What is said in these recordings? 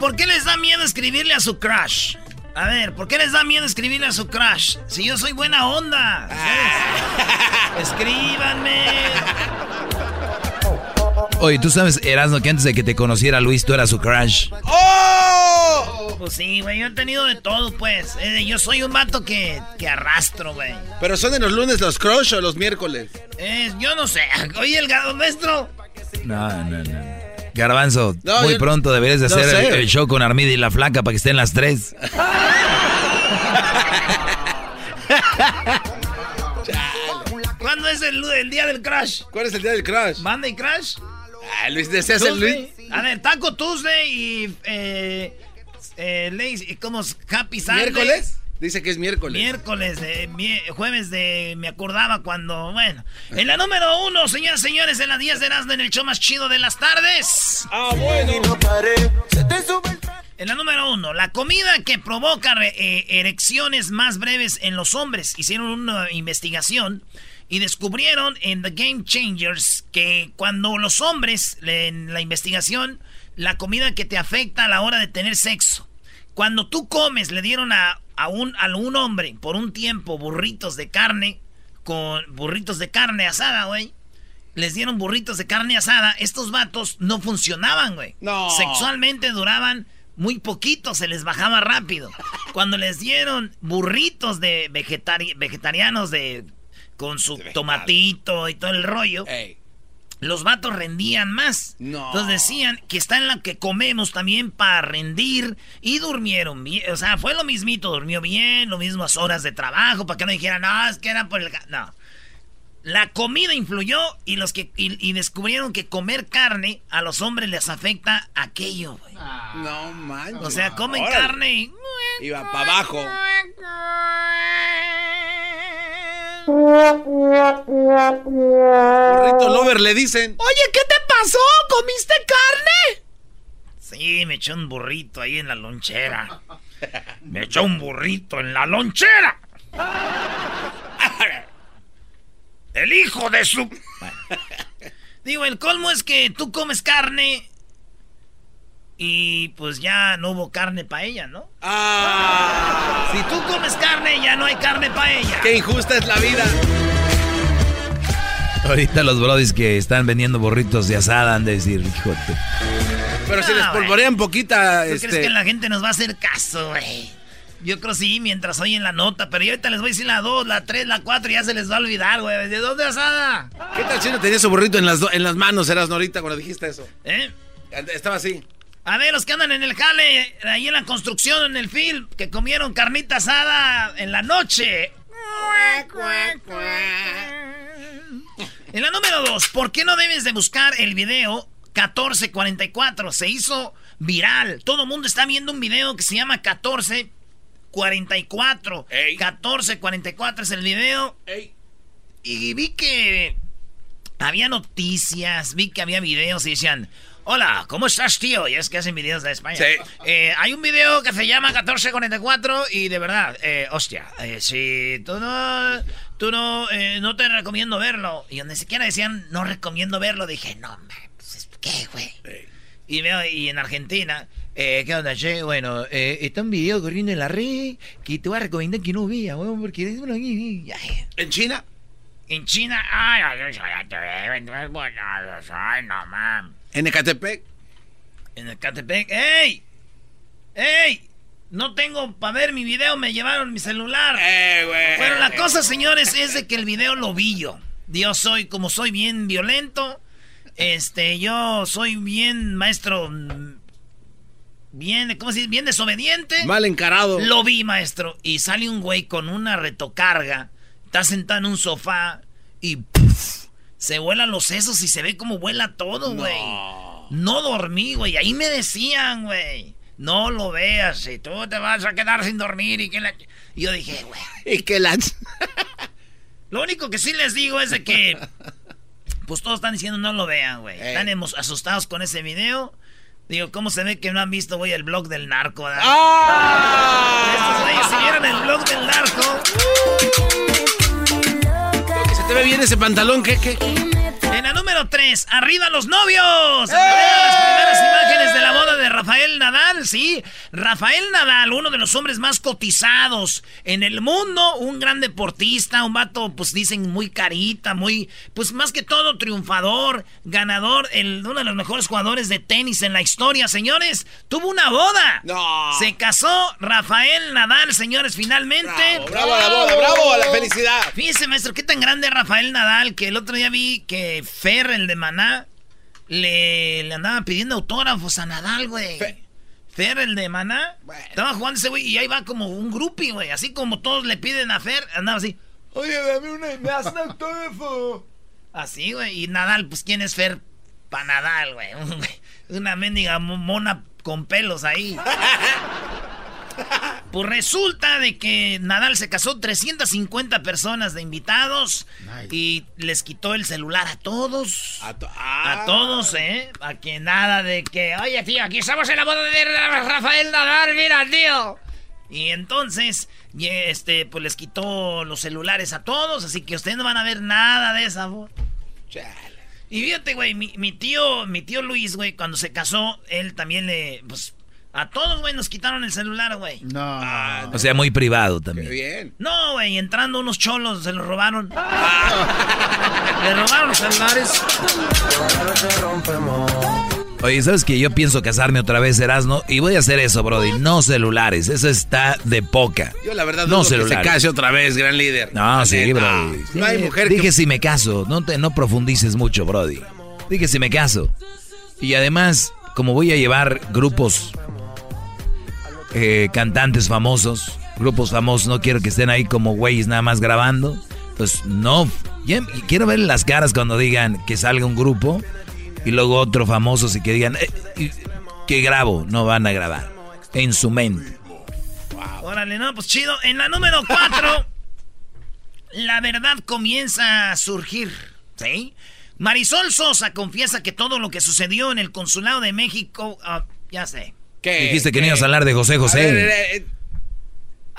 ¿Por qué les da miedo escribirle a su crush? A ver, ¿por qué les da miedo escribirle a su crush? Si yo soy buena onda. Escríbanme. Oye, tú sabes, Erasmo, que antes de que te conociera Luis, tú eras su crush. ¡Oh! Pues sí, güey, yo he tenido de todo, pues. Eh, yo soy un vato que, que arrastro, güey. ¿Pero son en los lunes los crush o los miércoles? Eh, yo no sé. Oye, el gato maestro. No, no, no. Garbanzo, No, muy yo- pronto deberías de no hacer el, sé. el show con Armida y la flaca para que estén las tres. ¿Cuándo es el, el día del crush? ¿Cuál es el día del crush? ¿Banda y crush? Ah, Luis, ¿deseas el Luis? A ver, Taco Tuesday y. Eh, eh, ¿Cómo es? Happy Sunday. ¿Miércoles? Dice que es miércoles. Miércoles, de, mi- jueves de. Me acordaba cuando. Bueno. En la número uno, señoras y señores, en las 10 de Erasmo, en el show más chido de las tardes. Ah, bueno. En la número uno, la comida que provoca re- eh, erecciones más breves en los hombres. Hicieron una investigación y descubrieron en The Game Changers que cuando los hombres, en la investigación, la comida que te afecta a la hora de tener sexo. Cuando tú comes, le dieron a, a un, a un hombre por un tiempo burritos de carne, con burritos de carne asada, güey. Les dieron burritos de carne asada. Estos vatos no funcionaban, güey. No. Sexualmente duraban muy poquito, se les bajaba rápido. Cuando les dieron burritos de vegetari- vegetarianos de con su tomatito y todo el rollo, Ey. Los vatos rendían más. No. Entonces decían que está en la que comemos también para rendir y durmieron bien. O sea, fue lo mismito, durmió bien, lo mismo horas de trabajo, para que no dijeran, no, es que era por el... ca-". No. La comida influyó y los que y, y descubrieron que comer carne a los hombres les afecta aquello, güey. No manches. O sea, comen Órale. carne y... Iba para abajo. Burrito Lover le dicen. Oye, ¿qué te pasó? ¿Comiste carne? Sí, me echó un burrito ahí en la lonchera. Me echó un burrito en la lonchera. El hijo de su... Bueno. Digo, el colmo es que tú comes carne y pues ya no hubo carne para ella, ¿no? Ah, Si tú comes carne, ya no hay carne para ella. qué injusta es la vida. Ahorita los brodis que están vendiendo burritos de asada han de decir, hijo de... Pero si Ah, les güey. polvorean poquita, ¿Tú crees este. que la gente nos va a hacer caso, güey? Yo creo sí, mientras oyen la nota, pero yo ahorita les voy a decir la 2, la 3, la 4 y ya se les va a olvidar, güey. ¿De dónde asada? ¿Qué tal si no tenía su burrito en las, do- en las manos, eras ahorita cuando dijiste eso? ¿Eh? Estaba así. A ver, los que andan en el jale, ahí en la construcción, en el film, que comieron carnita asada en la noche. En la número 2, ¿por qué no debes de buscar el video 1444? Se hizo viral. Todo el mundo está viendo un video que se llama 1444. 1444 es el video. Y vi que había noticias, vi que había videos y decían, hola, ¿cómo estás, tío? Y es que hacen videos de España. Eh, hay un video que se llama 1444 y de verdad, eh, hostia, eh, si tú no, tú no, no te recomiendo verlo. Y donde siquiera decían, no recomiendo verlo, dije, no, pues, ¿qué, güey? Y veo, y en Argentina, ¿qué onda, che? Bueno, está un video corriendo en la red que te voy a recomendar que no veas, weón, porque... ¿En China? En China, ay, no, man. ¿En Ecatepec? En Ecatepec, ¡ey! ¡ey! No tengo para ver mi video, me llevaron mi celular. Eh, güey. Bueno, la cosa, señores, es de que el video lo vi yo. Yo soy, como soy bien violento, este, yo soy bien maestro, bien, ¿cómo se dice? Bien desobediente. Mal encarado. Lo vi, maestro. Y sale un güey con una retocarga Está sentado en un sofá y se vuelan los sesos y se ve como vuela todo, güey. No. dormí, güey. Ahí me decían, güey. No lo veas, y tú te vas a quedar sin dormir y que la... Y yo dije, güey. Y que la... lo único que sí les digo es de que... Pues todos están diciendo no lo vean, güey. Están asustados con ese video. Digo, ¿cómo se ve que no han visto, güey, el blog del narco? ¡Ah! Estos güeyes si vieron el blog del narco te ve bien ese pantalón, ¿qué, qué? La número 3, arriba los novios. ¡Eh! Las primeras imágenes de la boda de Rafael Nadal, sí. Rafael Nadal, uno de los hombres más cotizados en el mundo, un gran deportista, un vato, pues dicen muy carita, muy, pues más que todo triunfador, ganador, el, uno de los mejores jugadores de tenis en la historia, señores. Tuvo una boda. No. Se casó Rafael Nadal, señores, finalmente. Bravo, bravo a la boda, bravo, a la felicidad. Fíjese, maestro, qué tan grande Rafael Nadal que el otro día vi que Fer, el de Maná, le, le andaba pidiendo autógrafos a Nadal, güey. Fer, el de Maná, estaba jugando ese güey y ahí va como un groupie, güey. Así como todos le piden a Fer, andaba así. Oye, dame una, me das un autógrafo. Así, güey. Y Nadal, pues, ¿quién es Fer? Pa' Nadal, güey. Una mendiga mona con pelos ahí. Pues resulta de que Nadal se casó 350 personas de invitados y les quitó el celular a todos. A, ah. todos, ¿eh? A que nada de que, oye, tío, aquí estamos en la boda de Rafael Nadal, mira, tío. Y entonces, este, pues les quitó los celulares a todos, así que ustedes no van a ver nada de esa voz. Y fíjate, güey, mi, mi, tío, mi tío Luis, güey, cuando se casó, él también le, pues, a todos, güey, nos quitaron el celular, güey. No. Ah, o sea, muy privado también. Qué bien. No, güey, entrando unos cholos se los robaron. Le robaron los celulares. Oye, ¿sabes que Yo pienso casarme otra vez, Erasno, y voy a hacer eso, Brody. No celulares, eso está de poca. Yo la verdad no celulares. que se case otra vez, gran líder. No, sí, Brody. No hay mujer Dije si me caso, no, te, no profundices mucho, Brody. Dije si me caso. Y además, como voy a llevar grupos eh, cantantes famosos, grupos famosos, no quiero que estén ahí como güeyes nada más grabando. Pues no, quiero ver las caras cuando digan que salga un grupo y luego otro famoso y que digan eh, que grabo, no van a grabar en su mente. Órale, no, pues chido. En la número 4, la verdad comienza a surgir, ¿sí? Marisol Sosa confiesa que todo lo que sucedió en el consulado de México, ah, ya sé, Dijiste que no ibas a hablar de José José. Eh,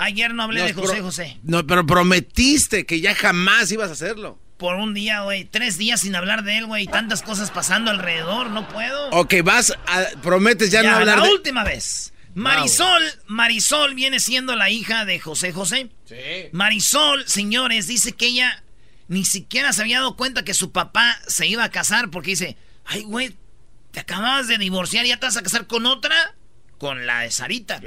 Ayer no hablé de José José. No, pero prometiste que ya jamás ibas a hacerlo. Por un día, güey. Tres días sin hablar de él, güey. Tantas cosas pasando alrededor, no puedo. Ok, vas a, prometes ya, no hablar la última vez. Marisol, Marisol viene siendo la hija de José José. Sí. Marisol, señores, dice que ella ni siquiera se había dado cuenta que su papá se iba a casar porque dice, ay, güey, te acabas de divorciar y ya te vas a casar con otra con la de Sarita.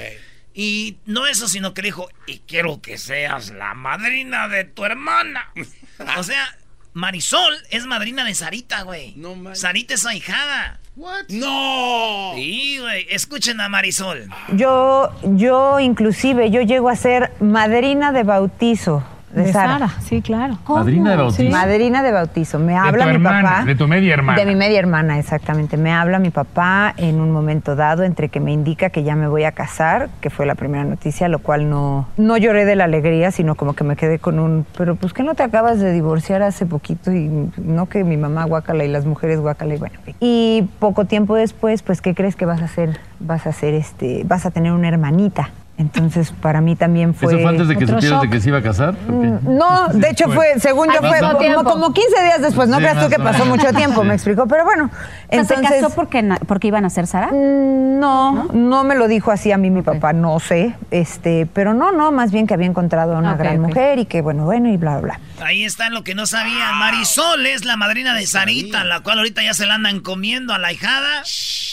Y no eso, sino que dijo, y quiero que seas la madrina de tu hermana. o sea, Marisol es madrina de Sarita, güey. No, Sarita es ahijada. What? No. Sí, güey. Escuchen a Marisol. Yo, yo inclusive, yo llego a ser madrina de bautizo de, Sara. Sí, claro. Madrina de bautizo. Madrina de bautizo. Me habla mi papá. De tu media hermana. De mi media hermana, exactamente. Me habla mi papá en un momento dado entre que me indica que ya me voy a casar, que fue la primera noticia, lo cual no, no lloré de la alegría, sino como que me quedé con un, pero pues que no te acabas de divorciar hace poquito y no que mi mamá guácala y las mujeres guácala y bueno. Y poco tiempo después, pues, ¿qué crees que vas a hacer? Vas a hacer este, vas a tener una hermanita. Entonces, para mí también fue. ¿Eso fue antes de que supieras de que se iba a casar? Mm, no, de hecho fue, según yo, fue como, como, 15 días después. No creas tú que pasó mucho tiempo, me explicó. Pero bueno, entonces. ¿Se casó porque, porque iban a ser Sara? Mm, no, no, me lo dijo así a mí mi papá, no sé. este Pero no, no, más bien que había encontrado a una gran mujer y que bueno, bueno, y bla, bla, bla. Ahí está lo que no sabían. Marisol es la madrina de Sarita, la cual ahorita ya se la andan comiendo a la hijada.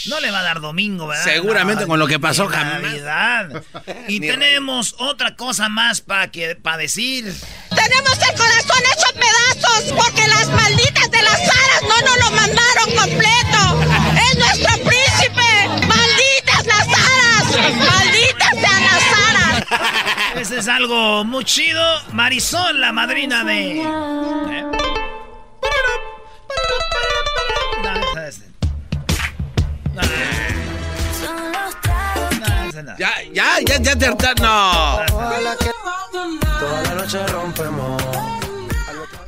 No le va a dar domingo, ¿verdad? Seguramente con lo que pasó jamás. Y tenemos otra cosa más para que para decir. Tenemos el corazón hecho pedazos porque las malditas de las aras no nos lo mandaron completo. Es nuestro príncipe. Malditas las aras. Malditas sean las aras. Ese es algo muy chido. Marisol, la madrina de. ¿Eh? Ya, ya, ya, ya te No.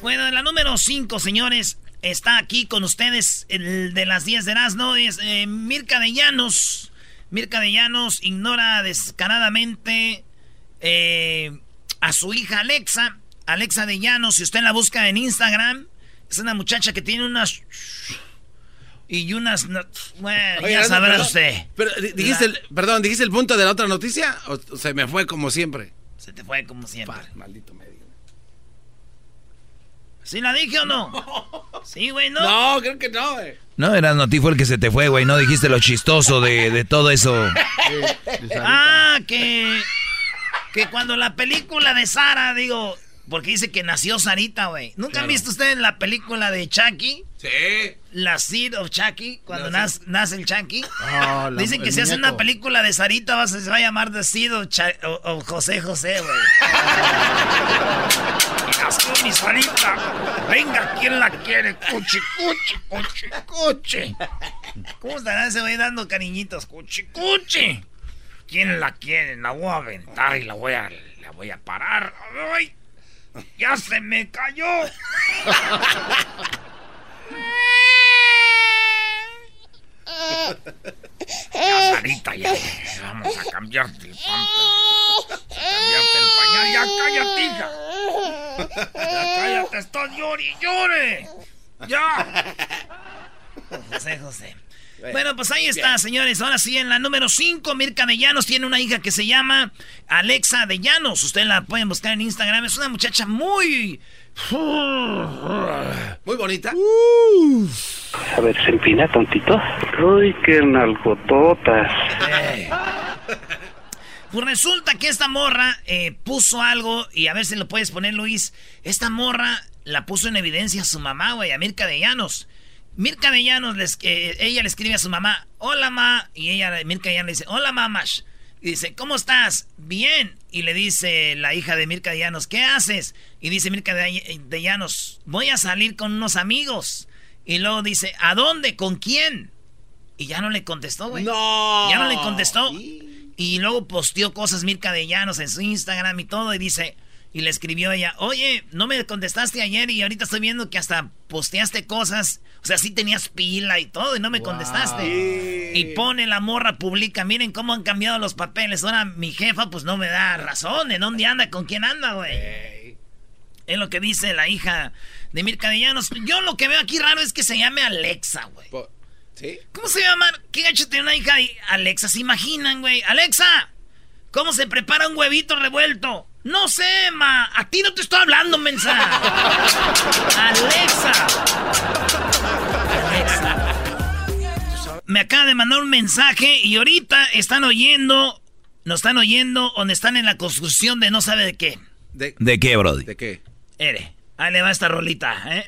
Bueno, la número 5, señores, está aquí con ustedes el de las 10 de Erasmo. Es eh, Mirka de Llanos. Mirka de Llanos ignora descaradamente eh, a su hija Alexa. Alexa de Llanos, si usted la busca en Instagram, es una muchacha que tiene unas y unas... bueno, ya sabrá usted. Pero, dijiste, el, perdón, ¿dijiste el punto de la otra noticia o, se me fue como siempre? Se te fue como siempre. maldito medio. ¿Sí la dije o no? Sí, güey, ¿no? No, creo que no, güey. No, era ti fue el que se te fue, güey. No dijiste lo chistoso de, de todo eso. ah, que... Que cuando la película de Sara, digo... Porque dice que nació Sarita, güey. ¿Nunca han visto ustedes la película de Chucky? Sí. La Seed of Chucky, cuando nace, el Chucky. Oh, Dicen que si hacen una película de Sarita se va a llamar The Seed of, José José, güey. Nació mi Sarita. Venga, ¿quién la quiere? Cuchi, cuchi, cuchi, cuchi. ¿Cómo estará ese güey dando cariñitos? Cuchi, cuchi. ¿Quién la quiere? La voy a aventar y la voy a, la voy a parar. ¡Ay! ¡Ya se me cayó! Ya, ya. Vamos a cambiarte. Cambiarte el pañal. Ya cállate, hija. Ya cállate, estás llore y llore. Ya. José, José. Bueno, pues ahí está, señores. Ahora sí, en la número 5, Mirka de Llanos tiene una hija que se llama Alexa de Llanos. Ustedes la pueden buscar en Instagram. Es una muchacha muy... Muy bonita. A ver, se empina tantito. Uy, qué nalgototas. Pues resulta que esta morra eh, puso algo, y a ver si lo puedes poner, Luis. Esta morra la puso en evidencia a su mamá, güey, a Mirka de Llanos. Mirka de Llanos, les, eh, ella le escribe a su mamá, hola ma, y ella, Mirka de Llanos, le dice, hola mamash. Y dice, ¿cómo estás? Bien. Y le dice la hija de Mirka de Llanos, ¿qué haces? Y dice Mirka de Llanos, voy a salir con unos amigos. Y luego dice, ¿a dónde? ¿Con quién? Y ya no le contestó, güey. No. Ya no le contestó. Y luego posteó cosas Mirka de Llanos en su Instagram y todo. Y dice, y le escribió ella, oye, no me contestaste ayer y ahorita estoy viendo que hasta posteaste cosas. O sea, sí tenías pila y todo y no me contestaste. Y pone la morra, publica, miren cómo han cambiado los papeles. Ahora mi jefa pues no me da razón. ¿En dónde anda? ¿Con quién anda, güey? Es lo que dice la hija de Mirka de Llanos. Yo lo que veo aquí raro es que se llame Alexa, güey. ¿Sí? ¿Cómo se llama? ¿Qué gacho tiene una hija Alexa? ¿Se imaginan, güey? Alexa, ¿cómo se prepara un huevito revuelto? No sé, ma. A ti no te estoy hablando, mensa. Alexa. Alexa. Me acaba de mandar un mensaje y ahorita están oyendo, nos están oyendo donde están en la construcción de no sabe de qué. ¿De, qué, Brody? ¿De qué? Ere. Ahí le va esta rolita, ¿eh?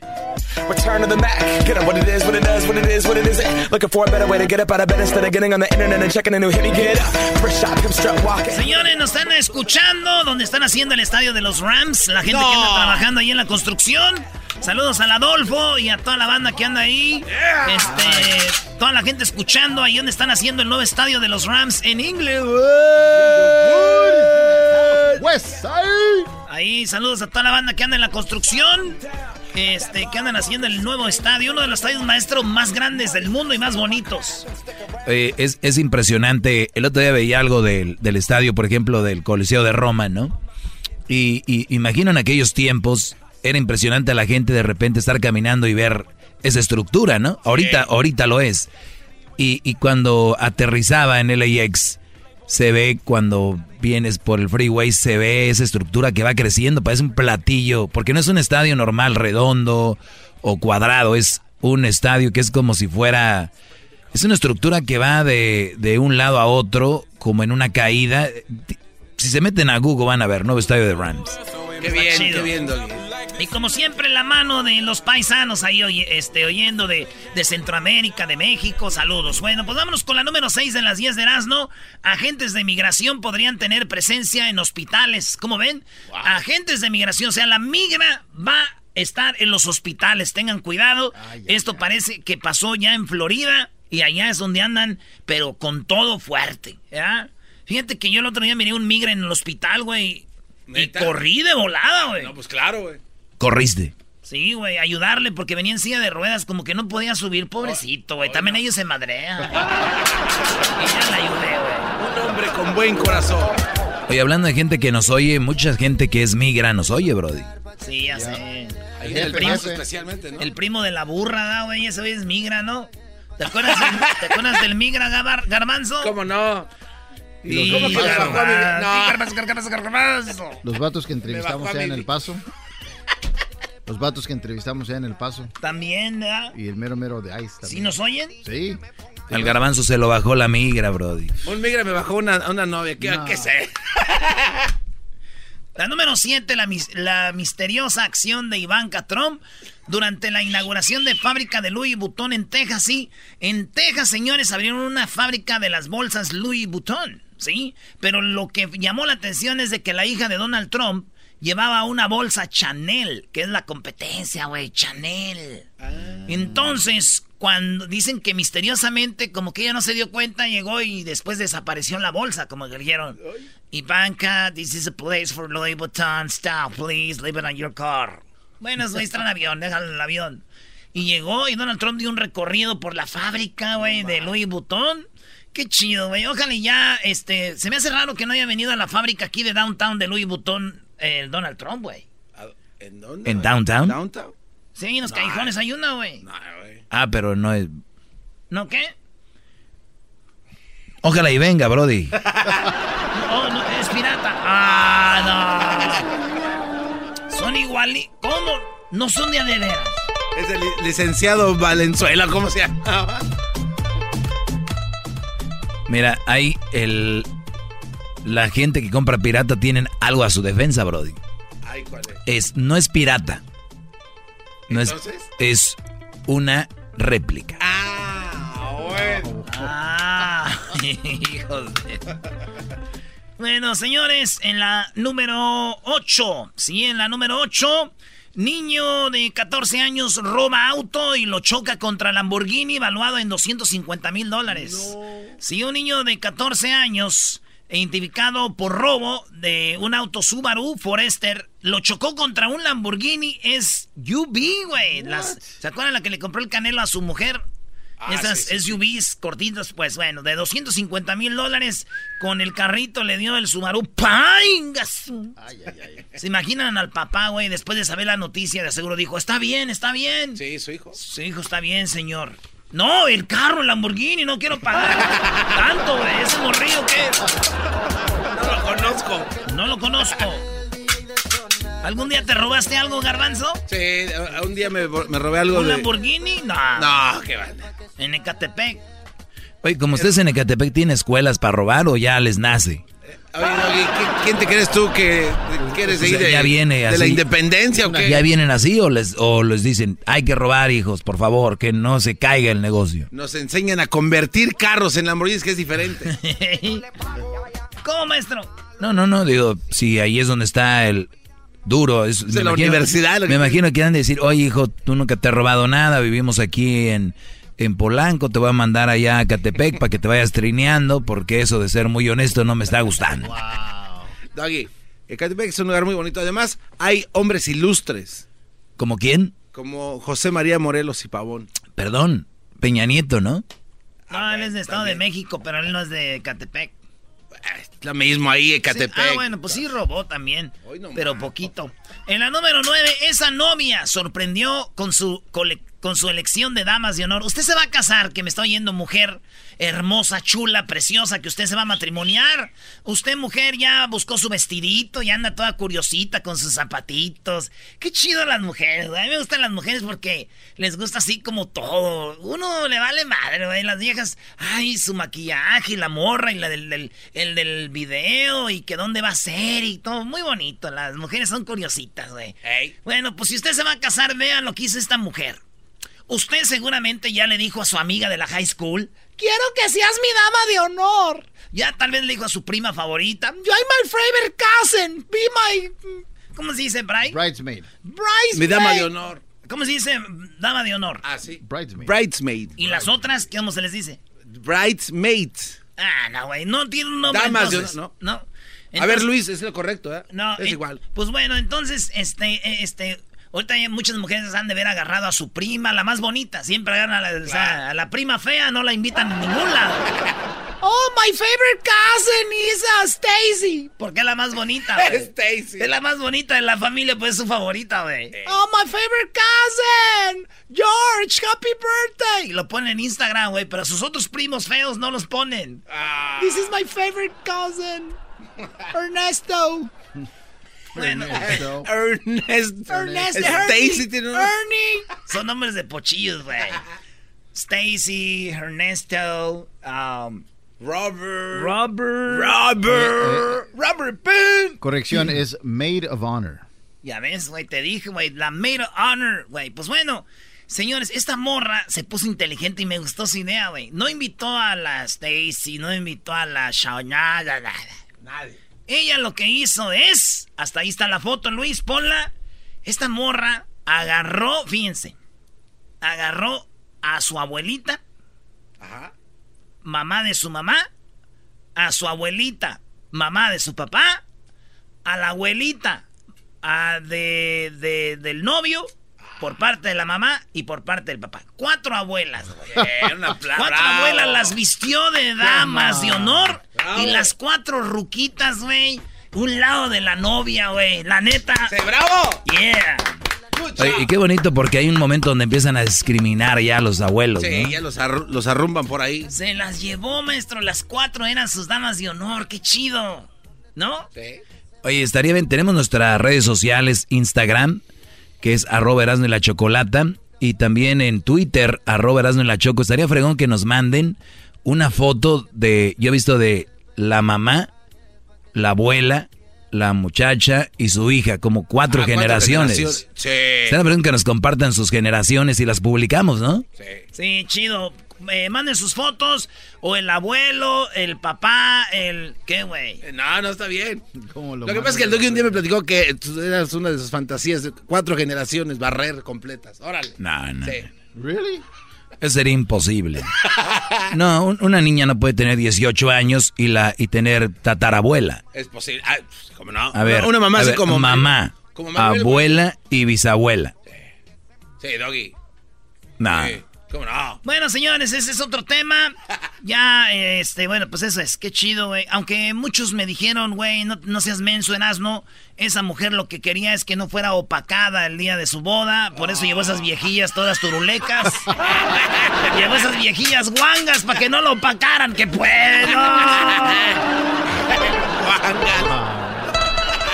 Return to the Mac. Get up what it is, what it does, what it is, what it isn't. Looking for a better way to get up out of bed instead of getting on the internet and checking a new hit. Me get up. First shot, come strut walking. Señores, nos están escuchando donde están haciendo el estadio de los Rams. La gente No. que anda trabajando ahí en la construcción. Saludos al Adolfo y a toda la banda que anda ahí. Este, toda la gente escuchando ahí donde están haciendo el nuevo estadio de los Rams en Inglewood. West Ahí, saludos a toda la banda que anda en la construcción. Este, que andan haciendo el nuevo estadio, uno de los estadios maestros más grandes del mundo y más bonitos. Eh, es, es impresionante. El otro día veía algo del, del estadio, por ejemplo, del Coliseo de Roma, ¿no? Y, y imagino en aquellos tiempos, era impresionante a la gente de repente estar caminando y ver esa estructura, ¿no? Ahorita, ahorita lo es. Y, y cuando aterrizaba en LAX, se ve cuando vienes por el freeway, se ve esa estructura que va creciendo, parece un platillo, porque no es un estadio normal, redondo o cuadrado, es un estadio que es como si fuera... Es una estructura que va de, de un lado a otro, como en una caída. Si se meten a Google van a ver, nuevo estadio de Rams. Qué bien, qué bien, Doggy. Y como siempre, la mano de los paisanos ahí oye- este, oyendo de, de Centroamérica, de México. Saludos. Bueno, pues vámonos con la número 6 de las 10 de Erasmo. Agentes de migración podrían tener presencia en hospitales. ¿Cómo ven? Agentes de migración. O sea, la migra va a estar en los hospitales. Tengan cuidado. Esto parece que pasó ya en Florida. Y allá es donde andan, pero con todo fuerte. ¿ya? Fíjate que yo el otro día miré un migra en el hospital, güey. Y corrí de volada, güey. No, pues claro, güey. Corriste. Sí, güey, ayudarle porque venía en silla de ruedas, como que no podía subir, pobrecito, güey. También ellos se madrean. y ya la ayudé, güey. Un hombre con buen corazón. Oye, hablando de gente que nos oye, mucha gente que es migra nos oye, Brody. Sí, ya sé. Ahí El en el primo, especialmente, ¿no? el primo de la burra, ¿da, güey, ese güey es migra, ¿no? ¿Te acuerdas del, ¿te acuerdas del migra, Gabar- Garbanzo? ¿Cómo no? Sí, ¿Cómo que Garbanzo, No. sí, Garbanzo, Garbanzo, Garbanzo. Los vatos que entrevistamos allá en El Paso. Los vatos que entrevistamos allá en El Paso. También, ¿verdad? Y el mero mero de Ice también. ¿Sí nos oyen? Sí. Al garbanzo se lo bajó la migra, Brody. Un migra me bajó una, una novia. ¿Qué, No. qué sé? La número 7, la, la misteriosa acción de Ivanka Trump durante la inauguración de fábrica de Louis Vuitton en Texas. Sí, en Texas, señores, abrieron una fábrica de las bolsas Louis Vuitton, ¿sí? Pero lo que llamó la atención es de que la hija de Donald Trump llevaba una bolsa Chanel, que es la competencia, güey, Chanel. Entonces, cuando dicen que misteriosamente, como que ella no se dio cuenta, llegó y después desapareció la bolsa, como que dijeron. Ivanka, this is a place for Louis Vuitton. Stop, please, leave it on your car. Bueno, güey, está en el avión, déjalo en el avión. Y llegó y Donald Trump dio un recorrido por la fábrica, güey, de Louis Vuitton. Qué chido, güey. Ojalá y ya, este, se me hace raro que no haya venido a la fábrica aquí de downtown de Louis Vuitton el Donald Trump, güey. ¿En dónde? ¿En downtown? ¿Downtown? Sí, en los callejones hay una, güey. No, güey. Ah, pero no es... ¿No qué? Ojalá y venga, Brody. No, no, es pirata. Ah, no. Son iguales. ¿Cómo? No son de a de veras. Es el li- licenciado Valenzuela, ¿cómo se llama? Mira, ahí el... La gente que compra pirata tienen algo a su defensa, Brody. Ay, ¿cuál es? Es, no es pirata. No es, ¿Entonces? es una réplica. Ah, bueno. Ah, hijos de... Bueno, señores, en la número 8, sí, en la número 8, niño de 14 años roba auto y lo choca contra Lamborghini valuado en 250 mil dólares. Sí, un niño de 14 años, identificado por robo de un auto Subaru Forester, lo chocó contra un Lamborghini SUV, güey. ¿Se acuerdan la que le compró el canelo a su mujer? Ah, Esas sí, sí, sí. SUVs cortitos, pues bueno, de 250 mil dólares con el carrito le dio el Subaru. ¡Paingas! ¿Se imaginan al papá, güey? Después de saber la noticia, de seguro dijo, está bien, está bien. Sí, su hijo. Su hijo está bien, señor. No, el carro, el Lamborghini, no quiero pagar tanto, güey. Ese morrillo que... No lo conozco. No lo conozco. ¿Algún día te robaste algo, garbanzo? Sí, un día me, me robé algo ¿Un de... Lamborghini? No. No, qué vale. En Ecatepec. Oye, como ustedes en Ecatepec tienen escuelas para robar o ya les nace. Oye, ¿quién te crees tú que quieres Pues ir de, ya viene así. de la independencia o qué? ¿Ya vienen así o les, o les dicen, hay que robar hijos, por favor, que no se caiga el negocio? Nos enseñan a convertir carros en Lamborghinis, que es diferente. ¿Cómo, maestro? No, no, no, digo, si ahí es donde está el duro. Es, de la universidad, lo Me que- imagino que han de decir, oye hijo, tú nunca te has robado nada, vivimos aquí en, en Polanco, te voy a mandar allá a Catepec para que te vayas trineando, porque eso de ser muy honesto no me está gustando. Doggy, Ecatepec es un lugar muy bonito. Además, hay hombres ilustres, ¿Como quién? como José María Morelos y Pavón. Perdón, Peña Nieto, ¿no? No, él es de Estado de México, pero él no es de Catepec. Lo mismo ahí, Sí, Ecatepec. Ah, bueno, pues sí robó también, pero poquito. En la número 9, esa novia sorprendió con su, cole- con su elección de damas de honor. Usted se va a casar, que me está oyendo mujer hermosa, chula, preciosa, que usted se va a matrimoniar. Usted, mujer, ya buscó su vestidito, ya anda toda curiosita con sus zapatitos. Qué chido las mujeres, güey. A mí me gustan las mujeres porque les gusta así como todo. Uno le vale madre, güey. Las viejas, ay, su maquillaje y la morra y la del, del- el del video y que dónde va a ser y todo. Muy bonito. Las mujeres son curiositas, güey. Bueno, pues si usted se va a casar, vean lo que hizo esta mujer. Usted seguramente ya le dijo a su amiga de la high school, quiero que seas mi dama de honor. Ya tal vez le dijo a su prima favorita, yo my favorite cousin, be my... ¿Cómo se dice, Bry? Bridesmaid. Bridesmaid. Mi dama de honor. ¿Cómo se dice dama de honor? Ah, sí. Bridesmaid. Bridesmaid. ¿Y las otras? ¿Cómo se les dice? Bridesmaid. Ah, no, güey, no tiene un nombre Damas de honor, No. A ver, Luis, es lo correcto, ¿eh? No, es eh, igual. Pues bueno, entonces, este, eh, este, ahorita muchas mujeres han de haber agarrado a su prima, la más bonita. Siempre agarran a la, o sea, a la prima fea, no la invitan a ningún lado. Oh, my favorite cousin is uh, Stacy. Porque es la más bonita, güey. Stacy. Es la más bonita de la familia, pues es su favorita, güey. Oh, my favorite cousin, George, happy birthday. Y lo ponen en Instagram, güey, pero sus otros primos feos no los ponen. This is my favorite cousin, Ernesto. Bueno, Ernesto. Ernest. Ernesto, Stacy Ernie, tiene un- Ernie. Son nombres de pochillos, güey. Stacy, Ernesto, um, Robert. Robert. Robert. Robert Penn. Corrección es Maid of Honor. Ya ves, güey, te dije, güey, la maid of honor, güey. Pues bueno, señores, esta morra se puso inteligente y me gustó su idea, güey. No invitó a la Stacy, no invitó a la Shawnada, nada. Nadie. Ella lo que hizo es, hasta ahí está la foto, Luis, ponla. Esta morra agarró, fíjense, agarró a su abuelita, Ajá. mamá de su mamá, a su abuelita, mamá de su papá, a la abuelita a de, de- del novio por parte de la mamá y por parte del papá. Cuatro abuelas, güey. Aplauso. Cuatro Bravo. abuelas las vistió de damas de honor. Bravo. Y las cuatro ruquitas, güey. Un lado de la novia, güey. La neta. Sí, ¡Bravo! Yeah. Oye, y qué bonito porque hay un momento donde empiezan a discriminar ya a los abuelos, Sí, ¿no? ya los, arru- los arrumban por ahí. Se las llevó, maestro. Las cuatro eran sus damas de honor. Qué chido. ¿No? Sí. Oye, estaría bien, tenemos nuestras redes sociales, Instagram, que es arroba Erasmo y la Chocolata, y también en Twitter, arroba Erasmo y la Choco. Estaría fregón que nos manden una foto de, yo he visto de la mamá, la abuela, la muchacha y su hija, como cuatro Ah, ¿cuántas generaciones. generaciones? Sí. Estaría fregón que nos compartan sus generaciones y las publicamos, ¿no? Sí, chido. Eh, manden sus fotos. O el abuelo, el papá, el. ¿Qué, güey? No, no está bien. ¿Cómo Lo que pasa es que el Doggy un día me platicó que tú eras una de sus fantasías, de cuatro generaciones, barrer completas. Órale. No, no. Sí. ¿Really? Eso sería imposible. No, un- una niña no puede tener 18 años y la y tener tatarabuela. Es posible. Ah, pues, ¿Cómo no? A ver, Una, mamá a así ver, como. mamá, como abuela y bisabuela. Sí, Doggy. No. Sí. ¿Cómo no? Bueno, señores, ese es otro tema. Ya, este, bueno, pues eso es, qué chido, güey. Aunque muchos me dijeron, güey, no, no seas menso en asno. Esa mujer lo que quería es que no fuera opacada el día de su boda. Por eso llevó esas viejillas todas turulecas. llevó esas viejillas guangas para que no lo opacaran, que puedo.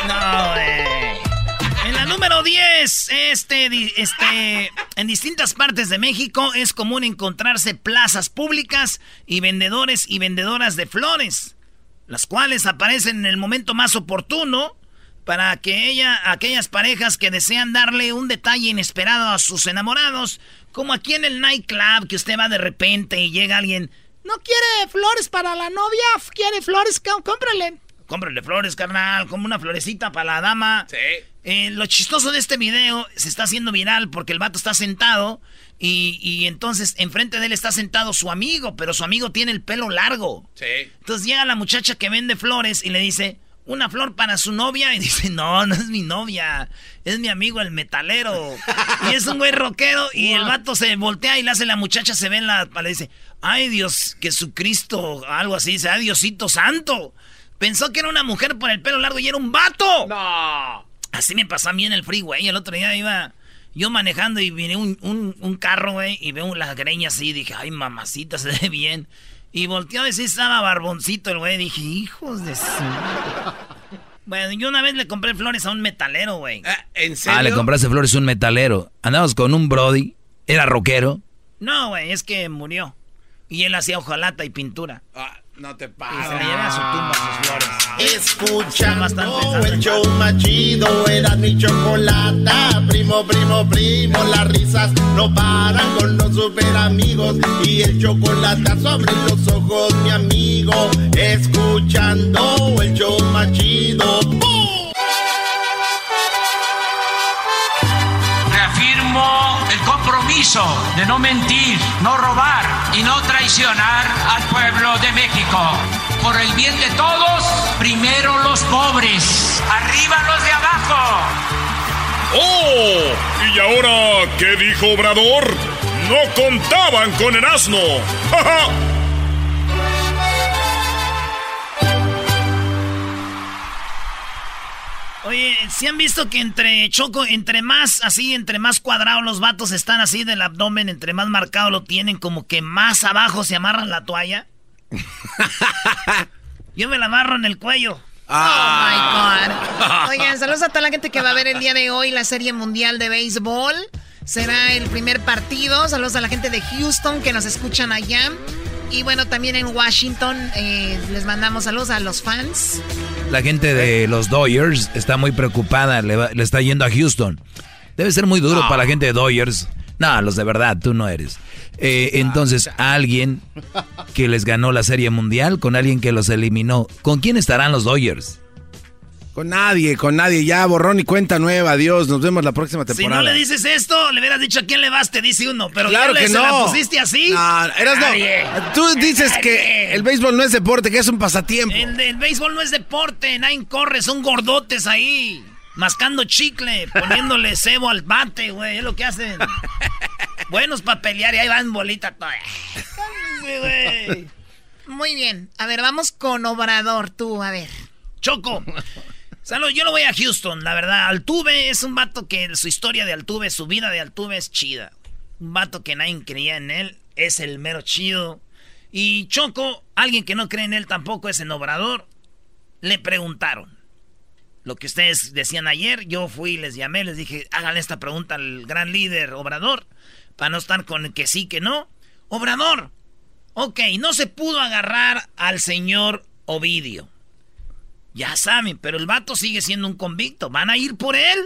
No, güey. Número 10, este, este, en distintas partes de México es común encontrarse plazas públicas y vendedores y vendedoras de flores. las cuales aparecen en el momento más oportuno para que ella, aquellas parejas que desean darle un detalle inesperado a sus enamorados, como aquí en el nightclub, que usted va de repente y llega alguien, ¿no quiere flores para la novia? ¿Quiere flores? Cómprale. Cómprale flores, carnal, como una florecita para la dama. Sí. Eh, lo chistoso de este video se está haciendo viral porque el vato está sentado y, y, entonces enfrente de él está sentado su amigo, pero su amigo tiene el pelo largo. Sí. Entonces llega la muchacha que vende flores y le dice, una flor para su novia y dice, no, no es mi novia, es mi amigo el metalero. y es un güey rockero y el vato se voltea y le hace la muchacha, se ve en la... Le dice, ay Dios, Jesucristo, algo así, dice, ay Diosito santo. Pensó que era una mujer por el pelo largo y era un vato. No. Así me pasó a mí en el freeway. El otro día iba yo manejando y vine un, un, carro, güey, y veo las greñas así. Dije, ay, mamacita, se ve bien. Y volteó a decir, estaba barboncito el güey. Dije, hijos de su... Bueno, yo una vez le compré flores a un metalero, güey. Ah, ¿En serio? Ah, le compraste flores a un metalero. Andamos con un Brody. ¿Era rockero? No, güey, es que murió. Y él hacía hojalata y pintura. Ah, no te pases. se lleva a su tumba sus flores. Escuchando el show más chido, era mi chocolata. Primo, primo, primo, las risas no paran con los super amigos. Y el chocolate sobre los ojos, mi amigo. Escuchando el show más chido. Reafirmo el compromiso de no mentir, no robar y no traicionar al pueblo de México. Por el bien de todos, primero los pobres, arriba los de abajo. ¡Oh! ¿Y ahora qué dijo Obrador? No contaban con el asno. ¡Ja, Oye, ¿si han visto que entre Choco, entre más así, entre más cuadrados los vatos están así del abdomen, entre más marcado lo tienen, como que más abajo se amarran la toalla? Yo me la amarro en el cuello. Oh my God. Oigan, saludos a toda la gente que va a ver el día de hoy la Serie Mundial de Béisbol. Será el primer partido. Saludos a la gente de Houston que nos escuchan allá. Y bueno, también en Washington eh, les mandamos saludos a los fans. La gente de los Dodgers está muy preocupada, le, está yendo a Houston. Debe ser muy duro para la gente de Dodgers. No, los de verdad, tú no eres. Eh, entonces, alguien que les ganó la Serie Mundial con alguien que los eliminó. ¿Con quién estarán los Dodgers? Con nadie, con nadie. Ya, borrón y cuenta nueva. Adiós. Nos vemos la próxima temporada. Si no le dices esto, le hubieras dicho a quién le vas, te dice uno. Pero claro que no. la pusiste así? No, eras no. Tú dices que el béisbol no es deporte, que es un pasatiempo. El, el béisbol no es deporte. Nadie corre, son gordotes ahí. Mascando chicle, poniéndole cebo al bate, güey. Es lo que hacen. Buenos para pelear y ahí van bolita güey. Muy bien. A ver, vamos con Obrador, tú, a ver. Choco. Yo lo voy a Houston, la verdad. Altuve es un vato que su historia de Altuve, su vida de Altuve es chida. Un vato que nadie creía en él, es el mero chido. Y Choco, alguien que no cree en él tampoco es en Obrador. Le preguntaron. Lo que ustedes decían ayer, yo fui les llamé, les dije, hagan esta pregunta al gran líder Obrador, para no estar con el que sí, que no. Obrador, ok, no se pudo agarrar al señor Ovidio. Ya saben, pero el vato sigue siendo un convicto. ¿Van a ir por él?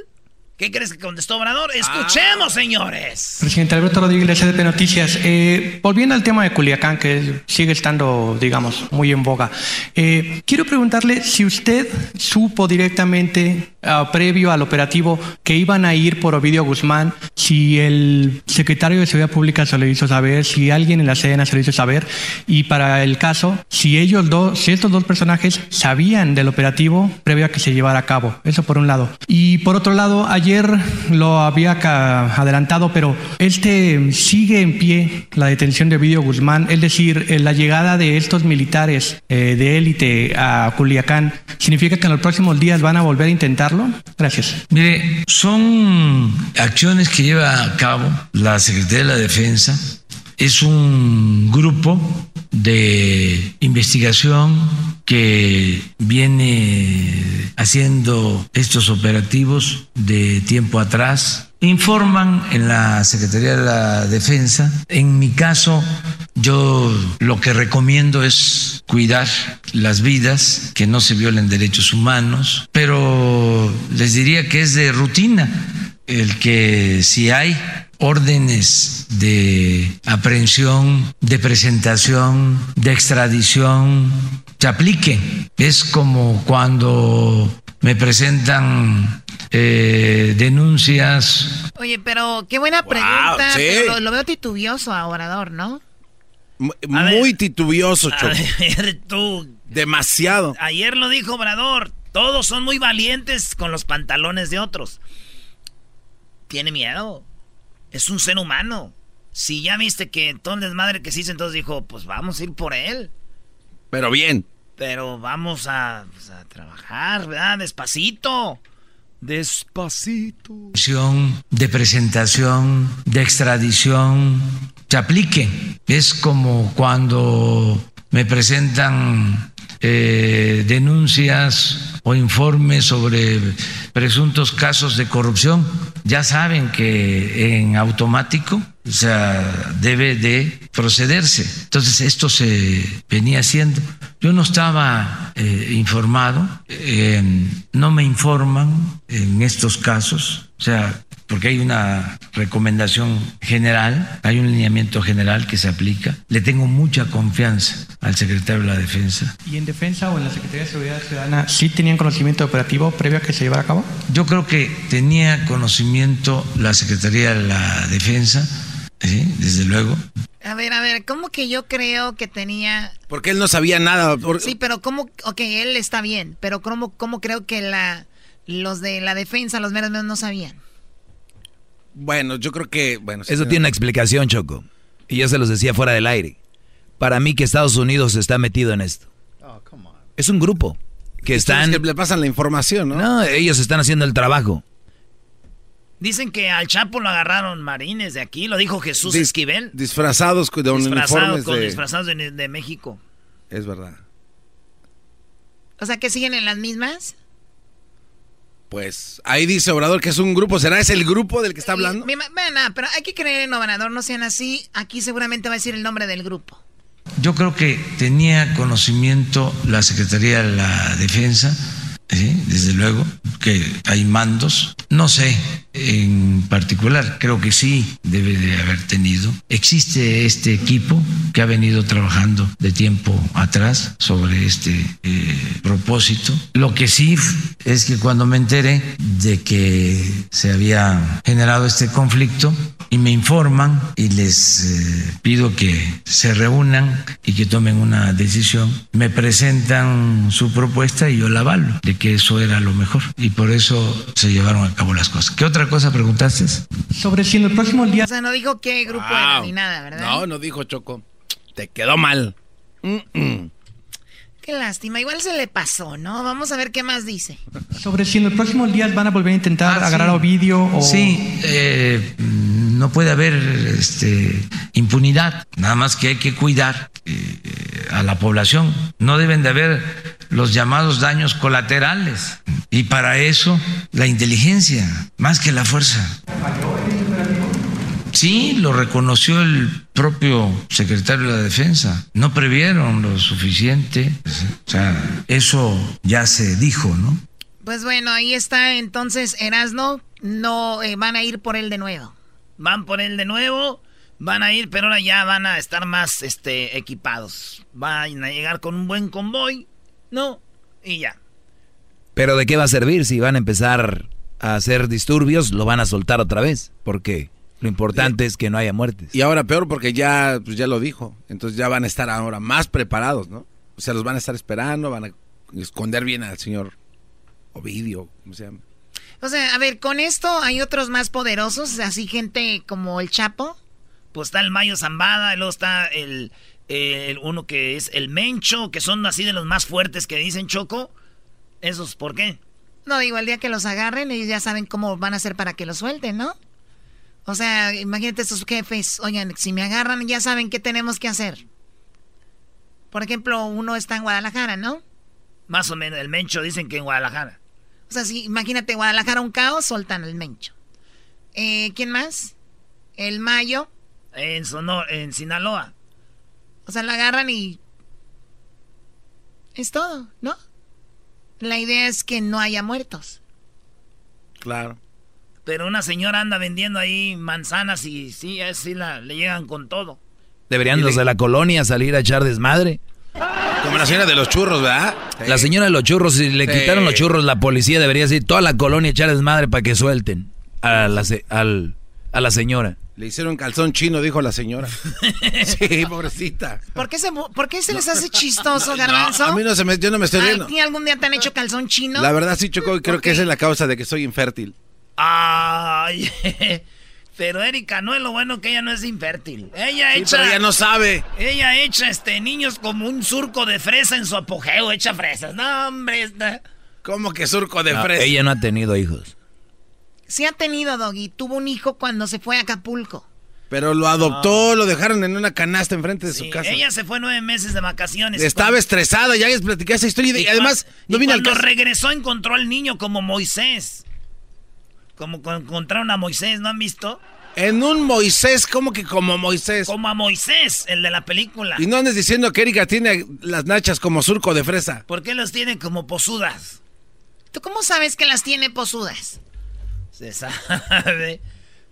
¿Qué crees que contestó Obrador? Escuchemos, ah. señores. Presidente Alberto Rodríguez, CDP Noticias. Eh, volviendo al tema de Culiacán, que sigue estando, digamos, muy en boga. Eh, quiero preguntarle si usted supo directamente, ah, previo al operativo, que iban a ir por Ovidio Guzmán, si el secretario de Seguridad Pública se lo hizo saber, si alguien en la Sedena se lo hizo saber, y para el caso, si ellos dos, si estos dos personajes sabían del operativo previo a que se llevara a cabo. Eso por un lado. Y por otro lado, ayer lo había adelantado, pero este sigue en pie la detención de Ovidio Guzmán, es decir, eh, la llegada de estos militares eh, de élite a Culiacán, ¿significa que en los próximos días van a volver a Gracias. Mire, son acciones que lleva a cabo la Secretaría de la Defensa. Es un grupo de investigación que viene haciendo estos operativos de tiempo atrás informan en la Secretaría de la Defensa. En mi caso, yo lo que recomiendo es cuidar las vidas, que no se violen derechos humanos, pero les diría que es de rutina el que si hay órdenes de aprehensión, de presentación, de extradición, se apliquen. Es como cuando me presentan eh, denuncias. Oye, pero qué buena pregunta. pero lo, veo titubioso a Obrador, ¿no? muy titubioso, Choco. tú. Demasiado. Ayer lo dijo Obrador. Todos son muy valientes con los pantalones de otros. Tiene miedo. Es un ser humano. Si ya viste que todo el desmadre que se hizo, entonces dijo, pues vamos a ir por él. Pero bien. Pero vamos a, pues, a trabajar, ¿verdad? Despacito. Despacito. De presentación, de extradición, se aplique. Es como cuando me presentan eh, denuncias o informes sobre presuntos casos de corrupción, ya saben que en automático o sea, debe de procederse. Entonces esto se venía haciendo. Yo no estaba eh, informado, eh, no me informan en estos casos, o sea, porque hay una recomendación general, hay un lineamiento general que se aplica. Le tengo mucha confianza al secretario de la Defensa. ¿Y en Defensa o en la Secretaría de Seguridad Ciudadana sí tenían conocimiento operativo previo a que se llevara a cabo? Yo creo que tenía conocimiento la Secretaría de la Defensa, ¿sí? desde luego. A ver, a ver, ¿cómo que yo creo que tenía... Porque él no sabía nada. Sí, pero ¿cómo? Ok, él está bien, pero ¿cómo, cómo creo que la, los de la defensa, los meros no sabían? Bueno, yo creo que... Bueno, Eso tiene una explicación, Choco. Y yo se los decía fuera del aire. Para mí que Estados Unidos está metido en esto. Oh, es un grupo que están... que le pasan la información, ¿no? No, ellos están haciendo el trabajo. Dicen que al Chapo lo agarraron marines de aquí, lo dijo Jesús Esquivel. Disfrazados de uniformes de... Disfrazados de, de México. Es verdad. O sea, que siguen en las mismas. Pues ahí dice Obrador que es un grupo. ¿Será ese el grupo del que está hablando? Bueno, pero hay que creer en Obrador, no sean así. Aquí seguramente va a decir el nombre del grupo. Yo creo que tenía conocimiento la Secretaría de la Defensa desde luego que hay mandos. No sé en particular, creo que sí debe de haber tenido. Existe este equipo que ha venido trabajando de tiempo atrás sobre este eh, propósito. Lo que sí es que cuando me enteré de que se había generado este conflicto, y me informan y les eh, pido que se reúnan y que tomen una decisión. Me presentan su propuesta y yo la avalo de que eso era lo mejor y por eso se llevaron a cabo las cosas. ¿Qué otra cosa preguntaste? Sobre si en el próximo día... O sea, no dijo qué grupo era ni nada, ¿verdad? No, no dijo Choco. Te quedó mal. Qué lástima, igual se le pasó, ¿no? Vamos a ver qué más dice. Sobre si en los próximos días van a volver a intentar ah, agarrar a Ovidio o... Sí, eh, no puede haber este, impunidad, nada más que hay que cuidar eh, a la población. No deben de haber los llamados daños colaterales. Y para eso la inteligencia, más que la fuerza. Sí, lo reconoció el propio secretario de la Defensa. No previeron lo suficiente. O sea, eso ya se dijo, ¿no? Pues bueno, ahí está entonces Erasno. No eh, van a ir por él de nuevo. Van por él de nuevo. Van a ir, pero ahora ya van a estar más este, equipados. Van a llegar con un buen convoy. No, y ya. Pero ¿de qué va a servir si van a empezar a hacer disturbios? Lo van a soltar otra vez. ¿Por qué? Lo importante es que no haya muertes. Y ahora peor porque ya, pues ya lo dijo. Entonces ya van a estar ahora más preparados, ¿no? O sea, los van a estar esperando, van a esconder bien al señor Ovidio, ¿cómo se llama? O sea, a ver, con esto hay otros más poderosos, así gente como el Chapo. Pues está el Mayo Zambada, luego está el, el, uno que es el Mencho, que son así de los más fuertes que dicen Choco. ¿Esos por qué? No, igual el día que los agarren, ellos ya saben cómo van a hacer para que los suelten, ¿no? O sea, imagínate estos jefes, oigan, si me agarran ya saben qué tenemos que hacer. Por ejemplo, uno está en Guadalajara, ¿no? Más o menos, el Mencho dicen que en Guadalajara. O sea, si imagínate Guadalajara un caos, soltan el Mencho. Eh, ¿Quién más? El Mayo. En, Sonor, en Sinaloa. O sea, la agarran y... Es todo, ¿no? La idea es que no haya muertos. Claro. Pero una señora anda vendiendo ahí manzanas y sí, así la, le llegan con todo. Deberían los de la colonia salir a echar desmadre. Como la señora de los churros, ¿verdad? La señora de los churros, si le quitaron los churros, la policía debería decir toda la colonia echar desmadre para que suelten a la, a la señora. Le hicieron calzón chino, dijo la señora. sí, pobrecita. ¿Por qué se, por qué se les hace chistoso, Garbanzo? a mí no se me, yo no me estoy riendo. ¿A algún día te han hecho calzón chino? La verdad sí, Choco, creo que esa es la causa de que soy infértil. Ay, pero Erika, no es lo bueno que ella no es infértil. Ella sí, echa. Pero ella no sabe. Ella echa este niños como un surco de fresa en su apogeo, echa fresas. No, hombre, está. ¿Cómo que surco de fresa? Ella no ha tenido hijos. Sí ha tenido, Doggy. Tuvo un hijo cuando se fue a Acapulco. Pero lo adoptó, lo dejaron en una canasta enfrente de su casa. Ella se fue nueve meses de vacaciones. Estaba estresada, ya les platicé esa historia. Y, además, no vino cuando regresó, encontró al niño como Moisés. Como encontraron a Moisés, ¿no han visto? En un Moisés, ¿cómo que como Moisés? Como a Moisés, el de la película. Y no andes diciendo que Erika tiene las nachas como surco de fresa. ¿Por qué las tiene como posudas? ¿Tú cómo sabes que las tiene posudas? Se sabe.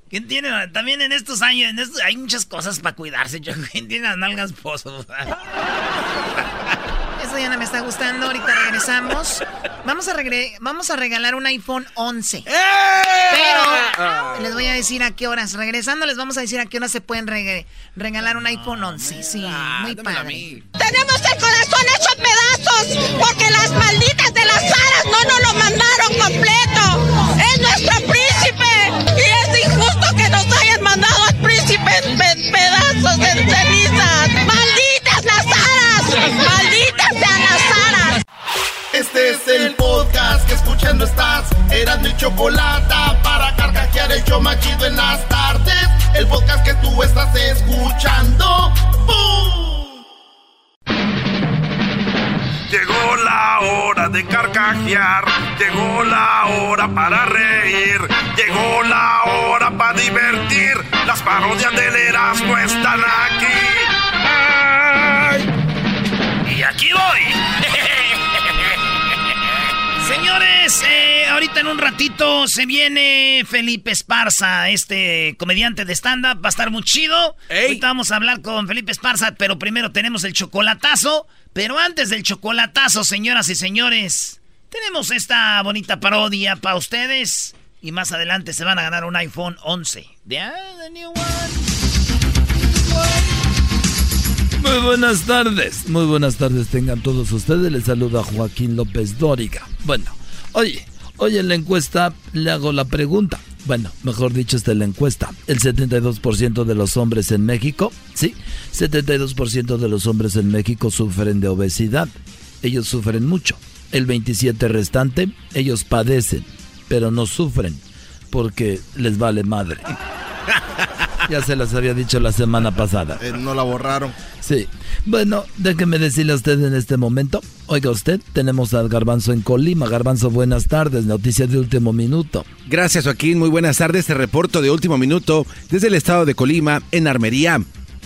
¿Quién tiene? También en estos años, en estos, hay muchas cosas para cuidarse. ¿Quién tiene las nalgas posudas? Eso ya no me está gustando. Ahorita regresamos. Vamos a, vamos a regalar un iPhone 11. Pero les voy a decir a qué horas. Regresando les vamos a decir a qué horas se pueden regalar un iPhone 11. Sí, muy padre. Tenemos el corazón hecho pedazos porque las malditas de las aras no nos lo mandaron completo. Es nuestro príncipe y es injusto que nos hayan mandado al príncipe pedazos de cenizas. ¡Malditas las aras! ¡Malditas sean las aras! Este es el podcast que escuchando estás. Eran mi chocolate para carcajear el yo machido en las tardes. El podcast que tú estás escuchando. ¡Bum! Llegó la hora de carcajear. Llegó la hora para reír. Llegó la hora para divertir. Las parodias del Erasmo están aquí. ¡Ay! Y aquí voy. Señores, eh, ahorita en un ratito se viene Felipe Esparza, este comediante de stand-up. Va a estar muy chido. Ahorita vamos a hablar con Felipe Esparza, pero primero tenemos el chocolatazo. Pero antes del chocolatazo, señoras y señores, tenemos esta bonita parodia para ustedes. Y más adelante se van a ganar un iPhone 11. Muy buenas tardes, muy buenas tardes tengan todos ustedes. Les saluda Joaquín López Dóriga. Bueno, oye, hoy en la encuesta le hago la pregunta. Bueno, mejor dicho, esta es la encuesta. El 72% de los hombres en México, sí, 72% de los hombres en México sufren de obesidad. Ellos sufren mucho. El 27 restante, ellos padecen, pero no sufren porque les vale madre. Ya se las había dicho la semana pasada. Eh, no la borraron. Sí. Bueno, déjeme decirle a usted en este momento. Oiga usted, tenemos al Garbanzo en Colima. Garbanzo, buenas tardes. Noticias de último minuto. Gracias, Joaquín. Muy buenas tardes. Te reporto de último minuto desde el estado de Colima, en Armería.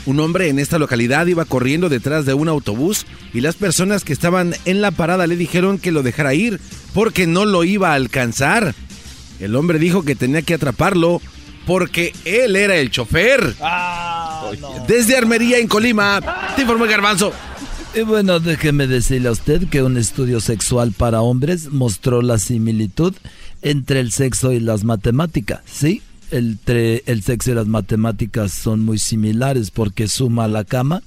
Un hombre en esta localidad iba corriendo detrás de un autobús y las personas que estaban en la parada le dijeron que lo dejara ir porque no lo iba a alcanzar. El hombre dijo que tenía que atraparlo porque él era el chofer. Ah, Desde Armería en Colima, te informó Garbanzo. Y bueno, déjeme decirle a usted que un estudio sexual para hombres mostró la similitud entre el sexo y las matemáticas, ¿sí? Entre el sexo y las matemáticas son muy similares porque suma la cama,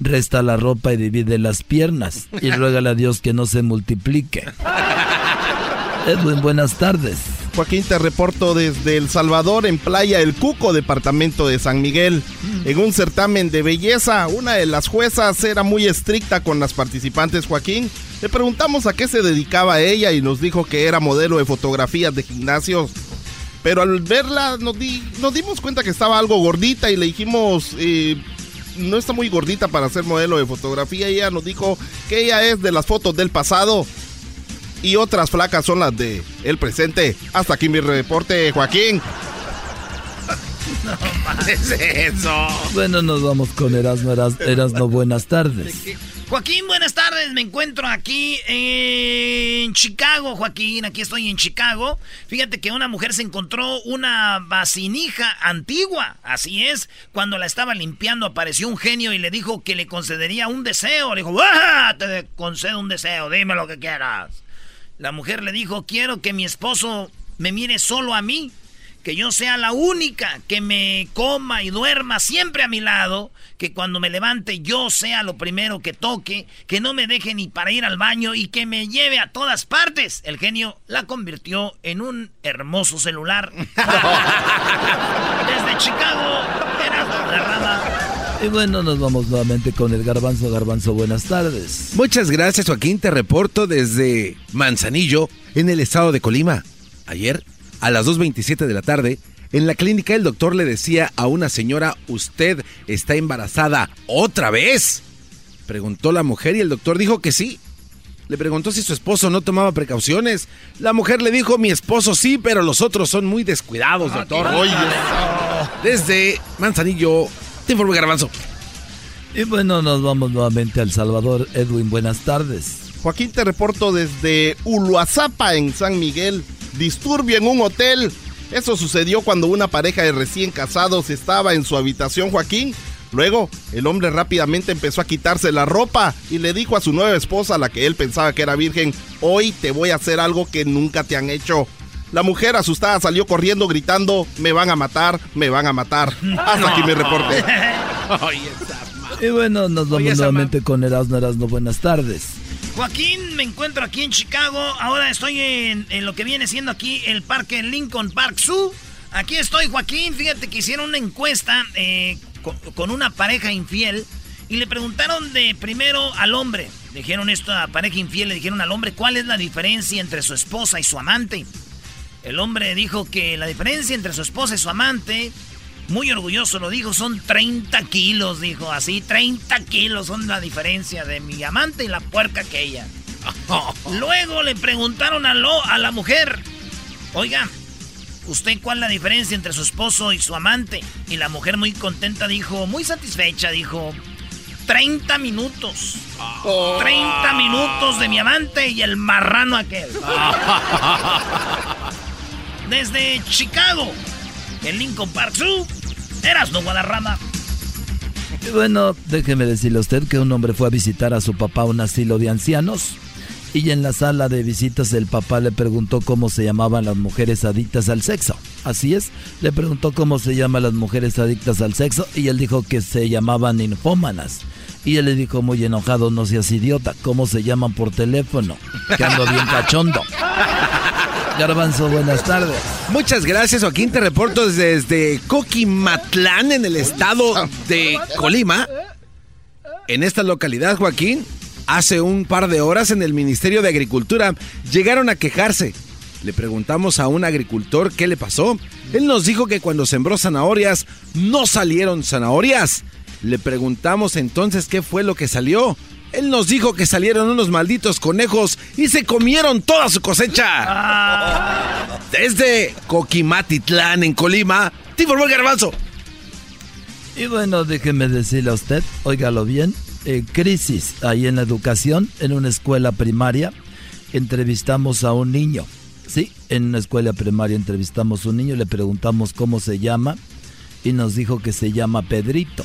resta la ropa y divide las piernas y ruega a Dios que no se multiplique. Edwin, buenas tardes. Joaquín, te reporto desde El Salvador, en Playa El Cuco, departamento de San Miguel. En un certamen de belleza, una de las juezas era muy estricta con las participantes, Joaquín. Le preguntamos a qué se dedicaba ella y nos dijo que era modelo de fotografías de gimnasios. Pero al verla nos, nos dimos cuenta que estaba algo gordita y le dijimos, eh, no está muy gordita para ser modelo de fotografía. Ella nos dijo que ella es de las fotos del pasado y otras flacas son las de el presente. Hasta aquí mi reporte, Joaquín. No, ¿Qué es eso? Bueno, nos vamos con Erasmo, Erasmo, buenas tardes. Joaquín, buenas tardes. Me encuentro aquí en Chicago, Joaquín. Aquí estoy en Chicago. Fíjate que una mujer se encontró una vasinija antigua. Así es. Cuando la estaba limpiando apareció un genio y le dijo que le concedería un deseo. Le dijo, ¡Ah! Te concedo un deseo. Dime lo que quieras. La mujer le dijo, quiero que mi esposo me mire solo a mí que yo sea la única que me coma y duerma siempre a mi lado, que cuando me levante yo sea lo primero que toque, que no me deje ni para ir al baño y que me lleve a todas partes. El genio la convirtió en un hermoso celular. Desde Chicago, era la rama. Y bueno, nos vamos nuevamente con el garbanzo. Garbanzo, buenas tardes. Muchas gracias, Joaquín. Te reporto desde Manzanillo, en el estado de Colima. Ayer a las 2.27 de la tarde, en la clínica el doctor le decía a una señora, ¿usted está embarazada otra vez? Preguntó la mujer y el doctor dijo que sí. Le preguntó si su esposo no tomaba precauciones. La mujer le dijo, mi esposo sí, pero los otros son muy descuidados, ah, doctor. Desde Manzanillo, te informo Garbanzo. Y bueno, nos vamos nuevamente al Salvador. Edwin, buenas tardes. Joaquín, te reporto desde Uluazapa, en San Miguel disturbio en un hotel. Eso sucedió cuando una pareja de recién casados estaba en su habitación, Joaquín. Luego, el hombre rápidamente empezó a quitarse la ropa y le dijo a su nueva esposa, la que él pensaba que era virgen, hoy te voy a hacer algo que nunca te han hecho. La mujer asustada salió corriendo gritando, me van a matar, me van a matar. Hasta aquí mi reporte. y bueno, nos vamos nuevamente con Erasmo Erasmo. Buenas tardes. Joaquín, me encuentro aquí en Chicago. Ahora estoy en, lo que viene siendo aquí el parque Lincoln Park Zoo. Aquí estoy, Joaquín. Fíjate que hicieron una encuesta eh, con, una pareja infiel y le preguntaron de primero al hombre. Dijeron esto a pareja infiel, le dijeron al hombre cuál es la diferencia entre su esposa y su amante. El hombre dijo que la diferencia entre su esposa y su amante muy orgulloso lo dijo, son 30 kilos, dijo así, 30 kilos son la diferencia de mi amante y la puerca que ella. Luego le preguntaron a, lo, a la mujer, oiga, ¿usted cuál es la diferencia entre su esposo y su amante? Y la mujer muy contenta dijo, muy satisfecha, dijo, 30 minutos. 30 minutos de mi amante y el marrano aquel. Desde Chicago, en Lincoln Park Zoo. Eras no Guadarrama. Bueno, déjeme decirle a usted que un hombre fue a visitar a su papá a un asilo de ancianos. Y en la sala de visitas el papá le preguntó cómo se llamaban las mujeres adictas al sexo. Así es, le preguntó cómo se llaman las mujeres adictas al sexo y él dijo que se llamaban infómanas. Y él le dijo muy enojado, no seas idiota, ¿cómo se llaman por teléfono? Que ando bien cachondo. Garbanzo, buenas tardes. Muchas gracias, Joaquín. Te reporto desde, Coquimatlán, en el estado de Colima. En esta localidad, Joaquín, hace un par de horas en el Ministerio de Agricultura llegaron a quejarse. Le preguntamos a un agricultor qué le pasó. Él nos dijo que cuando sembró zanahorias no salieron zanahorias. Le preguntamos entonces qué fue lo que salió. Él nos dijo que salieron unos malditos conejos y se comieron toda su cosecha. Ah. Desde Coquimatitlán, en Colima, el garbanzo. Y bueno, déjeme decirle a usted, óigalo bien, eh, crisis ahí en la educación, en una escuela primaria, entrevistamos a un niño. Sí, en una escuela primaria entrevistamos a un niño, le preguntamos cómo se llama y nos dijo que se llama Pedrito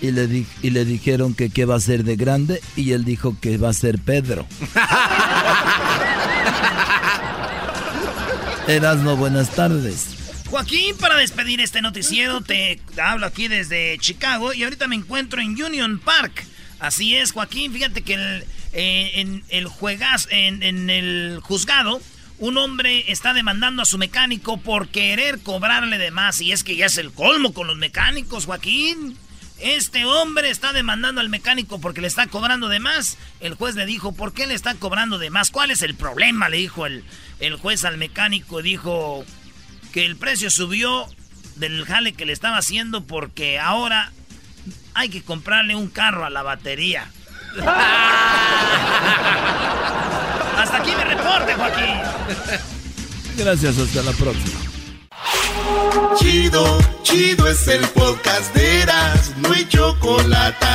y le, y le dijeron que qué va a ser de grande y él dijo que va a ser Pedro. Erasmo, buenas tardes. Joaquín, para despedir este noticiero, te hablo aquí desde Chicago y ahorita me encuentro en Union Park. Así es, Joaquín, fíjate que el, eh, en el juegas, en, en el juzgado, un hombre está demandando a su mecánico por querer cobrarle de más. Y es que ya es el colmo con los mecánicos, Joaquín. Este hombre está demandando al mecánico porque le está cobrando de más. El juez le dijo, ¿por qué le está cobrando de más? ¿Cuál es el problema? Le dijo el, el juez al mecánico. Dijo que el precio subió del jale que le estaba haciendo porque ahora hay que comprarle un carro a la batería. Hasta aquí mi reporte, Joaquín. Gracias, hasta la próxima. Chido, chido es el podcast de Eras, no hay chocolate.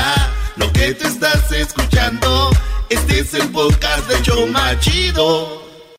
Lo que te estás escuchando, este es el podcast de Choma Chido.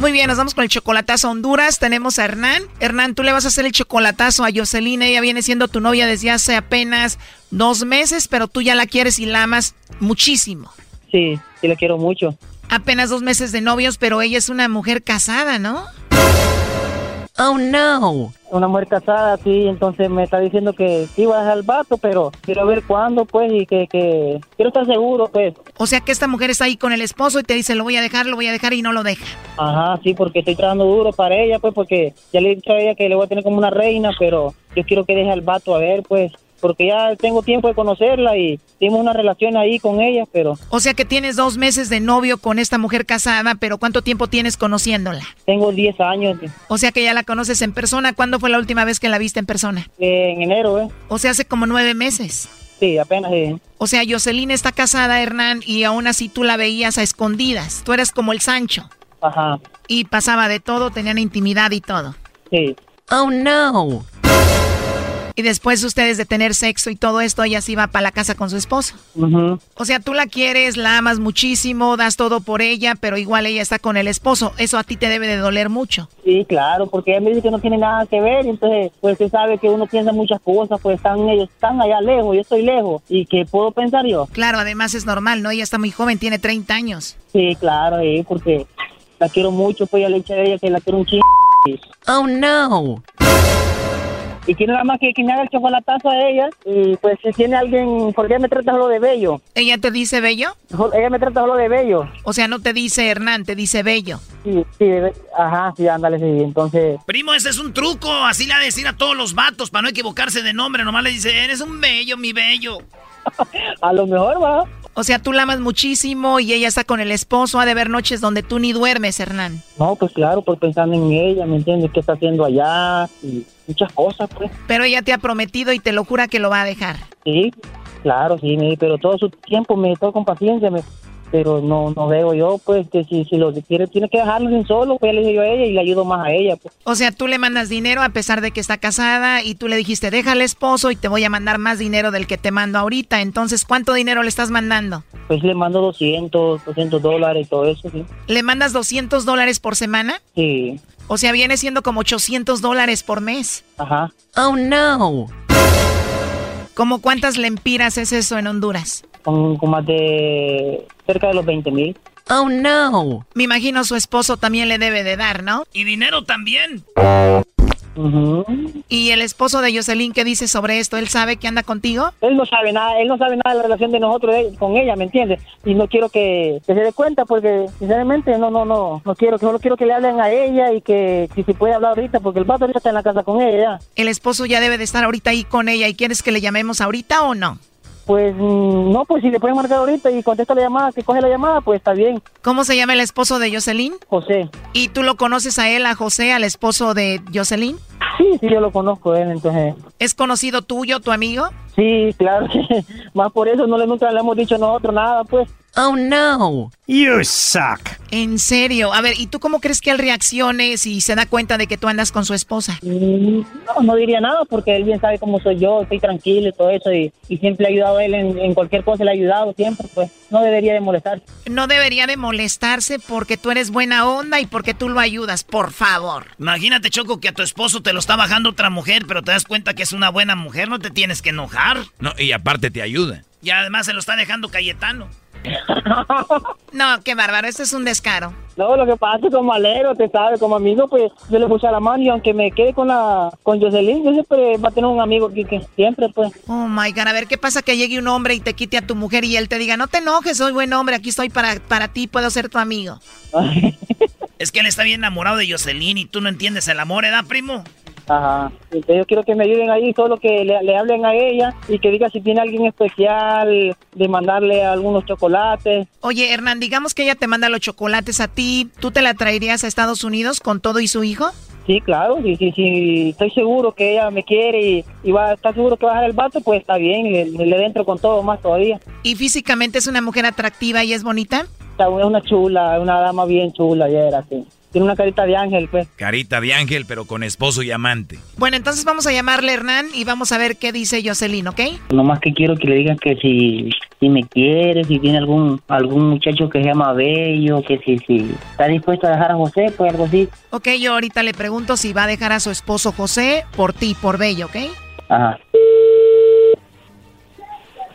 Muy bien, nos vamos con el chocolatazo a Honduras. Tenemos a Hernán. Hernán, tú le vas a hacer el chocolatazo a Jocelyn. Ella viene siendo tu novia desde hace apenas dos meses, pero tú ya la quieres y la amas muchísimo. Sí, sí la quiero mucho. Apenas dos meses de novios, pero ella es una mujer casada, ¿no? Oh no. Una mujer casada, sí, entonces me está diciendo que iba a dejar el vato, pero quiero ver cuándo, pues, y que, que quiero estar seguro, pues. O sea que esta mujer está ahí con el esposo y te dice, lo voy a dejar, lo voy a dejar y no lo deja. Ajá, sí, porque estoy trabajando duro para ella, pues, porque ya le he dicho a ella que le voy a tener como una reina, pero yo quiero que deje al vato a ver, pues, porque ya tengo tiempo de conocerla y tengo una relación ahí con ella, pero... O sea que tienes dos meses de novio con esta mujer casada, pero ¿cuánto tiempo tienes conociéndola? Tengo 10 años. O sea que ya la conoces en persona. ¿Cuándo fue la última vez que la viste en persona? en enero, ¿eh? O sea, hace como nueve meses. Sí, apenas. O sea, Jocelyn está casada, Hernán, y aún así tú la veías a escondidas. Tú eras como el Sancho. Ajá. Y pasaba de todo, tenían intimidad y todo. Sí. Oh, no. Y después ustedes de tener sexo y todo esto, ella se iba para la casa con su esposo. O sea, tú la quieres, la amas muchísimo, das todo por ella, pero igual ella está con el esposo. Eso a ti te debe de doler mucho. Sí, claro, porque ella me dice que no tiene nada que ver, entonces pues se sabe que uno piensa muchas cosas, pues están ellos, están allá lejos, yo estoy lejos, y qué puedo pensar yo. Claro, además es normal, ¿no? Ella está muy joven, tiene 30 años. Sí, claro, sí, porque la quiero mucho, pues ya le he dicho a ella que la quiero un chingo. Oh, no. Y quiero nada más que, que me haga el chocolatazo a ella. Y pues si tiene alguien, porque ella me trata solo de bello. ¿Ella te dice bello? Ella me trata solo de bello. O sea, no te dice Hernán, te dice bello. Sí, sí, ajá, sí, ándale, sí. Entonces. Primo, ese es un truco. Así le ha de decir a todos los vatos para no equivocarse de nombre. Nomás le dice, eres un bello, mi bello. a lo mejor va. O sea, tú la amas muchísimo y ella está con el esposo. Ha de haber noches donde tú ni duermes, Hernán. No, pues claro, pues pensando en ella, ¿me entiendes? ¿Qué está haciendo allá? Y muchas cosas, pues. Pero ella te ha prometido y te lo jura que lo va a dejar. Sí, claro, sí, pero todo su tiempo me todo con paciencia, me, pero no no veo yo pues que si, si lo quiere tiene que dejarlo sin solo pues le dije yo a ella y le ayudo más a ella pues. o sea tú le mandas dinero a pesar de que está casada y tú le dijiste deja al esposo y te voy a mandar más dinero del que te mando ahorita entonces cuánto dinero le estás mandando pues le mando 200 200 dólares y todo eso sí. Le mandas 200 dólares por semana sí. O sea viene siendo como 800 dólares por mes. Ajá. Oh no ¿Cómo cuántas lempiras es eso en Honduras? Con, más de cerca de los 20 mil. Oh no. Me imagino su esposo también le debe de dar, ¿no? Y dinero también. ¿Y el esposo de Jocelyn qué dice sobre esto? ¿Él sabe que anda contigo? Él no sabe nada, él no sabe nada de la relación de nosotros con ella, ¿me entiendes? Y no quiero que, se dé cuenta porque sinceramente no, no, no, no quiero, que solo quiero que le hablen a ella y que si se puede hablar ahorita porque el vato ahorita está en la casa con ella. El esposo ya debe de estar ahorita ahí con ella y quieres que le llamemos ahorita o no? Pues mm, no, pues si le pueden marcar ahorita y contesta la llamada, que coge la llamada, pues está bien. ¿Cómo se llama el esposo de Jocelyn? José. ¿Y tú lo conoces a él, a José, al esposo de Jocelyn? Sí, sí, yo lo conozco él, entonces. ¿Es conocido tuyo, tu amigo? Sí, claro. Más por eso no le nunca le hemos dicho nosotros nada, pues. Oh no. You suck. En serio. A ver, ¿y tú cómo crees que él reaccione si se da cuenta de que tú andas con su esposa? Mm, no, no diría nada porque él bien sabe cómo soy yo, estoy tranquilo y todo eso y, siempre he ayudado a él en, cualquier cosa, le he ayudado siempre, pues no debería de molestarse. No debería de molestarse porque tú eres buena onda y porque tú lo ayudas, por favor. Imagínate, Choco, que a tu esposo te lo está bajando otra mujer, pero te das cuenta que es una buena mujer, no te tienes que enojar. No, y aparte te ayuda. Y además se lo está dejando Cayetano. No, qué bárbaro, esto es un descaro. No, lo que pasa es que como alero, te sabe, como amigo, pues yo le puse a la mano y aunque me quede con la con Jocelyn, yo siempre va a tener un amigo que, que siempre, pues. Oh my god, a ver, ¿qué pasa que llegue un hombre y te quite a tu mujer y él te diga, no te enojes, soy buen hombre, aquí estoy para, para ti, puedo ser tu amigo? es que él está bien enamorado de Jocelyn y tú no entiendes el amor, ¿eh, primo? Ajá. Entonces yo quiero que me ayuden ahí, solo que le, le hablen a ella y que diga si tiene alguien especial, de mandarle algunos chocolates. Oye, Hernán, digamos que ella te manda los chocolates a ti, ¿tú te la traerías a Estados Unidos con todo y su hijo? Sí, claro, sí, sí, sí, estoy seguro que ella me quiere y, y va, está seguro que va a dejar el vato, pues está bien, le, le dentro con todo más todavía. ¿Y físicamente es una mujer atractiva y es bonita? Es una chula, una dama bien chula, ya era así. Tiene una carita de ángel, pues. Carita de ángel, pero con esposo y amante. Bueno, entonces vamos a llamarle Hernán y vamos a ver qué dice Jocelyn, ¿ok? Nomás que quiero que le digan que si, si me quiere, si tiene algún algún muchacho que se llama Bello, que si, si está dispuesto a dejar a José, pues algo así. Ok, yo ahorita le pregunto si va a dejar a su esposo José por ti, por Bello, ¿ok? Ajá.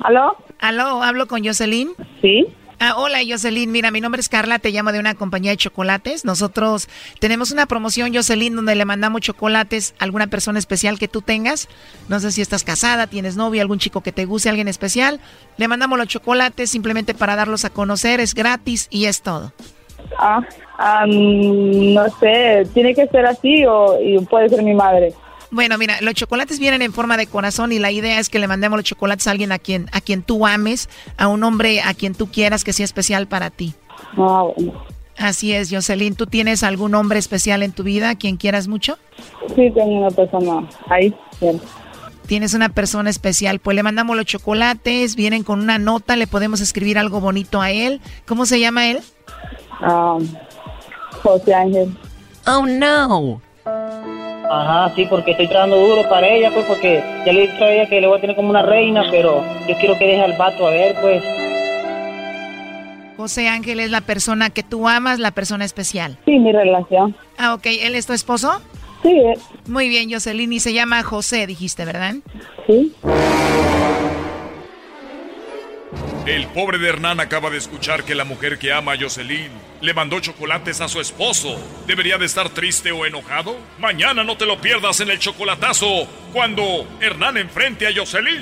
¿Aló? ¿Aló? ¿Hablo con Jocelyn? Sí. Ah, hola Jocelyn, mira, mi nombre es Carla, te llamo de una compañía de chocolates. Nosotros tenemos una promoción, Jocelyn, donde le mandamos chocolates a alguna persona especial que tú tengas. No sé si estás casada, tienes novio, algún chico que te guste, alguien especial. Le mandamos los chocolates simplemente para darlos a conocer, es gratis y es todo. Ah, ah, no sé, tiene que ser así o y puede ser mi madre. Bueno, mira, los chocolates vienen en forma de corazón y la idea es que le mandemos los chocolates a alguien a quien, a quien tú ames, a un hombre a quien tú quieras que sea especial para ti. Ah, bueno. Así es, Jocelyn. ¿Tú tienes algún hombre especial en tu vida a quien quieras mucho? Sí, tengo una persona ahí. Bien. Tienes una persona especial, pues le mandamos los chocolates, vienen con una nota, le podemos escribir algo bonito a él. ¿Cómo se llama él? Ah, José Ángel. Oh, no. Ajá, sí, porque estoy trabajando duro para ella, pues, porque ya le he dicho a ella que le voy a tener como una reina, pero yo quiero que deje al vato a ver, pues. José Ángel es la persona que tú amas, la persona especial. Sí, mi relación. Ah, ok. ¿Él es tu esposo? Sí. eh. Muy bien, Jocelyn. Y se llama José, dijiste, ¿verdad? Sí. El pobre de Hernán acaba de escuchar que la mujer que ama a Jocelyn le mandó chocolates a su esposo. ¿Debería de estar triste o enojado? Mañana no te lo pierdas en el chocolatazo cuando Hernán enfrente a Jocelyn.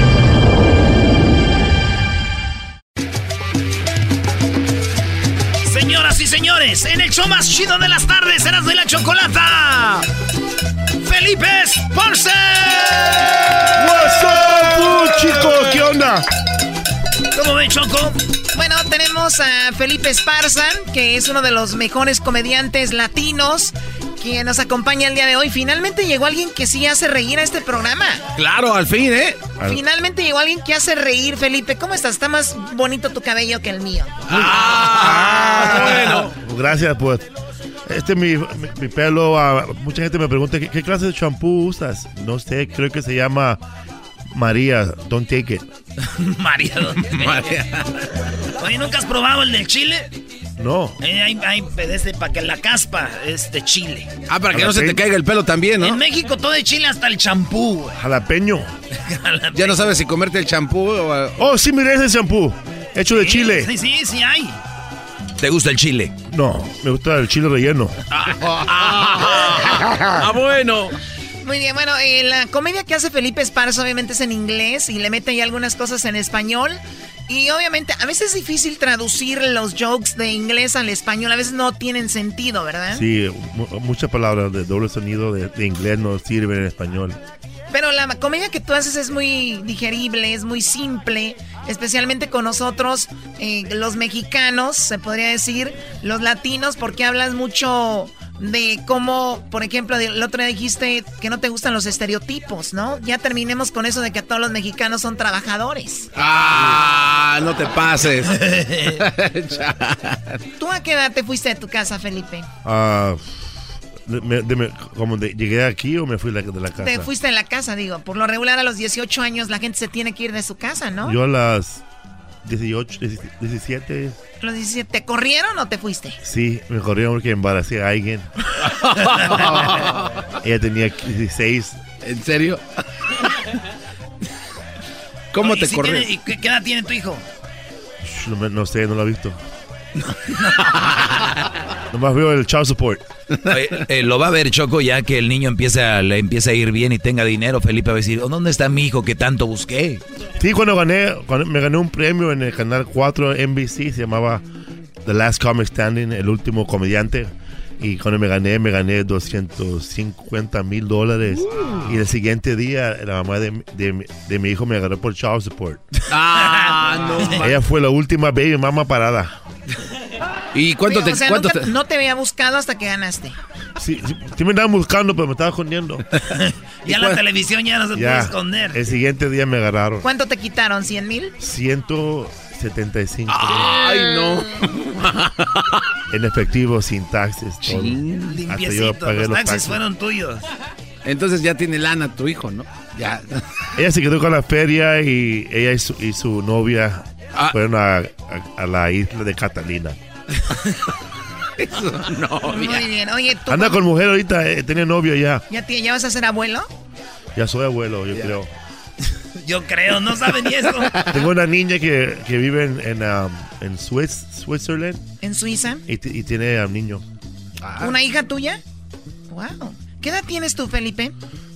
Señoras y señores, en el show más chido de las tardes, Eras de la Chocolata. Felipe Esparce. What's up, chico? ¿Qué onda? ¿Cómo ven, Choco? Bueno, tenemos a Felipe Esparza, que es uno de los mejores comediantes latinos que nos acompaña el día de hoy. Finalmente llegó alguien que sí hace reír a este programa. Claro, al fin, ¿eh? Finalmente llegó alguien que hace reír, Felipe. ¿Cómo estás? Está más bonito tu cabello que el mío. Ah, bueno. Gracias, pues. Este mi, mi, mi pelo, ah, mucha gente me pregunta ¿qué, qué clase de champú usas. No sé, creo que se llama María. Don't take it. María, ¿dónde? Oye, ¿nunca has probado el del chile? No. Eh, hay, hay este, para que la caspa es de chile. Ah, para que no se te caiga el pelo también, En ¿no? México todo de chile hasta el champú. Jalapeño. Ya no sabes si comerte el champú o... Oh, sí, mire ese champú. Hecho de Sí, chile. Sí, sí, sí hay. ¿Te gusta el chile? No, me gusta el chile relleno. Ah, bueno. Muy bien, bueno, eh, la comedia que hace Felipe Esparza obviamente es en inglés y le mete ahí algunas cosas en español. Y obviamente a veces es difícil traducir los jokes de inglés al español, a veces no tienen sentido, ¿verdad? Sí, mu- muchas palabras de doble sonido de, de inglés no sirven en español. Pero la comedia que tú haces es muy digerible, es muy simple, especialmente con nosotros, eh, los mexicanos, se podría decir, los latinos, porque hablas mucho de cómo, por ejemplo, el otro día dijiste que no te gustan los estereotipos, ¿no? Ya terminemos con eso de que todos los mexicanos son trabajadores. Ah, no te pases. ¿Tú a qué edad te fuiste de tu casa, Felipe? Ah, de- de- como de- llegué aquí o me fui de la, de la casa. Te fuiste de la casa, digo. Por lo regular a los 18 años la gente se tiene que ir de su casa, ¿no? Yo a las 18, 17, Los 17, ¿te corrieron o te fuiste? sí, me corrieron porque embaracé a alguien. Ella tenía 16. ¿En serio? ¿Cómo te corre? ¿Y qué edad tiene tu hijo? No, no sé, no lo he visto. Nomás veo el child support. Eh, lo va a ver Choco ya que el niño empieza, le empieza a ir bien y tenga dinero. Felipe va a decir, ¿dónde está mi hijo que tanto busqué? Sí, cuando gané, cuando me gané un premio en el canal 4 NBC, se llamaba The Last Comic Standing, el último comediante. Y cuando me gané, me gané 250 mil dólares. Y el siguiente día, la mamá de, de, mi hijo me agarró por child support. Ah, no. Ella fue la última baby mamá parada. ¿Y cuánto te, no, te, no, te, había buscado hasta que ganaste. Sí, sí, me estaban buscando, pero me estaba escondiendo. ya la televisión ya no se puede esconder. El siguiente día me agarraron. ¿Cuánto te quitaron? ¿100 mil? 175. ¡Ay, no! en efectivo, sin taxes. Todo. Limpiecito, los, taxes, fueron tuyos. Entonces ya tiene lana tu hijo, ¿no? Ya. ella se quedó con la feria y ella y su, y su novia ah. fueron a, a, la isla de Catalina. Muy bien. Oye, ¿tú Anda con mujer ahorita, eh, tiene novio ya. ¿Ya, ¿Ya vas a ser abuelo? Ya soy abuelo, yo creo. Yo creo, no saben ni eso. Tengo una niña que, que vive en, en, um, en Swiss, Switzerland. ¿En Suiza? Y, y tiene un niño. Ah. ¿Una hija tuya? Wow. ¿Qué edad tienes tú, Felipe?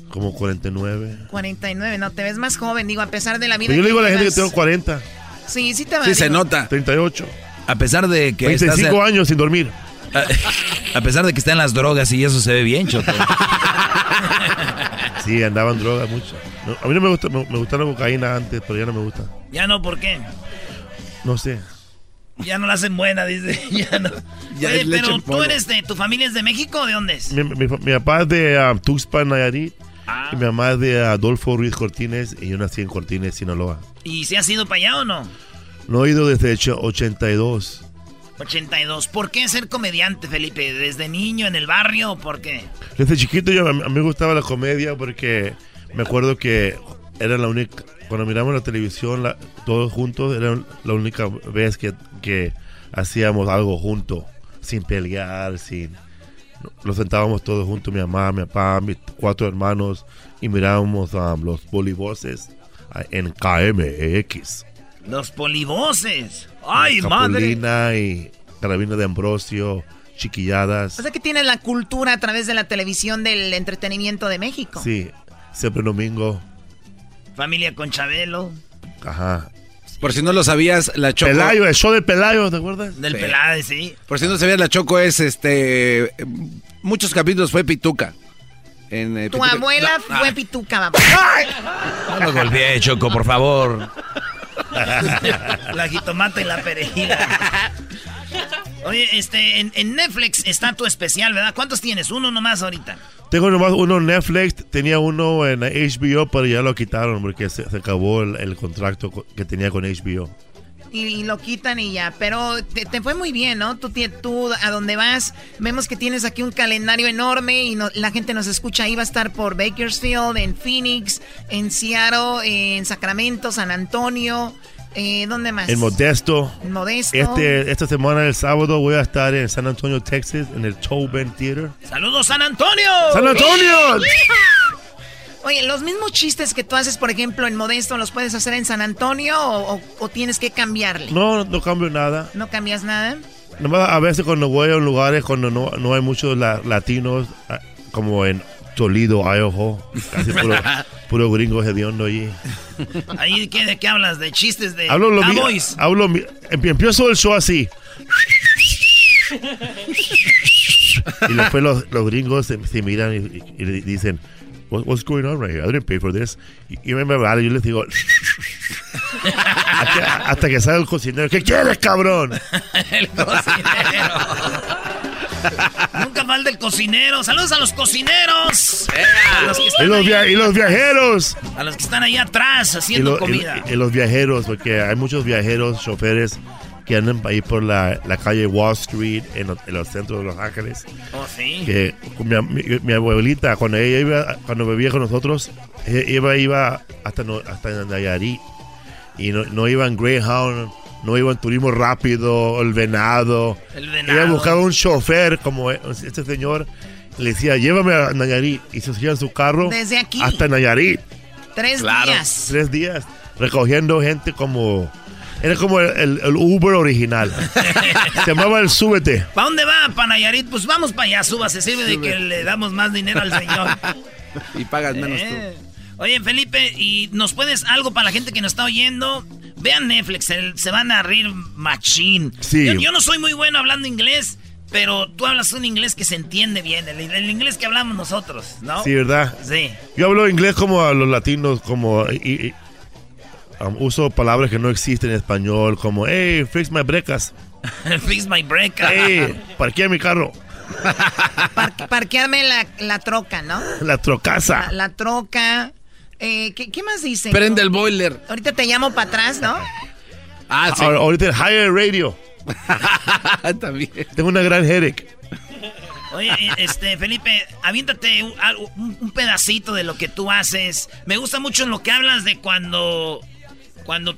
Como 49. 49, no, te ves más joven, digo, a pesar de la vida. Pero yo le digo a la gente que tengo 40. Sí, sí te va. Sí, se nota. 38. A pesar de que... 25 años sin dormir. A, pesar de que está en las drogas y eso se ve bien, Choto. sí, andaban drogas mucho. a mí no me gusta, me, gustaba la cocaína antes, pero ya no me gusta. ¿Ya no? ¿Por qué? No sé. Ya no la hacen buena, dice. Ya no. pero tú eres de, ¿tu familia es de México o de dónde es? Mi, papá es de um, Tuxpan, Nayarit. Ah. Y mi mamá es de Adolfo Ruiz Cortines y yo nací en Cortines, Sinaloa. ¿Y se has ido para allá o no? No he ido desde hecho 82. 82. ¿Por qué ser comediante, Felipe? ¿Desde niño en el barrio o por qué? Desde chiquito yo, a mí me gustaba la comedia porque me acuerdo que era la única, cuando miramos la televisión todos juntos, era la única vez que, que hacíamos algo juntos, sin pelear, sin... Nos sentábamos todos juntos, mi mamá, mi papá, mis cuatro hermanos, y mirábamos um, los polivoces en KMX. Los polivoces. ¡Ay, Capulina madre! y Carabina de Ambrosio, chiquilladas. O sea que tiene la cultura a través de la televisión del entretenimiento de México. Sí, siempre domingo. Familia con Chabelo. Ajá. Por si no lo sabías, la Choco. Pelayo, el show de Pelayo, ¿te acuerdas? Del Pelayo, sí. Por si no sabías, la Choco es este. Muchos capítulos fue Pituca. En, tu abuela fue Pituca, papá. No lo golpeé, Choco, por favor. La jitomata y la perejil. Oye, este, en, Netflix está tu especial, ¿verdad? ¿Cuántos tienes? Uno nomás ahorita. Tengo nomás uno en Netflix, tenía uno en HBO, pero ya lo quitaron porque se, acabó el, contrato que tenía con HBO. Y, lo quitan y ya, pero te, fue muy bien, ¿no? Tú, tú a donde vas, vemos que tienes aquí un calendario enorme y la gente nos escucha, ahí va a estar por Bakersfield, en Phoenix, en Seattle, en Sacramento, San Antonio. Eh, ¿Dónde más? En Modesto. En Modesto. Este, esta semana, el sábado, voy a estar en San Antonio, Texas, en el Tobin Theater. ¡Saludos, San Antonio! ¡San Antonio! Oye, los mismos chistes que tú haces, por ejemplo, en Modesto, ¿los puedes hacer en San Antonio o, tienes que cambiarle? No, no cambio nada. ¿No cambias nada? Nomás a veces cuando voy a lugares cuando no, no hay muchos latinos, ah, como en Toledo, Idaho. Casi puro, puro gringo hediondo allí. ¿Ahí ¿qué, de qué hablas? ¿De chistes de hablo lo Hablo, empiezo el show así. y después los, los gringos se, miran y, dicen, what's going on right here? I didn't pay for this. Y, me vale, yo les digo, hasta, hasta, que sale el cocinero, ¿qué quieres, cabrón? el cocinero. Nunca mal del cocinero. Saludos a los cocineros. y, los viajeros. A los que están ahí atrás haciendo comida. Y, los viajeros, porque hay muchos viajeros, choferes que andan ahí por la, calle Wall Street en, los centros de Los Ángeles. Oh, sí. Que mi, abuelita, cuando ella iba, cuando vivía con nosotros, ella iba hasta, no, hasta Nayarit. Y no, no iba en Greyhound no iba en turismo rápido, el venado. El venado. Ella buscaba un chofer como este señor. Le decía, llévame a Nayarit. Y se subía en su carro. Desde aquí. Hasta Nayarit. Tres días. Tres días. Recogiendo gente como... Era como el, el Uber original. Se llamaba el Súbete. ¿Para dónde va, Panayarit? Pues vamos para allá, suba. Se sirve de que le damos más dinero al señor. y pagas menos tú. Eh. Oye, Felipe, ¿y nos puedes algo para la gente que nos está oyendo? Vean Netflix, se, se van a rir machín. Sí. Yo, yo no soy muy bueno hablando inglés, pero tú hablas un inglés que se entiende bien, el, el inglés que hablamos nosotros, ¿no? Sí, ¿verdad? Sí. Yo hablo inglés como a los latinos, como... y- y, um, uso palabras que no existen en español, como, hey, fix my brecas. Fix my break. Hey, parquea mi carro. Par- parquearme la, la troca, ¿no? La trocasa. La, la troca. Eh, ¿qué, qué más dicen? Prende el boiler. Ahorita te llamo para atrás, ¿no? Ah, sí. Ahora- Ahorita el Higher Radio. También. Tengo una gran headache. Oye, eh, este, Felipe, aviéntate un, algo- un- un pedacito de lo que tú haces. Me gusta mucho lo que hablas de cuando, cuando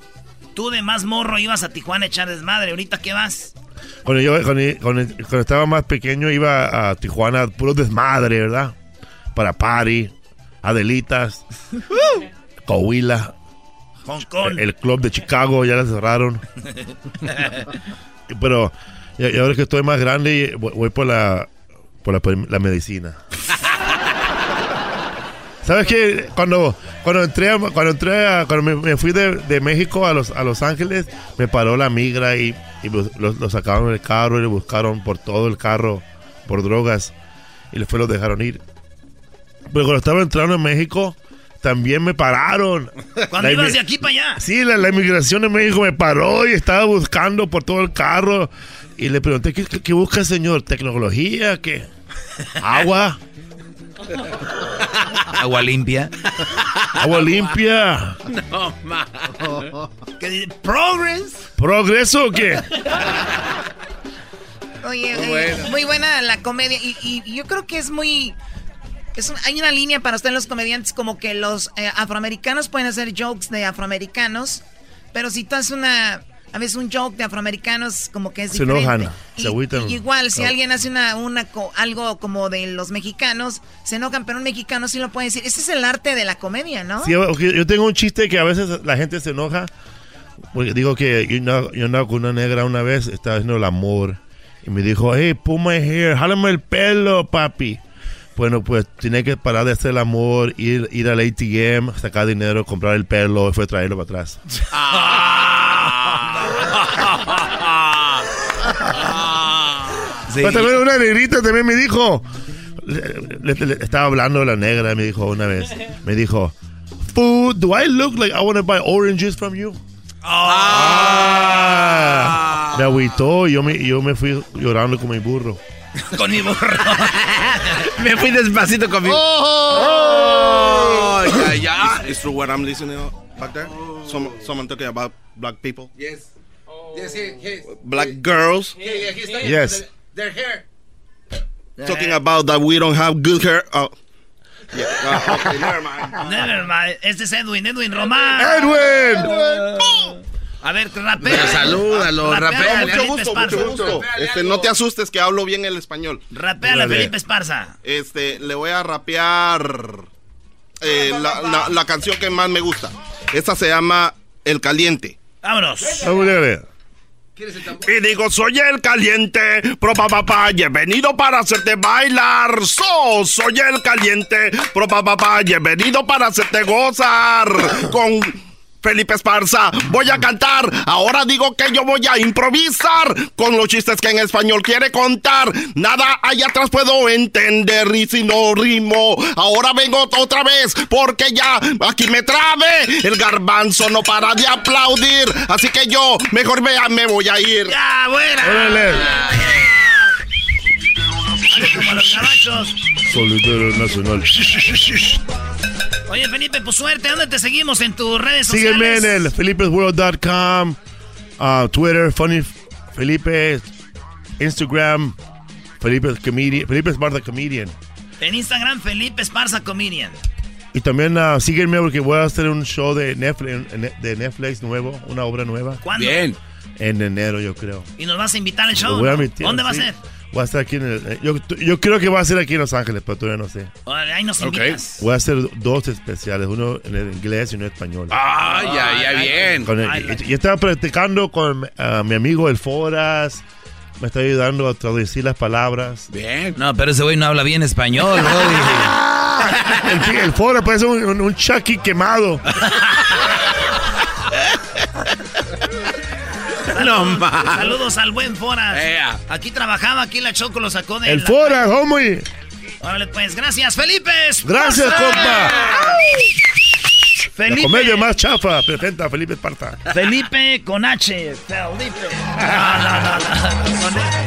tú de más morro ibas a Tijuana a echar desmadre. ¿Ahorita qué vas? Cuando yo cuando, cuando- cuando estaba más pequeño iba a Tijuana, puro desmadre, ¿verdad? Para party, Adelitas, Coahuila, Hong Kong. el club de Chicago, ya la cerraron. Pero y, ahora que estoy más grande, voy, por la por la, la medicina. ¿Sabes qué? Cuando, cuando entré, a- cuando entré a- cuando me, me fui de, de México a Los, a Los Ángeles, me paró la migra y, y lo, lo- lo sacaron del carro y le buscaron por todo el carro por drogas y después lo dejaron ir. Pero cuando estaba entrando en México, también me pararon. Cuando ibas de aquí para allá. Sí, la, la inmigración de México me paró y estaba buscando por todo el carro. Y le pregunté, ¿qué, qué, qué busca, señor? ¿Tecnología? ¿Qué? ¿Agua? Agua limpia. ¿Agua limpia? No, ma. ¿Qué dice? ¿Progress? ¿Progreso o qué? Oye, Muy eh, buena. muy buena la comedia. Y, y yo creo que es muy. Es un- hay una línea para ustedes, los comediantes, como que los eh, afroamericanos pueden hacer jokes de afroamericanos. Pero si tú haces una. A veces un joke de afroamericanos, como que es Se diferente. enojan, Y- se agüitan. y igual, si No. alguien hace una, una algo como de los mexicanos, se enojan, pero un mexicano sí lo puede decir. Ese es el arte de la comedia, ¿no? Sí, yo tengo un chiste que a veces la gente se enoja. Porque digo que yo andaba, yo andaba con una negra una vez, estaba haciendo el amor. Y me dijo, hey, pull my hair, jálame el pelo, papi. Bueno, pues tenía que parar de hacer el amor, ir, ir al ATM, sacar dinero, comprar el pelo y fue traerlo para atrás. Pero también una negrita también me dijo. le- le- le- estaba hablando de la negra, me dijo una vez. Me dijo, Food, do I look like I want to buy oranges from you? Ah. Me agüitó y yo me, yo me fui llorando como mi burro. Con mi burro. Me fui despacito con mi. Oh, yeah, yeah. Is true what I'm listening back there? Some, someone talking about black people, Yes. Yes, black girls, Yes. about their hair. talking about that we don't have good hair. Oh, yeah. okay, never mind. Never mind. Este es Edwin, Edwin Román. ¡Edwin! A ver, rapea. Salúdalo, Rapea, rapea, Mucho gusto, mucho gusto. Este, no te asustes que hablo bien el español. Dale. Felipe Esparza. Este, le voy a rapear eh, la, la- la canción que más me gusta. Esta se llama El Caliente. Vámonos. Y digo, soy el caliente, pro pa pa he venido para hacerte bailar. So, soy el caliente, pro pa pa he venido para hacerte gozar. Con Felipe Esparza voy a cantar. Ahora digo que yo voy a improvisar con los chistes que en español quiere contar. Nada allá atrás puedo entender y si no rimo, ahora vengo otra vez porque ya aquí me trabe. El garbanzo no para de aplaudir, así que yo mejor me, me voy a ir. ¡Ya, buena! Órale. Los Nacional. Oye, Felipe, pues suerte. ¿Dónde te seguimos en tus redes Sígueme sociales? en el felipesworld.com, uh, Twitter, Funny Felipe, Instagram, Felipe Comedian, Felipe Esparza Comedian. En Instagram, Felipe Esparza Comedian. Y también uh, sígueme porque voy a hacer un show de Netflix, de Netflix nuevo, una obra nueva. ¿Cuándo? Bien. En enero, yo creo. Y nos vas a invitar al show. voy a ¿no? ¿Dónde va a sí. ser? Voy a estar aquí en el, eh, yo, yo creo que va a ser aquí en Los Ángeles, pero todavía no sé. Ahí nos invitas. Voy a hacer dos especiales, uno en el inglés y uno en español. Ah, ya, ya, bien. Con el- y, y estaba practicando con ah, mi amigo El Foras. Me está ayudando a traducir las palabras. Bien. No, pero ese güey no habla bien español, Brody. El, el Foras parece un, un, un Chucky quemado. Saludos, al buen Foras. Aquí trabajaba, aquí la Choco lo sacó de El la- Foras, homie. Órale, pues, gracias, Felipe. Gracias, compa. La Felipe. comedia más chafa presenta a Felipe Esparta. Felipe con H. Felipe. No, no, no, no.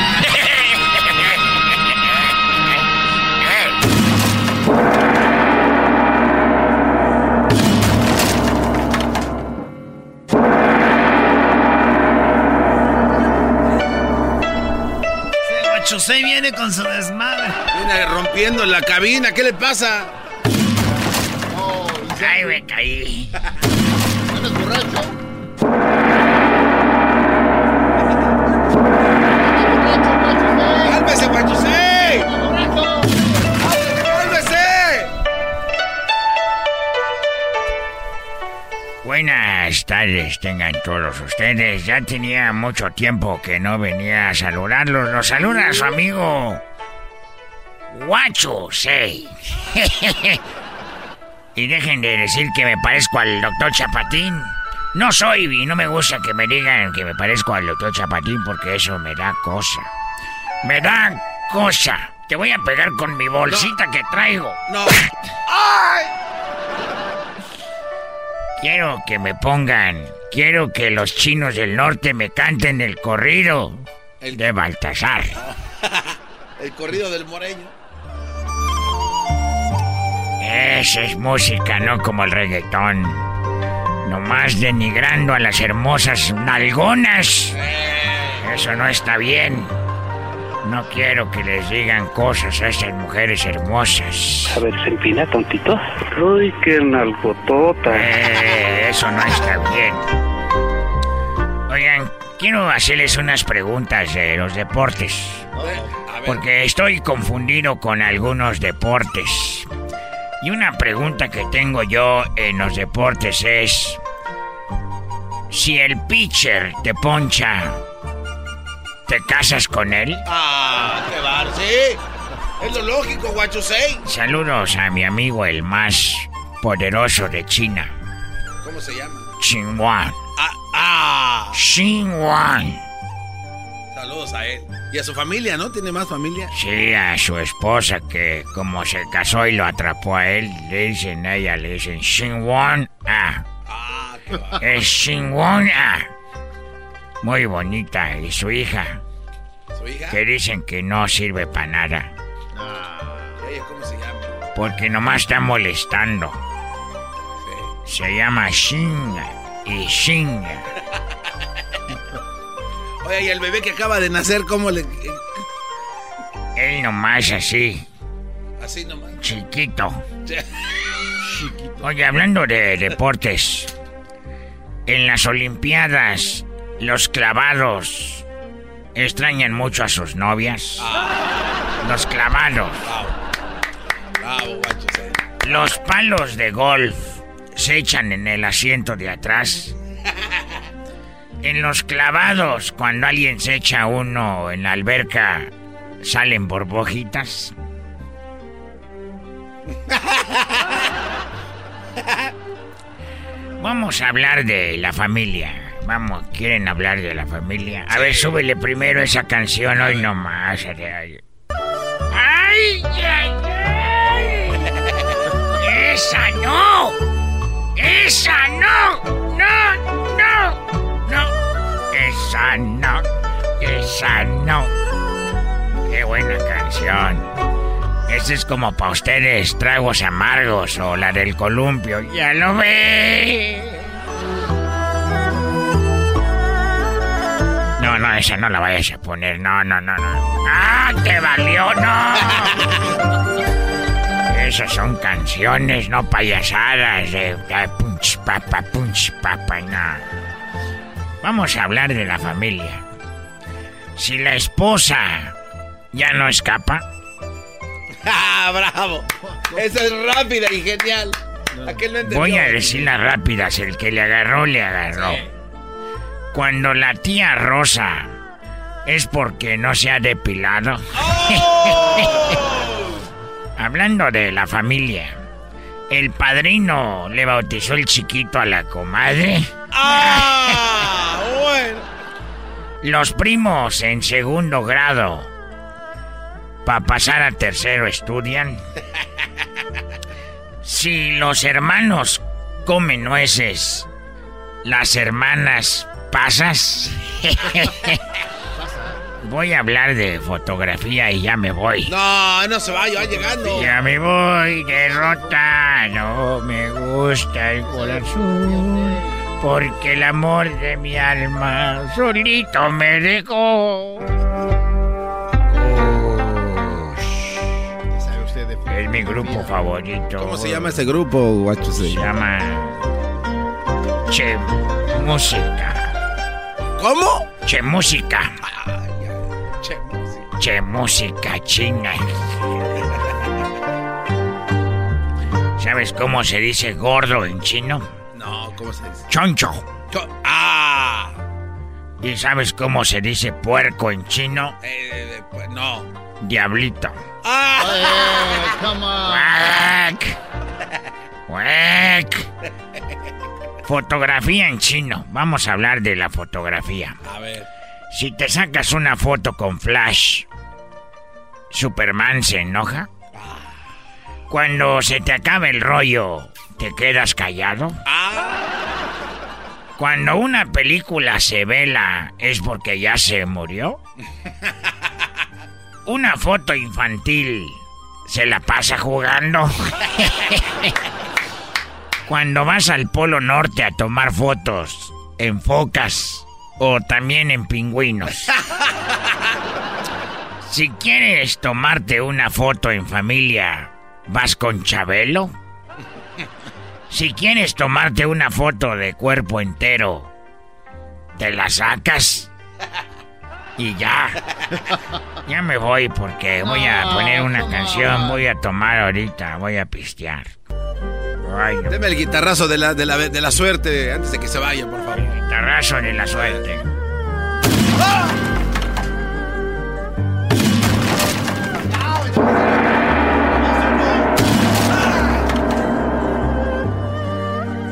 Guachusei viene con su desmadre. Viene rompiendo la cabina, ¿qué le pasa? Ay, me caí. ¿Eres borracho? Buenas tardes tengan todos ustedes. Ya tenía mucho tiempo que no venía a saludarlos. Los saluda su amigo Guacho Sei. y dejen de decir que me parezco al doctor Chapatín. No soy y no me gusta que me digan que me parezco al doctor Chapatín porque eso me da cosa. Me da cosa. Te voy a pegar con mi bolsita que traigo. No. Quiero que me pongan, quiero que los chinos del norte me canten el corrido de Baltasar. El corrido del moreño. Esa es música, no como el reggaetón. Nomás denigrando a las hermosas nalgonas. Eso no está bien. No quiero que les digan cosas a esas mujeres hermosas. A ver, se empina tontito. Uy, qué nalgotota. Eh, eso no está bien. Oigan, quiero hacerles unas preguntas de los deportes. Porque estoy confundido con algunos deportes. Y una pregunta que tengo yo en los deportes es... Si el pitcher te poncha, ¿te casas con él? Ah, qué bar, sí. Es lo lógico, Guachusei. Saludos a mi amigo el más poderoso de China, ¿Cómo se llama? Xinhuan. Ah, ah. Xinhuan. Saludos a él. Y a su familia, ¿no? ¿Tiene más familia? Sí, a su esposa que como se casó y lo atrapó a él, le dicen a ella, le dicen Xinhuan Ah. Es Xinhuan Ah. Muy bonita. Y su hija, ¿Su hija? que dicen que no sirve para nada. ¿Y ella cómo se llama? Porque nomás está molestando. Se llama Xinga y Xinga. Oye, y el bebé que acaba de nacer, ¿cómo le...? Él nomás así, Así nomás. chiquito. Oye, hablando de deportes, en las Olimpiadas, los clavados extrañan mucho a sus novias. Los clavados. Bravo, Guachusei. Los palos de golf se echan en el asiento de atrás. En los clavados, cuando alguien se echa uno en la alberca, salen burbujitas. Vamos a hablar de la familia. Vamos, ¿quieren hablar de la familia? A ver, súbele primero esa canción hoy nomás. ¡Ay, ay, ay! ¡Esa no! ¡Esa no! ¡No, no! ¡No! ¡Esa no! ¡Esa no! ¡Qué buena canción! Esta es como para ustedes, tragos amargos o la del columpio. ¡Ya lo ve! No, no, esa no la vayas a poner. No, no, no, no. ¡Ah, te valió! ¡No! Esas son canciones, no payasadas de punch papa, punch papa, no. Vamos a hablar de la familia. Si la esposa ya no escapa. ¡Ah, bravo! Esa es rápida y genial. Voy a decir las rápidas, el que le agarró, le agarró. Cuando la tía Rosa es porque no se ha depilado. ¡Oh! Hablando de la familia, el padrino le bautizó el chiquito a la comadre. ¡Ah! bueno. Los primos en segundo grado, para pasar a tercero, estudian. Si los hermanos comen nueces, las hermanas pasas. voy a hablar de fotografía y ya me voy. No, no se vaya, va llegando. Ya me voy, derrota. No me gusta el corazón. Porque el amor de mi alma solito me dejó. Es mi grupo favorito. ¿Cómo se llama ese grupo, guacho? Se llama. Che Música. ¿Cómo? Che Música. che Música. Che Música china. ¿Sabes cómo se dice gordo en chino? No, ¿cómo se dice? Choncho. ¡Ah! ¿Y sabes cómo se dice puerco en chino? Eh, eh pues no. Diablito. ¡Ah! come on. Fotografía en chino. Vamos a hablar de la fotografía. A ver. Si te sacas una foto con flash, ¿Superman se enoja? Cuando se te acaba el rollo, ¿te quedas callado? Cuando una película se vela, ¿es porque ya se murió? Una foto infantil, ¿se la pasa jugando? Cuando vas al Polo Norte a tomar fotos, ¿enfocas o también en pingüinos? Si quieres tomarte una foto en familia, ¿vas con Chabelo? Si quieres tomarte una foto de cuerpo entero, ¿te la sacas? Y ya. Ya me voy porque voy a poner una canción, voy a tomar ahorita, voy a pistear. Deme el guitarrazo de la, de, la, de la suerte antes de que se vaya, por favor. El guitarrazo de la suerte.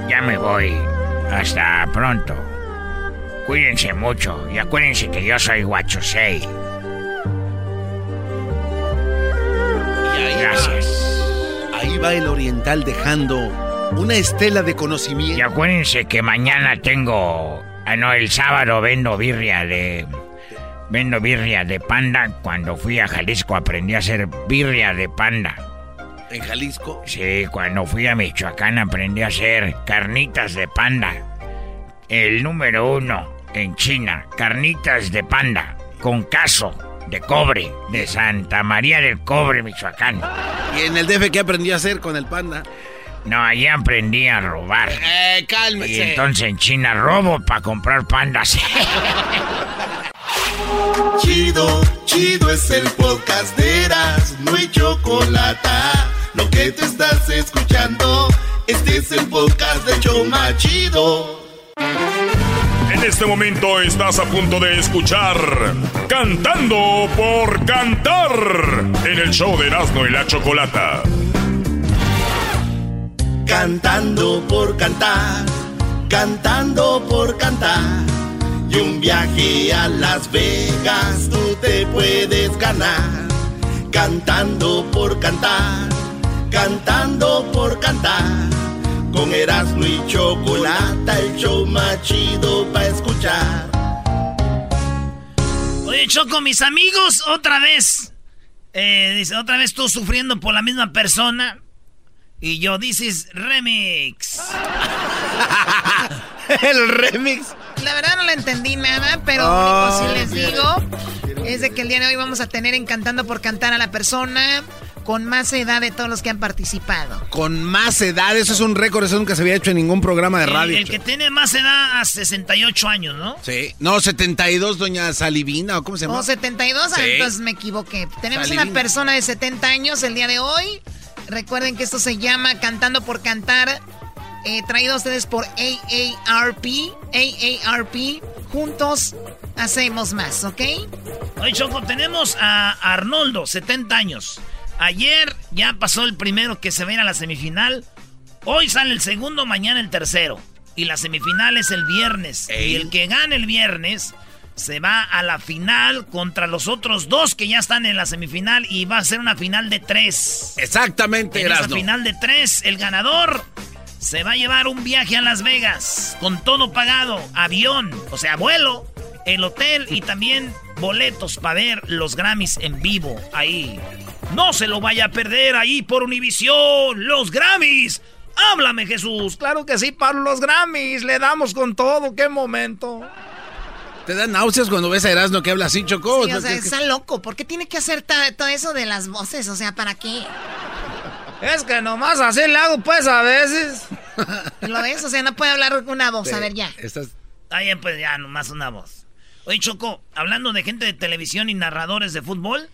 Ya me voy. Hasta pronto. Cuídense mucho y acuérdense que yo soy Guachosei. Va el oriental dejando una estela de conocimiento. Y acuérdense que mañana tengo. Ah, no, el sábado vendo birria de. Vendo birria de panda. Cuando fui a Jalisco aprendí a hacer birria de panda. ¿En Jalisco? Sí, cuando fui a Michoacán aprendí a hacer carnitas de panda. El número uno en China, carnitas de panda con caso de cobre de Santa María del Cobre, Michoacán. ¿Y en el DF qué aprendí a hacer con el panda? No, allí aprendí a robar. Eh, cálmese. Y entonces en China robo para comprar pandas. Chido, chido es el podcast de Eras, no hay chocolate. Lo que te estás escuchando, este es el podcast de Choma Chido. En este momento estás a punto de escuchar Cantando por Cantar en el show de Erasmo y la Chocolata. Cantando por cantar, cantando por cantar. Y un viaje a Las Vegas tú te puedes ganar. Cantando por cantar, cantando por cantar. Con Erasmo y Chocolata, el show más chido para escuchar. Oye, Choco, mis amigos, otra vez. Eh, dice, otra vez tú sufriendo por la misma persona. Y yo, dices remix. el remix. La verdad no le entendí nada, pero lo único sí les digo es de que el día de hoy vamos a tener en Cantando por Cantar a la persona con más edad de todos los que han participado. Con más edad, eso es un récord, eso nunca se había hecho en ningún programa de El- radio. El, que tiene más edad a 68 años, ¿no? Sí. No, 72, doña Salivina, ¿o cómo se llama? O 72, ah, Sí. entonces me equivoqué. Tenemos Salivina. una persona de 70 años el día de hoy. Recuerden que esto se llama Cantando por Cantar, eh, traído a ustedes por AARP. AARP, juntos hacemos más, ¿ok? Oye, Choco, tenemos a Arnoldo, 70 años. Ayer ya pasó el primero que se va a ir a la semifinal. Hoy sale el segundo, mañana el tercero. Y la semifinal es el viernes. Y el que gane el viernes se va a la final contra los otros dos que ya están en la semifinal y va a ser una final de tres. Exactamente, En esa final de tres, el ganador se va a llevar un viaje a Las Vegas con todo pagado, avión, o sea, vuelo, el hotel y también boletos para ver los Grammys en vivo ahí. No se lo vaya a perder ahí por Univisión, los Grammys. Háblame, Jesús. Claro que sí, para los Grammys. Le damos con todo. ¡Qué momento! ¿Te dan náuseas cuando ves a Erasno que habla así, Choco? Sí, o ¿No sea, está loco. ¿Por qué tiene que hacer todo eso de las voces? O sea, ¿para qué? Es que nomás así le hago, pues, a veces. ¿Lo ves? O sea, no puede hablar una voz. A ver, ya. Estás... Ah, ya, pues ya, nomás una voz. Oye, Choco, hablando de gente de televisión y narradores de fútbol,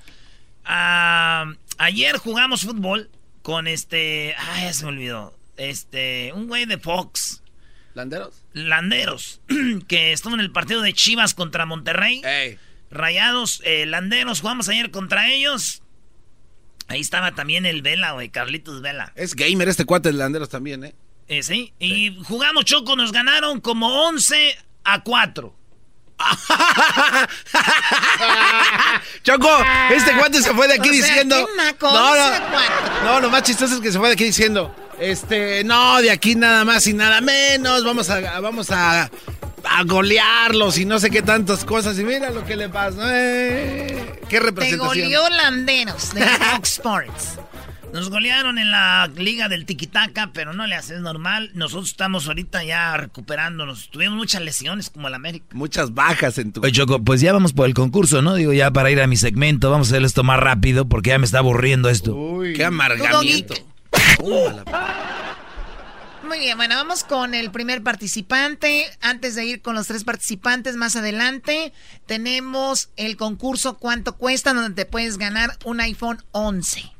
ah, ayer jugamos fútbol con este. Ah, ya se me olvidó. Este, un güey de Fox. ¿Landeros? Landeros, que estuvo en el partido de Chivas contra Monterrey. Rayados, eh, Landeros, jugamos ayer contra ellos. Ahí estaba también el Vela, güey, Carlitos Vela. Es gamer este cuate de Landeros también, ¿eh? Eh, sí, y jugamos Choco, nos ganaron como 11 a 4. Choco, este cuate se fue de aquí O sea, diciendo. qué naco, no, 11 no, no, lo más chistoso es que se fue de aquí diciendo. Este, no, de aquí nada más y nada menos. Vamos a, vamos a, a golearlos y no sé qué tantas cosas. Y mira lo que le pasó. eh. Qué Te representación. goleó Landeros de Fox Sports. Nos golearon en la liga del tiquitaca, pero no le haces normal. Nosotros estamos ahorita ya recuperándonos. Tuvimos muchas lesiones como el América. Muchas bajas en tu. Oye, Choco, pues ya vamos por el concurso, ¿no? Digo, ya para ir a mi segmento, vamos a hacer esto más rápido porque ya me está aburriendo esto. Qué amargamiento. Muy bien, bueno, vamos con el primer participante. Antes de ir con los tres participantes más adelante, tenemos el concurso ¿Cuánto cuesta? donde te puedes ganar un iPhone 11.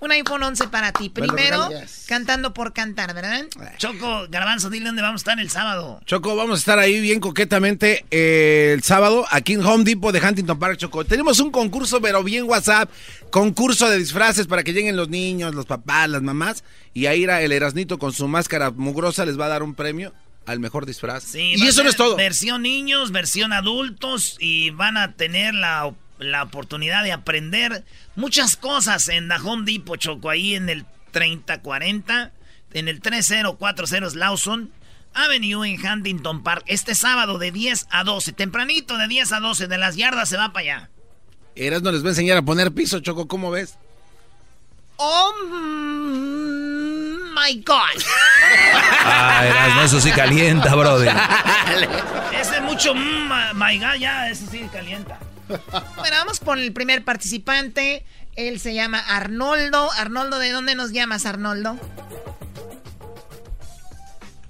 Un iPhone 11 para ti. Primero, cantando por cantar, ¿verdad? Choco, Garbanzo, dile dónde vamos a estar el sábado. Choco, vamos a estar ahí bien coquetamente eh, el sábado aquí en Home Depot de Huntington Park, Choco. Tenemos un concurso, pero bien WhatsApp, concurso de disfraces para que lleguen los niños, los papás, las mamás, y ahí irá el Erasnito con su máscara mugrosa les va a dar un premio al mejor disfraz. Sí, y eso no es todo. Versión niños, versión adultos y van a tener la, la oportunidad de aprender muchas cosas en The Home Depot, Choco, ahí en el 3040, en el 3040 Lawson Avenue en Huntington Park, este sábado de 10 a 12, tempranito de 10 a 12, de las yardas se va para allá. Erasno les va a enseñar a poner piso, Choco, ¿cómo ves? Oh my God. Ah, Erasmo, eso sí calienta, brother. Ese es mucho, my God, ya, ese sí calienta. Bueno, vamos con el primer participante. Él se llama Arnoldo. Arnoldo, ¿de dónde nos llamas, Arnoldo?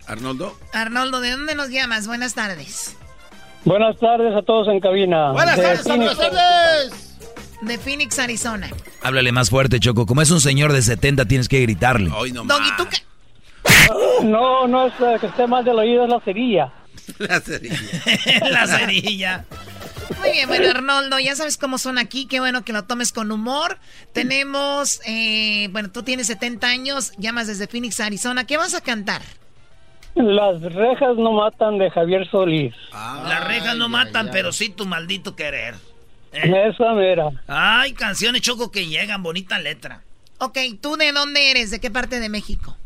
Arnoldo. Arnoldo, ¿de dónde nos llamas? Buenas tardes. Buenas tardes a todos en cabina. De Phoenix. De Phoenix, Arizona. Háblale más fuerte, Choco. Como es un señor de 70, tienes que gritarle. Doggy, ¿tú qué? No, no es eh, que esté mal del oído, es la cerilla. La cerilla. la cerilla. Muy bien, bueno, Arnoldo, ya sabes cómo son aquí. Qué bueno que lo tomes con humor. Tenemos, eh, bueno, tú tienes 70 años, llamas desde Phoenix, Arizona. ¿Qué vas a cantar? Las rejas no matan de Javier Solís. Las rejas no matan, pero sí tu maldito querer. Eh. Esa mera. Ay, canciones Choco que llegan, bonita letra. Ok, ¿tú de dónde eres? ¿De qué parte de México?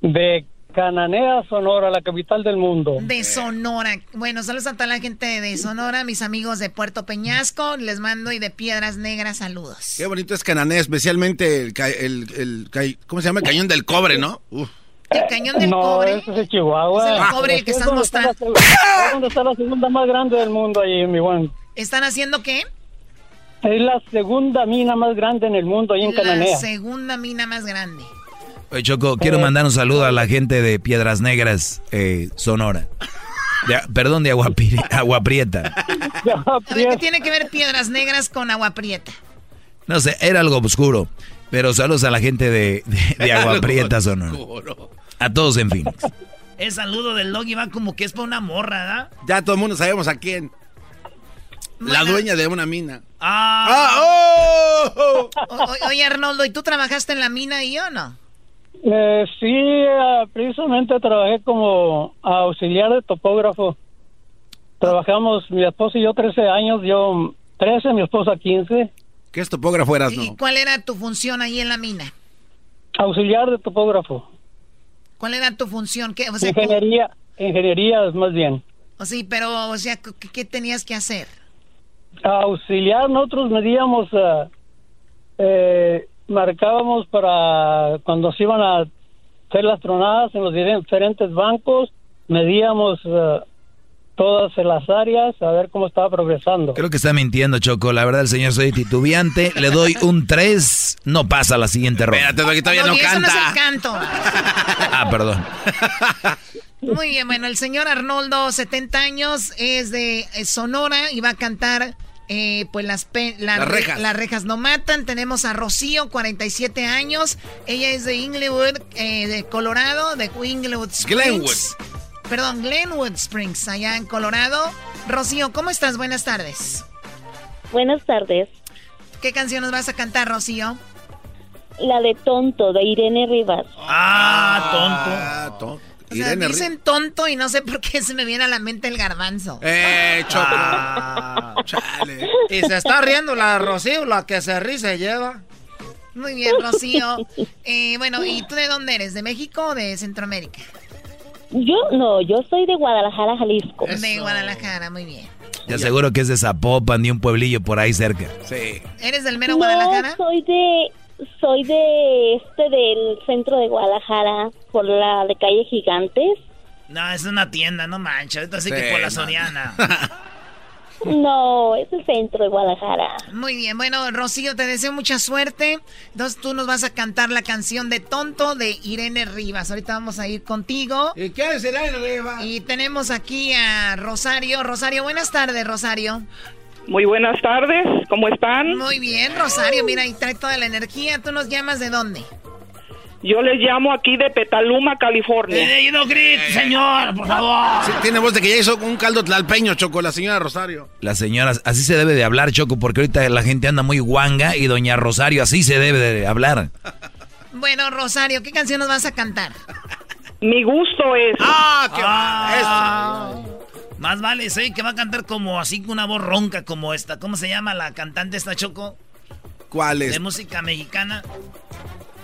De Cananea, Sonora, la capital del mundo. De Sonora. Bueno, saludos a toda la gente de Sonora, mis amigos de Puerto Peñasco. Les mando y de Piedras Negras saludos. Qué bonito es Canané, especialmente el, el- el ¿cómo se llama? El cañón del cobre, ¿no? Uf. El cañón del no, cobre. ese es el Chihuahua. Es el cobre el que Es estás está mostrando. la seg- Es donde está la segunda más grande del mundo ahí, mi buen. ¿Están haciendo qué? Es la segunda mina más grande en el mundo ahí en La Cananea. segunda mina más grande. Oye, Choco, quiero mandar un saludo a la gente de Piedras Negras, eh, Sonora. De- perdón, de Agua, Agua Prieta. A ver, ¿qué tiene que ver piedras negras con agua prieta? No sé, era algo oscuro. Pero saludos a la gente de, de- de Agua Prieta, Sonora. A todos en fin. El saludo del doggy va como que es para una morra, ¿verdad? Ya todo el mundo sabemos a quién. La dueña de una mina. Ah. O- o- oye, Arnoldo, ¿y tú trabajaste en la mina ahí o no? Eh, sí, eh, precisamente trabajé como auxiliar de topógrafo. Trabajamos mi esposo y yo 13 años, yo 13, mi esposa 15. ¿Qué es topógrafo eras, ¿Y cuál era tu función ahí en la mina? Auxiliar de topógrafo. ¿Cuál era tu función? ¿Qué, o sea, Ingeniería, ingeniería es más bien. o sí, pero, o sea, ¿qué, qué tenías que hacer? Auxiliar, nosotros medíamos, eh, eh, marcábamos para cuando se iban a hacer las tronadas en los diferentes bancos, medíamos eh, todas las áreas a ver cómo estaba progresando. Creo que está mintiendo, Choco. La verdad, el señor soy titubeante. Le doy un 3. No pasa a la siguiente ronda. Espérate, todavía no eso no es canta. el canto. Ah, perdón. Muy bien, bueno, el señor Arnoldo, 70 años, es de Sonora y va a cantar, eh, pues las, pe- la- Las rejas. Las rejas no matan. Tenemos a Rocío, 47 años. Ella es de Inglewood, eh, de Colorado, de Inglewood Springs. Glenwood. Perdón, Glenwood Springs, allá en Colorado. Rocío, ¿cómo estás? Buenas tardes. Buenas tardes. ¿Qué canción nos vas a cantar, Rocío? La de Tonto, de Irene Rivas. Ah, tonto. O sea, dicen tonto y no sé por qué se me viene a la mente el garbanzo. Eh, Choco. Ah. Chale. Y se está riendo la Rocío, la que se ríe se lleva. Muy bien, Rocío. Eh, bueno, ¿y tú de dónde eres? ¿De México o de Centroamérica? Yo no, yo soy de Guadalajara, Jalisco. De Guadalajara, muy bien. Ya seguro que es de Zapopan, de un pueblillo por ahí cerca. Sí. ¿Eres del mero no, Guadalajara? soy de soy de este del centro de Guadalajara, por la de calle Gigantes. No, es una tienda, no manches. Ahorita sí, que por la. Soriana. No, es el centro de Guadalajara. Muy bien, bueno, Rocío, te deseo mucha suerte. Entonces tú nos vas a cantar la canción de Tonto de Irene Rivas. Ahorita vamos a ir contigo. ¿Y qué será Irene Rivas? Y tenemos aquí a Rosario. Rosario, buenas tardes, Rosario. Muy buenas tardes, ¿cómo están? Muy bien, Rosario, mira, y trae toda la energía. ¿Tú nos llamas de dónde? Yo les llamo aquí de Petaluma, California. Eh, no señor, por favor. Sí, tiene voz de que ya hizo un caldo tlalpeño, Choco, la señora Rosario. Las señoras, así se debe de hablar, Choco, porque ahorita la gente anda muy guanga y doña Rosario así se debe de hablar. Bueno, Rosario, ¿qué canción nos vas a cantar? Mi gusto es. Ah, Más vale, sé que va a cantar como así con una voz ronca como esta. ¿Cómo se llama la cantante esta Choco? ¿Cuál De es? música mexicana.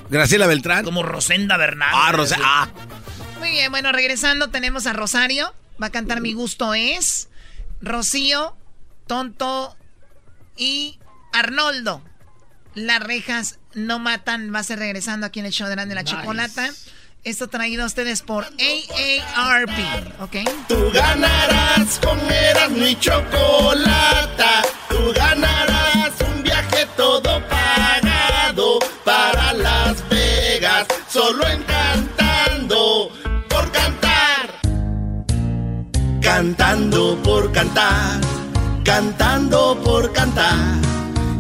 Graciela Beltrán. Como Rosenda Bernal. Ah, Rosa. Ah. Muy bien, bueno, regresando tenemos a Rosario. Va a cantar Mi gusto es. Rocío, Tonto y Arnoldo. Las rejas no matan. Va a ser regresando aquí en el show de Grande la Chocolata. Esto traído a ustedes por AARP, ¿ok? Tú ganarás con Erasmo y Chocolata. Tú ganarás un viaje todo pagado para Las Vegas. Solo encantando por cantar. Cantando por cantar. Cantando por cantar.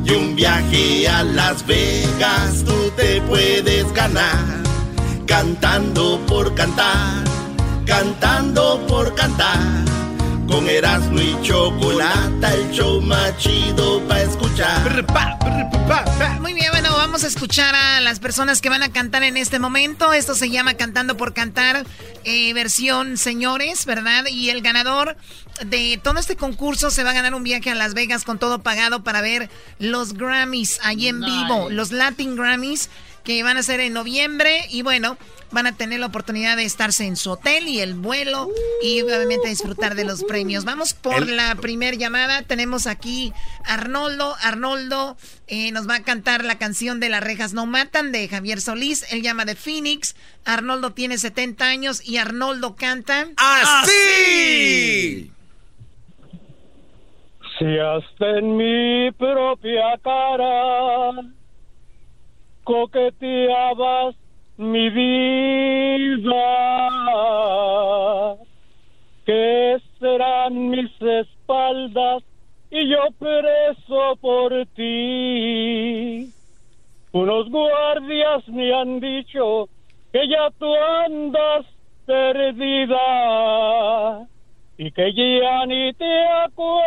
Y un viaje a Las Vegas tú te puedes ganar. Cantando por cantar. Cantando por cantar. Con Erasmo y Chocolata, el show más chido para escuchar. Muy bien, bueno, vamos a escuchar a las personas que van a cantar en este momento. Esto se llama Cantando por Cantar, eh, versión señores, ¿verdad? Y el ganador de todo este concurso se va a ganar un viaje a Las Vegas con todo pagado para ver los Grammys allí en vivo, los Latin Grammys. Que van a ser en noviembre y bueno, van a tener la oportunidad de estarse en su hotel y el vuelo y obviamente disfrutar de los premios. Vamos por la primera llamada. Tenemos aquí Arnoldo. Arnoldo eh, nos va a cantar la canción de Las rejas no matan de Javier Solís. Él llama de Phoenix. Arnoldo tiene 70 años y Arnoldo canta así. Si hasta en mi propia cara coqueteabas mi vida, que serán mis espaldas y yo preso por ti. Unos guardias me han dicho que ya tú andas perdida y que ya ni te acuerdas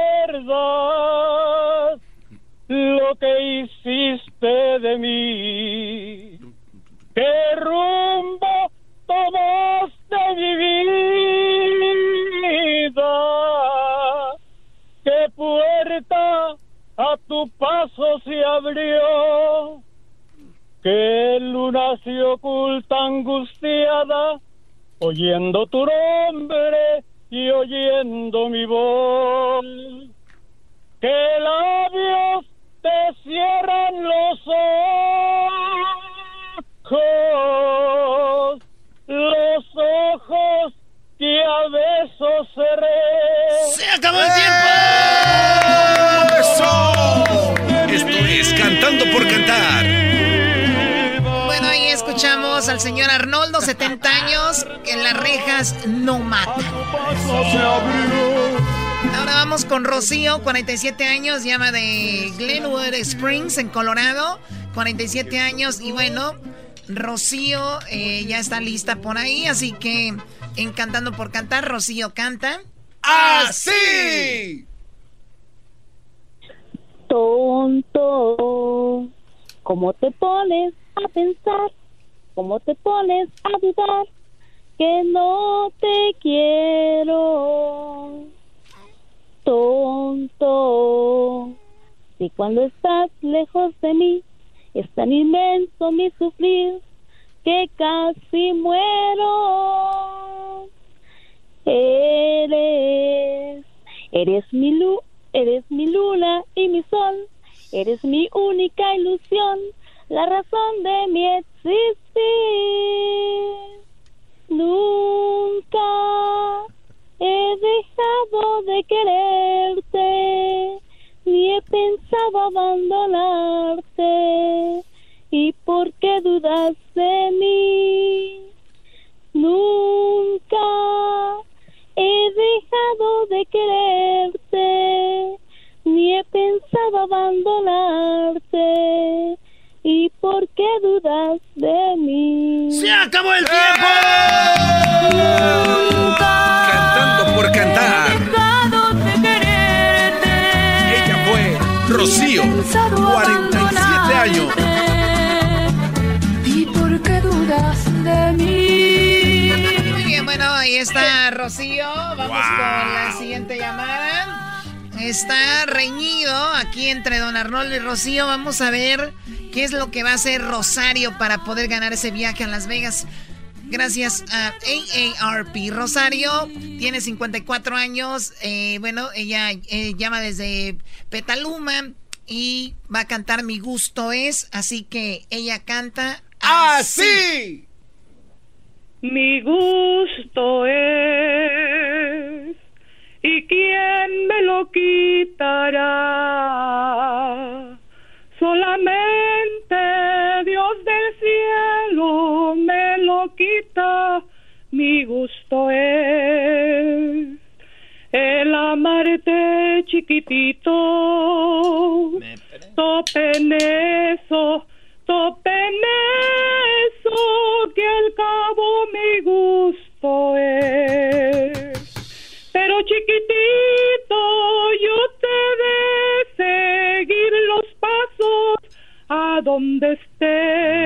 lo que hiciste de mí. ¿Qué rumbo tomaste mi vida? ¿Qué puerta a tu paso se abrió? ¿Qué luna se oculta angustiada oyendo tu nombre y oyendo mi voz? ¿Qué labios te cierran los ojos? los ojos que a besos cerré. ¡Se acabó el tiempo! Esto es Cantando por Cantar. Bueno, ahí escuchamos al señor Arnoldo, 70 años, que en las rejas no matan. Ahora vamos con Rocío, 47 años, llama de Glenwood Springs, en Colorado. 47 años y bueno, Rocío eh, ya está lista por ahí, así que encantando por cantar, Rocío canta. ¡Así! Tonto, ¿cómo te pones a pensar? ¿Cómo te pones a dudar? Que no te quiero. Tonto, si cuando estás lejos de mí es tan inmenso mi sufrir que casi muero. Eres, eres mi luz, eres mi luna y mi sol, eres mi única ilusión, la razón de mi existir. Nunca he dejado de quererte ni he pensado abandonarte. ¿Y por qué dudas de mí? Nunca he dejado de quererte, ni he pensado abandonarte. ¿Y por qué dudas de mí? ¡Se acabó el tiempo! Cantando por cantar. Rocío, 47 años. ¿Y por qué dudas de mí? Muy bien, bueno, ahí está Rocío. Vamos con la siguiente llamada. Está reñido aquí entre Don Arnoldo y Rocío. Vamos a ver qué es lo que va a hacer Rosario para poder ganar ese viaje a Las Vegas gracias a AARP. Rosario tiene 54 años. Eh, bueno, ella eh, llama desde Petaluma y va a cantar Mi gusto es. Así que ella canta así. Mi gusto es. ¿Y quién me lo quitará? Mi gusto es el amarte chiquitito, topen eso, topen eso, que al cabo mi gusto es. Pero chiquitito, yo te de seguir los pasos a donde estés.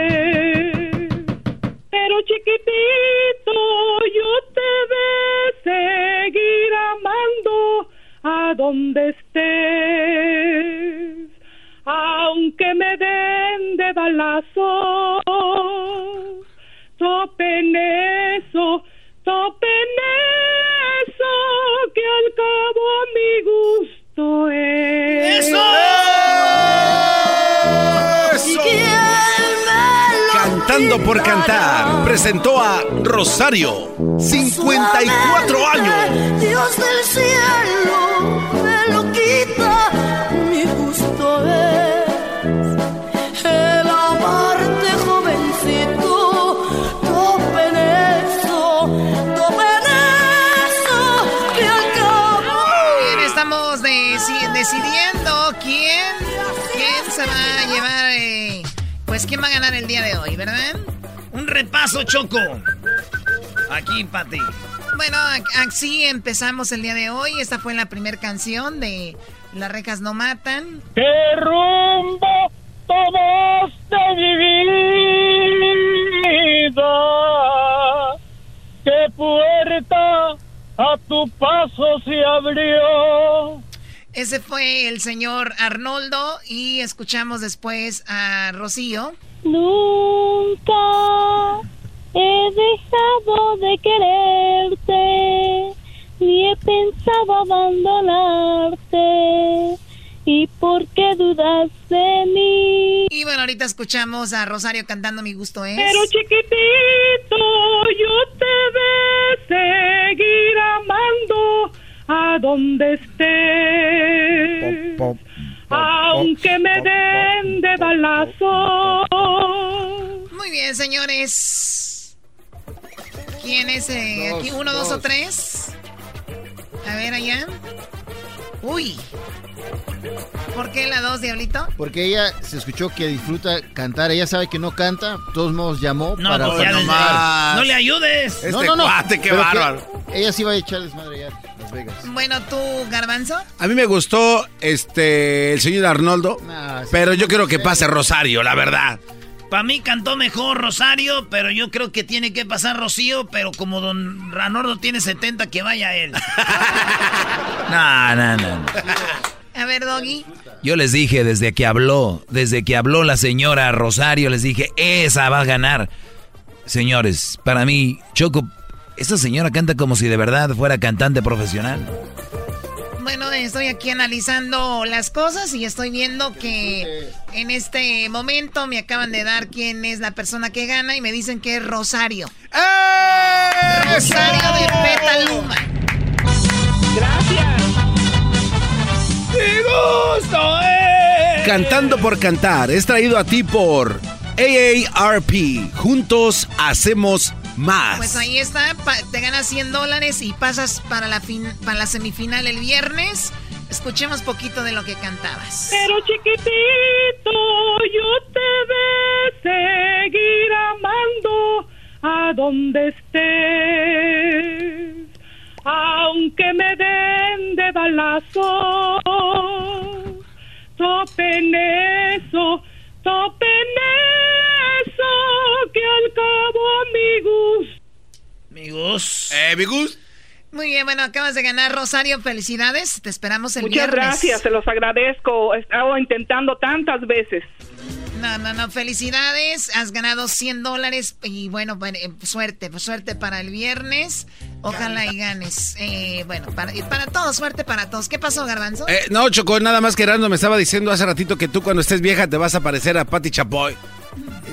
Por Cantar presentó a Rosario, 54 años. Dios del cielo me lo quita, mi gusto es el amarte jovencito, tope en eso, tope en eso, que al cabo... Bien, estamos deci- decidiendo quién, quién se va a llevar, eh, pues quién va a ganar el día de hoy, ¿verdad? Repaso, Choco. Aquí, Pati. Bueno, así empezamos el día de hoy. Esta fue la primera canción de Las rejas no matan. ¿Qué rumbo tomaste mi vida? ¿Qué puerta a tu paso se abrió? Ese fue el señor Arnoldo y escuchamos después a Rocío. Nunca dejado de quererte, ni he pensado abandonarte. ¿Y por qué dudas de mí? Y bueno, ahorita escuchamos a Rosario cantando Mi gusto es. Pero chiquitito, yo te de seguir amando a donde estés. Aunque me den de balazo. Muy bien, señores. ¿Quién es eh, Dos, aquí? ¿Uno, dos o tres? A ver allá. Uy. ¿Por qué la dos, Diablito? Porque ella se escuchó que disfruta cantar. Ella sabe que no canta. De todos modos llamó No, para no, para- nomás. No le ayudes. No, Este no, no. cuate, qué Pero que bárbaro. Ella sí va a echar desmadre ya Las Vegas. Bueno, tú, Garbanzo. A mí me gustó este el señor Arnoldo, pero yo quiero que pase Rosario, la verdad. Para mí cantó mejor Rosario, pero yo creo que tiene que pasar Rocío, pero como don Ranordo tiene 70, que vaya él. No, no, no. A ver, Doggy. Yo les dije desde que habló, desde que habló la señora Rosario, les dije, esa va a ganar. Señores, para mí, Choco, esta señora canta como si de verdad fuera cantante profesional. Bueno, estoy aquí analizando las cosas y estoy viendo que en este momento me acaban de dar quién es la persona que gana y me dicen que es Rosario. Rosario de Petaluma. ¡Me gusta, eh! Cantando por cantar es traído a ti por AARP. Juntos hacemos más. Pues ahí está, te ganas 100 dólares y pasas para la, fin- para la semifinal el viernes. Escuchemos poquito de lo que cantabas. Pero chiquitito, yo te de seguir amando a donde estés. Aunque me den de balazo, topen eso, Amigos. Eh, amigos. Muy bien, bueno, acabas de ganar, Rosario. Felicidades. Te esperamos el Muchas viernes. gracias, se los agradezco. He estado intentando tantas veces. No, no, no, felicidades. Has ganado 100 dólares y bueno, eh, suerte, suerte para el viernes. Ojalá y ganes. Eh, bueno, para, todos, suerte para todos. ¿Qué pasó, Garbanzo? Eh, no, Choco, nada más que Erasmo me estaba diciendo hace ratito que tú cuando estés vieja te vas a parecer a Patty Chapoy.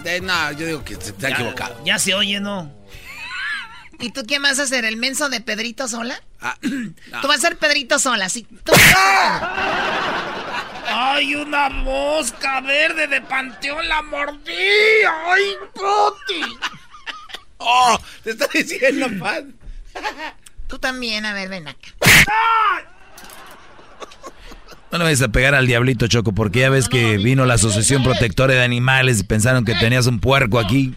Eh, no, yo digo que se te ha equivocado. Ya se oye, ¿no? ¿Y tú qué vas a hacer? ¿El menso de Pedrito Sola? Ah, Tú vas a ser Pedrito Sola, sí. Tú- ¡Ay, una mosca verde de panteón la mordí! ¡Ay, Poti! ¡Oh! Te está diciendo, pan. Tú también, a ver, ven acá. No le vayas a pegar al diablito, Choco, porque ya ves que vino la Asociación Protectora de Animales y pensaron que tenías un puerco aquí.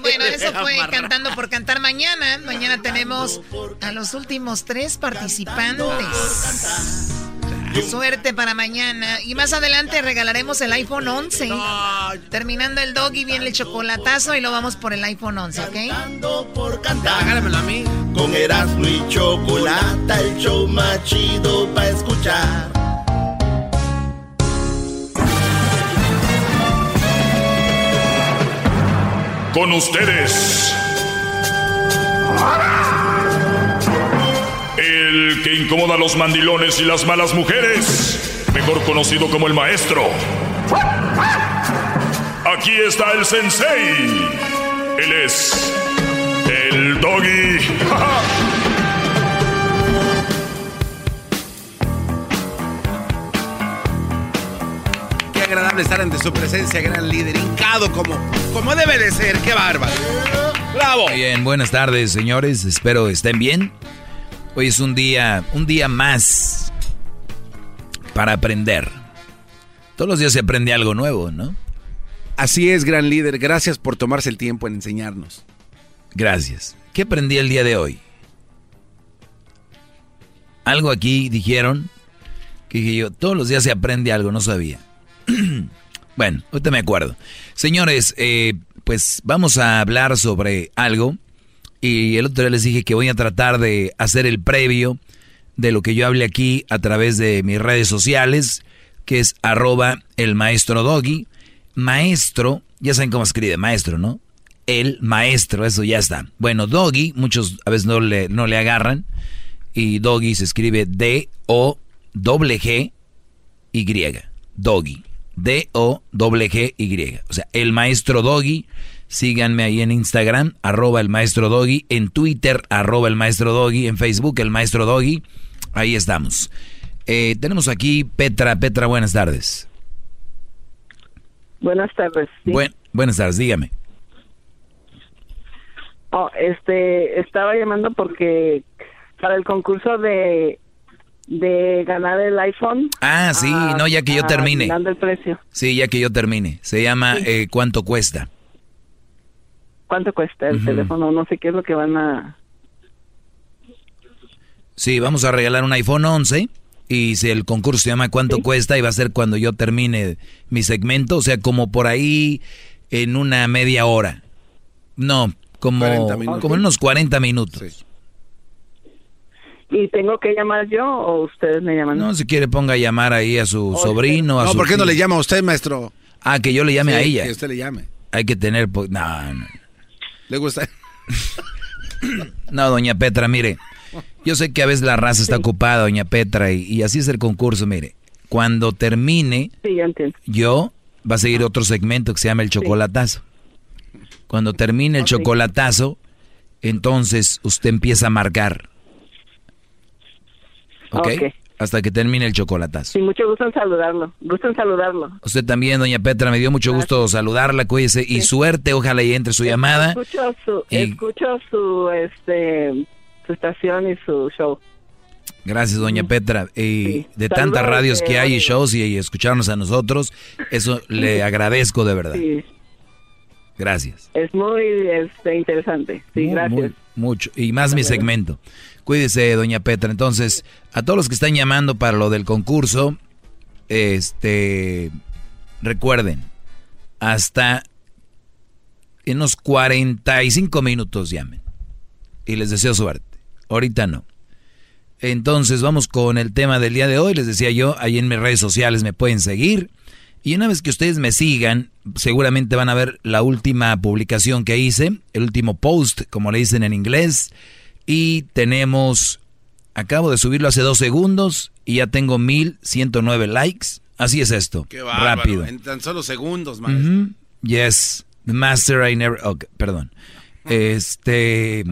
Bueno, eso fue Cantando por Cantar mañana. Mañana tenemos a los últimos tres participantes. Suerte para mañana. Y más adelante regalaremos el iPhone 11. Terminando el doggy viene el chocolatazo y lo vamos por el iPhone 11, ¿ok? por cantar. a mí. Con Erasmo y Chocolata, el show más chido para escuchar. Con ustedes. El El que incomoda a los mandilones y las malas mujeres. Mejor conocido como el maestro. Aquí está el sensei. Él es el doggy. Qué agradable estar ante su presencia, gran líder, hincado como, como debe de ser. Qué bárbaro. ¡Bravo! Bien, buenas tardes, señores. Espero estén bien. Hoy es un día, un día más para aprender. Todos los días se aprende algo nuevo, ¿no? Así es, gran líder. Gracias por tomarse el tiempo en enseñarnos. Gracias. ¿Qué aprendí el día de hoy? Algo aquí dijeron que dije yo, todos los días se aprende algo, no sabía. bueno, ahorita me acuerdo. Señores, eh, pues vamos a hablar sobre algo. Y el otro día les dije que voy a tratar de hacer el previo de lo que yo hable aquí a través de mis redes sociales, que es arroba el maestro doggy. Maestro, ya saben cómo escribe maestro, ¿no? El maestro, eso ya está. Bueno, doggy, muchos a veces no le, no le agarran. Y doggy se escribe D-O-G-G-Y. Doggy. D-O-G-G-Y. O sea, el maestro doggy. Síganme ahí en Instagram, arroba el maestro doggy. En Twitter, arroba el maestro doggy. En Facebook, el maestro doggy. Ahí estamos. Eh, tenemos aquí Petra. Petra, buenas tardes. Buenas tardes. sí. Buen- buenas tardes, dígame. Oh, este, estaba llamando porque para el concurso de de ganar el iPhone. Ah, sí, no, ya que yo ah, termine. El precio. Sí, ya que yo termine. Se llama eh, ¿Cuánto cuesta? ¿Cuánto cuesta el teléfono? No sé qué es lo que van a. Sí, vamos a regalar un iPhone 11 y si el concurso se llama ¿Cuánto cuesta? y va a ser cuando yo termine mi segmento, o sea, como por ahí en una media hora. No, como, 40 minutos. como en unos 40 minutos. ¿Y tengo que llamar yo o ustedes me llaman? No, si quiere ponga a llamar ahí a su sobrino, a No, su ¿por qué no le llama a usted, maestro? Ah, que yo le llame Sí, a ella. Que usted le llame. Hay que tener... po- No, no. ¿Le gusta? No, doña Petra, mire. Yo sé que a veces la raza está ocupada, doña Petra, y, y así es el concurso, mire. Cuando termine, Sí, yo va a seguir otro segmento que se llama el chocolatazo. Cuando termine el chocolatazo, entonces usted empieza a marcar. ¿Ok? Ok. Hasta que termine el chocolatazo. Sí, mucho gusto en saludarlo. Gusto en saludarlo. Usted también, doña Petra, me dio mucho gusto saludarla, cuídese y suerte, ojalá y entre su llamada. Escucho su, Y- escucho su, este, su estación y su show. Gracias, doña Petra. Y de Saludos tantas radios de que hay y shows y, y escucharnos a nosotros, eso le agradezco de verdad. Sí, Gracias. es muy este, interesante. Sí, Muy, gracias. muy, mucho. Y más mi segmento. Cuídese, doña Petra. Entonces, a todos los que están llamando para lo del concurso, este, recuerden, hasta en unos 45 minutos llamen. Y les deseo suerte. Ahorita no. Entonces vamos con el tema del día de hoy. Les decía yo, ahí en mis redes sociales me pueden seguir. Y una vez que ustedes me sigan, seguramente van a ver la última publicación que hice, el último post, como le dicen en inglés. Y tenemos, acabo de subirlo hace dos segundos y ya tengo 1109 likes. Así es esto. Qué bárbaro. rápido. En tan solo segundos, maestro. Yes, the master I never. ok, perdón. Este.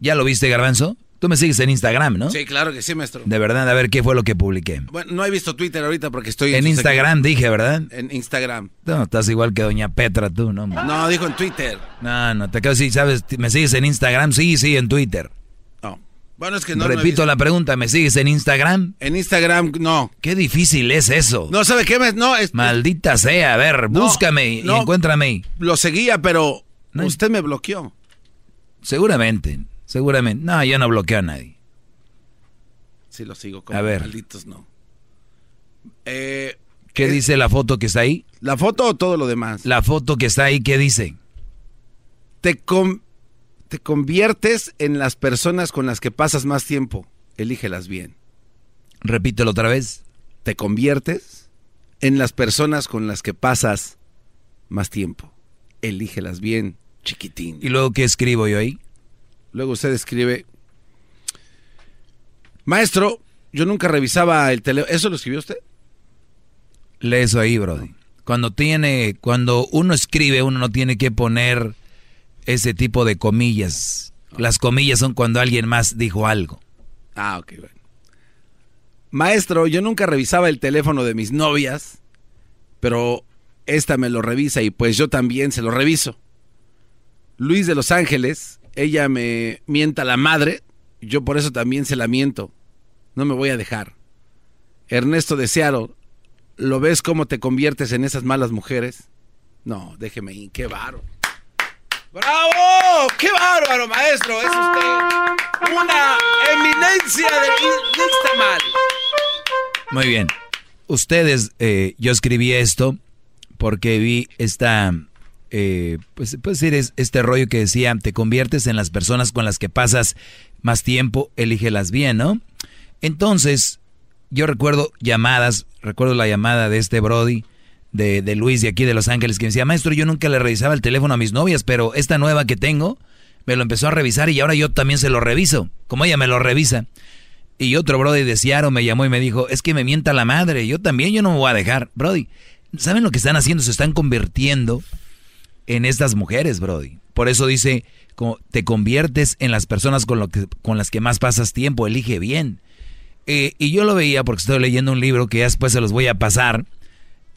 ¿Ya lo viste, Garbanzo? Tú me sigues en Instagram, ¿no? Sí, claro que sí, maestro. De verdad, a ver qué fue lo que publiqué. Bueno, no he visto Twitter ahorita porque estoy En Instagram segmento. dije, ¿verdad? En Instagram. No, estás igual que Doña Petra, tú, ¿no? No, dijo en Twitter. No, no, te de decir, ¿sabes? ¿Me sigues en Instagram? Sí, sí, en Twitter. No. Bueno, es que no. Repito la pregunta, ¿me sigues en Instagram? En Instagram, no. Qué difícil es eso. No, ¿sabe qué? Me- No, es- Maldita sea, a ver, No, búscame no. y encuéntrame lo seguía, pero usted me bloqueó. Seguramente, seguramente. No, yo no bloqueo a nadie. Sí, lo sigo como A ver. malditos, no. Eh, ¿Qué dice la foto que está ahí? ¿La foto o todo lo demás? La foto que está ahí, ¿qué dice? Te, con- te conviertes en las personas con las que pasas más tiempo. Elígelas bien. Repítelo otra vez. Te conviertes en las personas con las que pasas más tiempo. Elígelas bien, chiquitín. ¿Y luego qué escribo yo ahí? Luego usted escribe, Maestro, yo nunca revisaba el teléfono. ¿Eso lo escribió usted? Lee eso ahí, Brody. Cuando tiene, cuando uno escribe, uno no tiene que poner ese tipo de comillas. Las comillas son cuando alguien más dijo algo. Ah, ok, bueno. Maestro, yo nunca revisaba el teléfono de mis novias, pero esta me lo revisa y pues yo también se lo reviso. Luis de Los Ángeles, ella me mienta la madre, yo por eso también se la miento. No me voy a dejar. Ernesto de Seattle, ¿lo ves cómo te conviertes en esas malas mujeres? No, déjeme ir, qué bárbaro. ¡Bravo! ¡Qué bárbaro, maestro! Es usted una eminencia de mal. Muy bien. Ustedes, eh, yo escribí esto porque vi esta, eh, pues puede decir, este rollo que decía, te conviertes en las personas con las que pasas más tiempo, elígelas bien, ¿no? Entonces, yo recuerdo llamadas, recuerdo la llamada de este Brody, de, de, Luis de aquí de Los Ángeles, que me decía, maestro, yo nunca le revisaba el teléfono a mis novias, pero esta nueva que tengo, me lo empezó a revisar y ahora yo también se lo reviso, como ella me lo revisa. Y otro Brody de Seattle me llamó y me dijo, es que me mienta la madre, yo también, yo no me voy a dejar. Brody, ¿saben lo que están haciendo? Se están convirtiendo en estas mujeres, Brody. Por eso dice, te conviertes en las personas con, lo que, con las que más pasas tiempo, elige bien. Eh, y yo lo veía porque estoy leyendo un libro que ya después se los voy a pasar.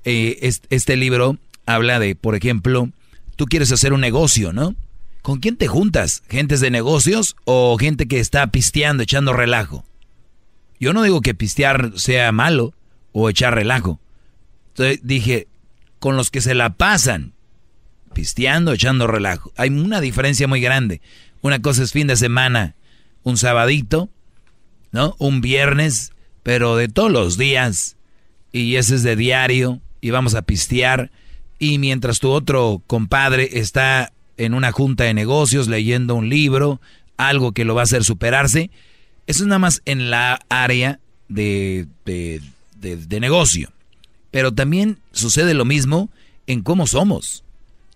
Eh, este libro habla de, por ejemplo, tú quieres hacer un negocio, ¿no? ¿Con quién te juntas? ¿Gentes de negocios o gente que está pisteando, echando relajo? Yo no digo que pistear sea malo o echar relajo. Entonces dije, con los que se la pasan pisteando, echando relajo. Hay una diferencia muy grande. Una cosa es fin de semana, un sabadito, ¿no? Un viernes, pero de todos los días. Y ese es de diario. Y vamos a pistear. Y mientras tu otro compadre está en una junta de negocios leyendo un libro, algo que lo va a hacer superarse, eso es nada más en la área de, de, negocio. Pero también sucede lo mismo en cómo somos.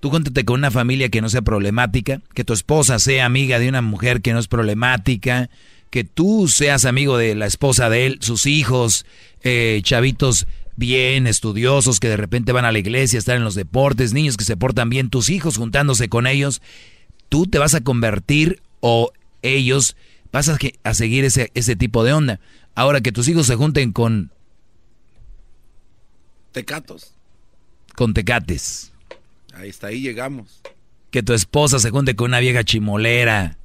Tú cuéntate con una familia que no sea problemática, que tu esposa sea amiga de una mujer que no es problemática, que tú seas amigo de la esposa de él, sus hijos, eh, chavitos bien, estudiosos, que de repente van a la iglesia, están en los deportes, niños que se portan bien, tus hijos juntándose con ellos, tú te vas a convertir o ellos vas a, seguir ese, ese tipo de onda. Ahora que tus hijos se junten con... Tecatos. Con tecates. Ahí está, ahí llegamos. Que tu esposa se junte con una vieja chimolera.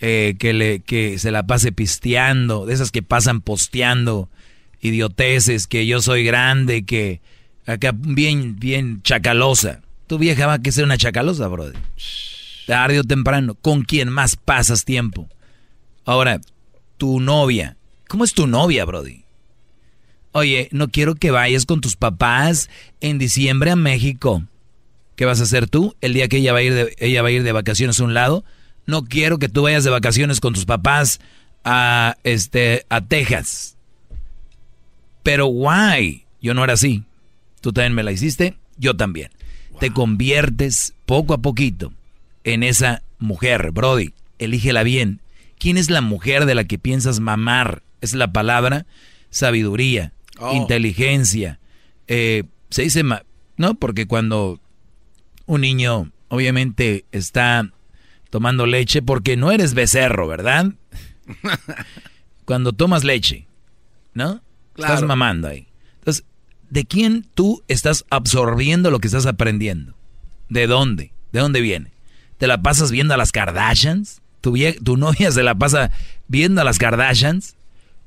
Eh, que, le, que se la pase pisteando. De esas que pasan posteando. Idioteces, que yo soy grande, que... Acá bien, bien chacalosa. Tu vieja va a que ser una chacalosa, brother. Tarde o temprano. ¿Con quién más pasas tiempo? Ahora, tu novia. ¿Cómo es tu novia, Brody? Oye, no quiero que vayas con tus papás en diciembre a México. ¿Qué vas a hacer tú el día que ella va a ir de, ella va a ir de vacaciones a un lado? No quiero que tú vayas de vacaciones con tus papás a este a Texas. Pero why? Yo no era así. Tú también me la hiciste, yo también. Te conviertes poco a poquito en esa mujer, Brody. Elígela bien. ¿Quién es la mujer de la que piensas mamar? Es la palabra sabiduría, oh. inteligencia. Eh, se dice, ¿no? Porque cuando un niño obviamente está tomando leche, porque no eres becerro, ¿verdad? cuando tomas leche, ¿no? Estás mamando ahí. Entonces, ¿de quién tú estás absorbiendo lo que estás aprendiendo? ¿De dónde? ¿De dónde viene? ¿Te la pasas viendo a las Kardashians? tu, novia se la pasa viendo a las Kardashians,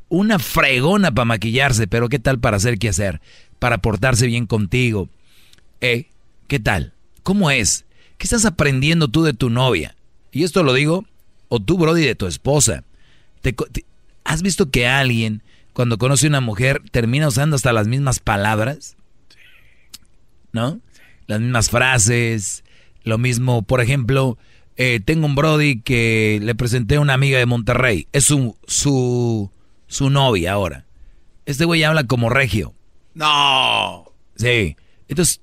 una fregona para maquillarse, pero ¿qué tal para hacer qué hacer? Para portarse bien contigo. ¿Eh? ¿Qué tal? ¿Cómo es? ¿Qué estás aprendiendo tú de tu novia? Y esto lo digo, o tú, Brody, de tu esposa. ¿Has visto que alguien, cuando conoce a una mujer, termina usando hasta las mismas palabras? ¿No? Las mismas frases, lo mismo, por ejemplo, eh, tengo un Brody que le presenté a una amiga de Monterrey. Es su, su, su novia ahora. Este güey habla como regio. No. Sí. Entonces,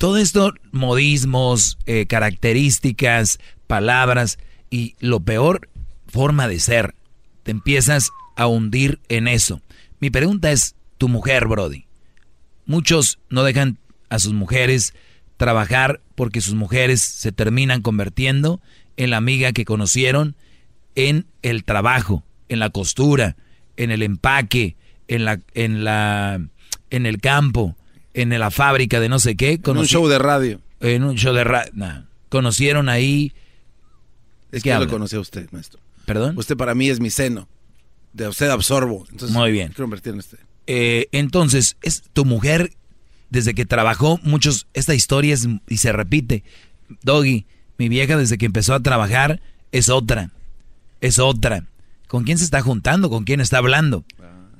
todo esto, modismos, eh, características, palabras y lo peor, forma de ser. Te empiezas a hundir en eso. Mi pregunta es, tu mujer, Brody. Muchos no dejan a sus mujeres trabajar porque sus mujeres se terminan convirtiendo en la amiga que conocieron en el trabajo, en la costura, en el empaque, en la, en la, en el campo, en la fábrica de no sé qué. En un show de radio. En un show de radio. Conocieron ahí. Es que lo conocí a usted, maestro. ¿Perdón? Usted para mí es mi seno. De usted absorbo. Entonces, Muy bien. Quiero convertir en usted. Eh, entonces, es tu mujer, desde que trabajó, muchos, esta historia es, y se repite. Doggy, mi vieja desde que empezó a trabajar es otra. Es otra. ¿Con quién se está juntando? ¿Con quién está hablando?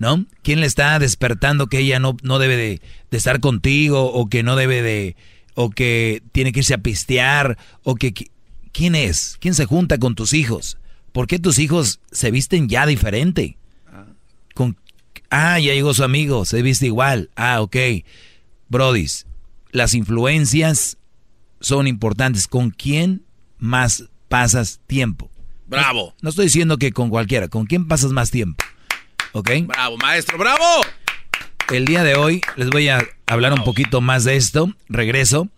¿No? ¿Quién le está despertando que ella no, no debe de, de estar contigo o que no debe de... o que tiene que irse a pistear o que... ¿Quién es? ¿Quién se junta con tus hijos? ¿Por qué tus hijos se visten ya diferente? Con, ah, ya llegó su amigo, se viste igual. Ah, ok. Brodis, las influencias son importantes. ¿Con quién más pasas tiempo? Bravo. No, no estoy diciendo que con cualquiera, ¿con quién pasas más tiempo? ¿Ok? Bravo, maestro, bravo. El día de hoy les voy a hablar un poquito más de esto. Regreso.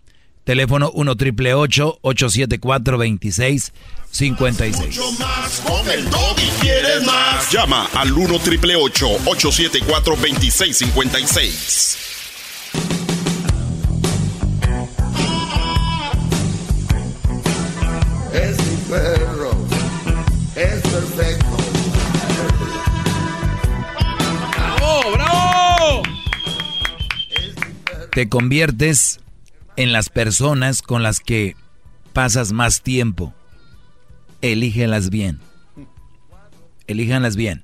Teléfono 1 triple 874 2656. Mucho más con el y quieres más. Llama al 1 triple 874 2656. Te conviertes en las personas con las que pasas más tiempo. Elígelas bien. Elíjanlas bien.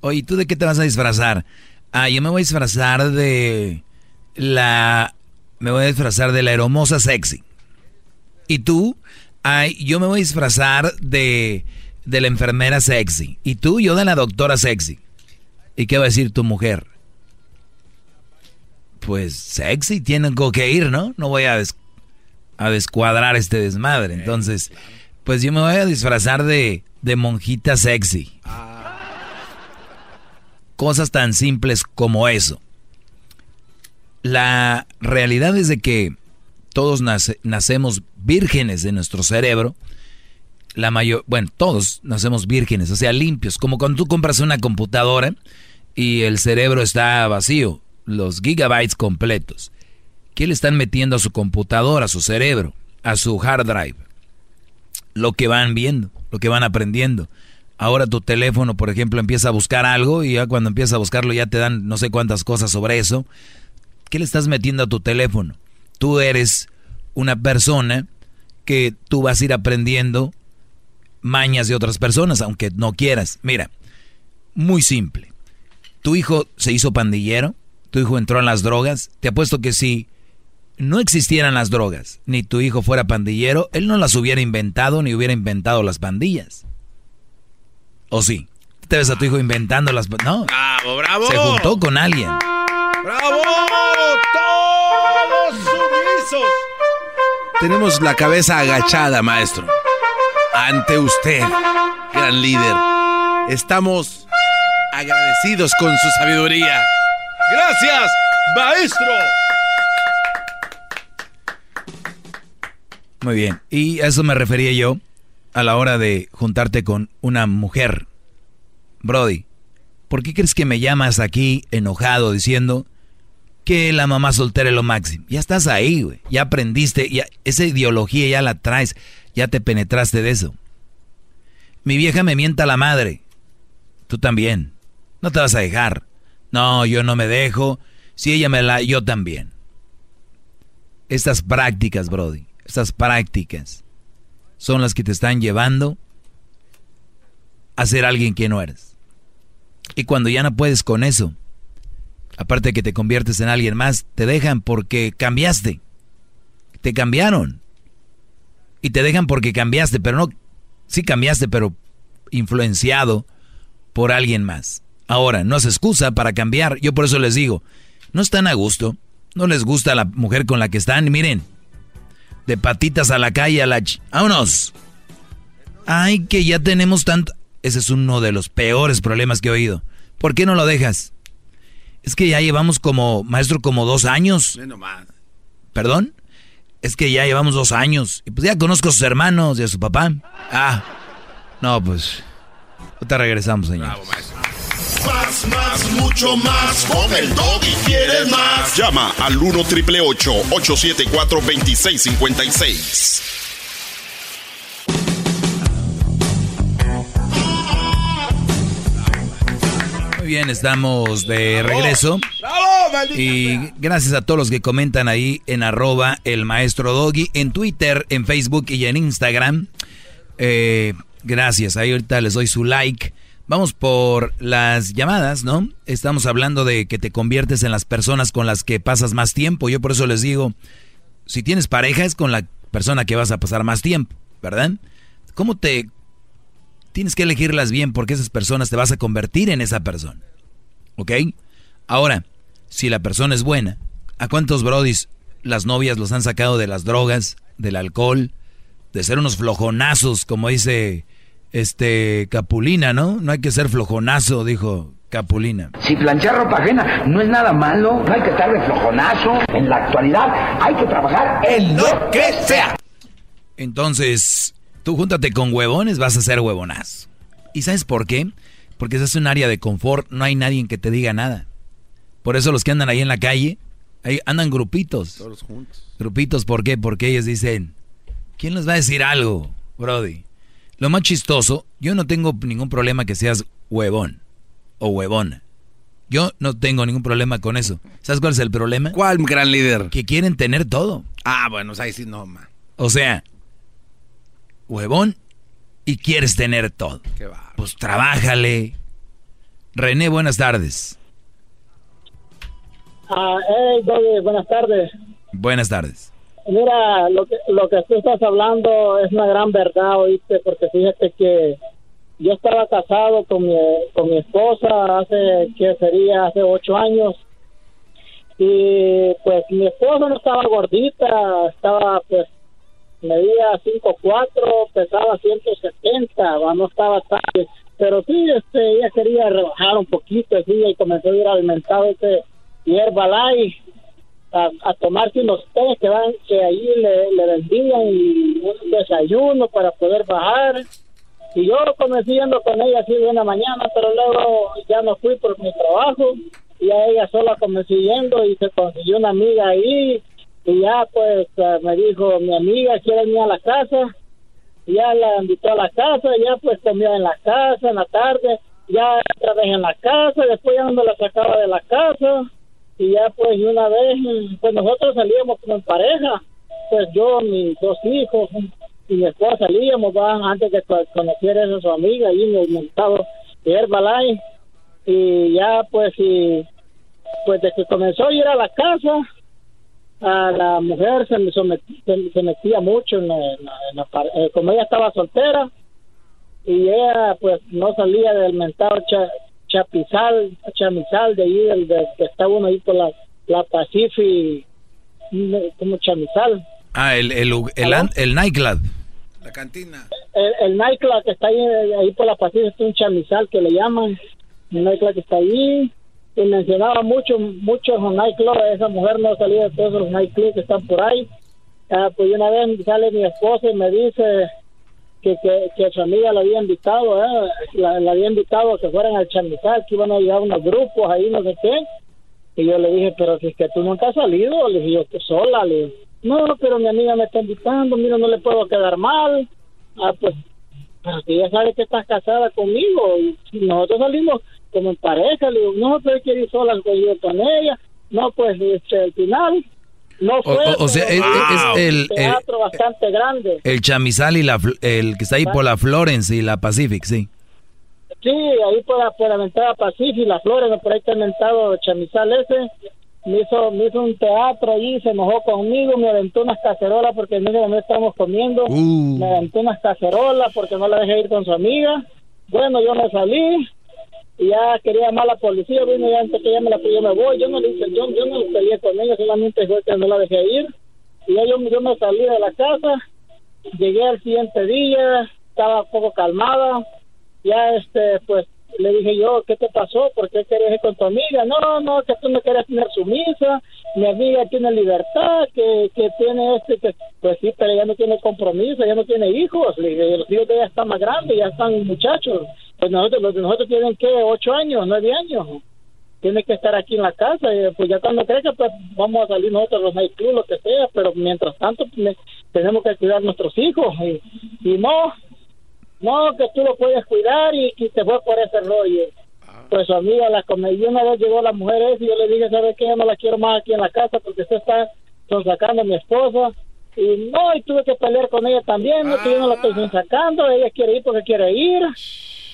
Oye, ¿tú de qué te vas a disfrazar? Ah, yo me voy a disfrazar de la... Me voy a disfrazar de la hermosa sexy. ¿Y tú? Ay, yo me voy a disfrazar de, de la enfermera sexy. ¿Y tú? Yo de la doctora sexy. ¿Y qué va a decir tu mujer? Pues sexy, tienen que ir, ¿no? No voy a, des- a descuadrar este desmadre. Entonces, pues yo me voy a disfrazar de, de monjita sexy. Cosas tan simples como eso. La realidad es de que todos nace- nacemos vírgenes de nuestro cerebro. La mayor, bueno, todos nacemos vírgenes, o sea, limpios. Como cuando tú compras una computadora y el cerebro está vacío, los gigabytes completos. ¿Qué le están metiendo a su computadora, a su cerebro, a su hard drive? Lo que van viendo, lo que van aprendiendo. Ahora tu teléfono, por ejemplo, empieza a buscar algo y ya cuando empieza a buscarlo ya te dan no sé cuántas cosas sobre eso. ¿Qué le estás metiendo a tu teléfono? Tú eres una persona que tú vas a ir aprendiendo mañas de otras personas, aunque no quieras. Mira, muy simple. Tu hijo se hizo pandillero, tu hijo entró en las drogas. Te apuesto que si no existieran las drogas, ni tu hijo fuera pandillero, él no las hubiera inventado ni hubiera inventado las pandillas. ¿O sí? Te ves a tu hijo inventando las... No. Bravo, bravo. Se juntó con alguien. ¡Bravo! ¡Todos sumisos! Tenemos la cabeza agachada, maestro. Ante usted, gran líder. Estamos agradecidos con su sabiduría. ¡Gracias, maestro! Muy bien. Y a eso me refería yo a la hora de juntarte con una mujer. Brody, ¿por qué crees que me llamas aquí enojado diciendo que la mamá soltera es lo máximo? Ya estás ahí, güey. Ya aprendiste, ya, esa ideología ya la traes, ya te penetraste de eso. Mi vieja me mienta la madre. Tú también. No te vas a dejar. No, yo no me dejo. Si ella me la... Yo también. Estas prácticas, Brody, estas prácticas son las que te están llevando a ser alguien que no eres. Y cuando ya no puedes con eso, aparte de que te conviertes en alguien más, te dejan porque cambiaste. Te cambiaron. Y te dejan porque cambiaste, pero no, sí cambiaste, pero influenciado por alguien más. Ahora, no es excusa para cambiar. Yo por eso les digo, no están a gusto, no les gusta la mujer con la que están. Miren, de patitas a la calle, a la... ch- ¡Vámonos! Ay, que ya tenemos tanto... Ese es uno de los peores problemas que he oído. ¿Por qué no lo dejas? Es que ya llevamos como, maestro, como dos años. ¿Perdón? Es que ya llevamos dos años. Y pues ya conozco a sus hermanos y a su papá. Ah, no, pues. Ahorita regresamos, señor. Más, más, mucho más. Con el y quieres más. Llama al 1 triple 874 2656. Muy bien, estamos de regreso. Y gracias a todos los que comentan ahí en arroba el maestro Doggy, en Twitter, en Facebook y en Instagram. Eh, gracias, ahí ahorita les doy su like. Vamos por las llamadas, ¿no? Estamos hablando de que te conviertes en las personas con las que pasas más tiempo. Yo por eso les digo, si tienes pareja es con la persona que vas a pasar más tiempo, ¿verdad? ¿Cómo te... Tienes que elegirlas bien porque esas personas te vas a convertir en esa persona. ¿Ok? Ahora, si la persona es buena, ¿a cuántos brodis las novias los han sacado de las drogas, del alcohol, de ser unos flojonazos, como dice este Capulina, ¿no? No hay que ser flojonazo, dijo Capulina. Si planchar ropa ajena no es nada malo, no hay que estar de flojonazo. En la actualidad hay que trabajar en lo que sea. Entonces, tú júntate con huevones, vas a ser huevonazo. ¿Y sabes por qué? Porque es un área de confort, no hay nadie en que te diga nada. Por eso los que andan ahí en la calle, ahí andan grupitos. Todos juntos. Grupitos, ¿por qué? Porque ellos dicen, ¿quién les va a decir algo, Brody? Lo más chistoso, yo no tengo ningún problema que seas huevón o huevona. Yo no tengo ningún problema con eso. ¿Sabes cuál es el problema? ¿Cuál gran líder? Que quieren tener todo. Ah, bueno, ahí sí no, man. O sea, huevón y quieres tener todo. Qué va. Pues trabájale. René, buenas tardes. Ah, hey, Doggy, buenas tardes. Buenas tardes. Mira, lo que, lo que tú estás hablando es una gran verdad, oíste, porque fíjate que yo estaba casado con mi, con mi esposa hace, que sería hace ocho años, y pues mi esposa no estaba gordita, estaba pues, medía 5'4", pesaba 170, no estaba tan, pero sí, este, ella quería rebajar un poquito, así, y comenzó a ir al mercado este Herbalife, a, tomarse unos té que van que ahí le, le vendían y un desayuno para poder bajar. Y yo comencé yendo con ella así de una mañana pero luego ya no fui por mi trabajo. Y a ella sola comencé yendo y se consiguió una amiga ahí. Y ya pues eh, me dijo mi amiga quiere venir a la casa y ya la invitó a la casa ya pues comió en la casa en la tarde. Ya otra vez en la casa después ya no la sacaba de la casa y ya pues una vez pues nosotros salíamos como en pareja. Pues yo mis dos hijos y mi esposa salíamos antes de conocer a su amiga y en mercado de Herbalife. Y ya pues y pues desde que comenzó a ir a la casa a la mujer se, se, metía mucho en la, eh, como ella estaba soltera y ella pues no salía del mentado Chapizal, Chamizal, de ahí, de, que está uno ahí por la, la Pacific, como Chamizal. Ah, el, el, el, el, nightclub. La cantina. El, el, nightclub que está ahí, ahí por la Pacific, es un Chamizal que le llaman. El nightclub que está ahí. Y mencionaba mucho, muchos nightclubs. Esa mujer no salía de todos los nightclubs que están por ahí. Ah, pues una vez sale mi esposa y me dice que, que, que su amiga la había invitado, ¿eh? la, había invitado a que fueran al chamizal, que iban a llevar unos grupos ahí, no sé qué. Y yo le dije, pero si es que tú nunca has salido, le dije yo, tú sola, le dije, no, pero mi amiga me está invitando, mira, no le puedo quedar mal. Ah, pues, pero si ella sabe que estás casada conmigo, y nosotros salimos como en pareja, le digo, no, pero quiero ir sola con ella. No, pues, este, al final, no fue, o, sea, es, el teatro bastante grande. El chamizal y la, el que está ahí por la Florence y la Pacific, sí. Sí, ahí por la, por la entrada Pacific, la Florence, por ahí está inventado chamizal ese. Me hizo, me hizo un teatro ahí, se enojó conmigo, me aventó unas cacerolas porque no estábamos comiendo. Uh. Me aventó unas cacerolas porque no la dejé ir con su amiga. Bueno, yo me salí, y ya quería llamar a la policía, vino ya antes que ya me la yo me voy, yo no le hice, yo, yo no peleé con ella, solamente fue que no la dejé ir, y ya yo, me salí de la casa, llegué al siguiente día, estaba un poco calmada, ya este, pues le dije yo, ¿qué te pasó? ¿Por qué querés ir con tu amiga? No, no, que tú no quieres tener sumisa, mi amiga tiene libertad, que, que tiene este, que, pues sí, pero ella no tiene compromiso, ella no tiene hijos, le dije, los hijos de ella están más grandes, ya están muchachos, pues nosotros, los de nosotros tienen que ocho años, nueve años, tiene que estar aquí en la casa, y pues ya cuando crezca, pues vamos a salir nosotros los nightclubs, lo que sea, pero mientras tanto pues, tenemos que cuidar nuestros hijos, y, y no, no, que tú lo puedes cuidar y, y te fue por ese rollo. Pues su amiga la comedia una vez llegó la mujer esa y yo le dije, ¿sabes qué? Yo no la quiero más aquí en la casa porque usted está sacando a mi esposa. Y no, y tuve que pelear con ella también, no, que yo no la estoy sacando, ella quiere ir porque quiere ir.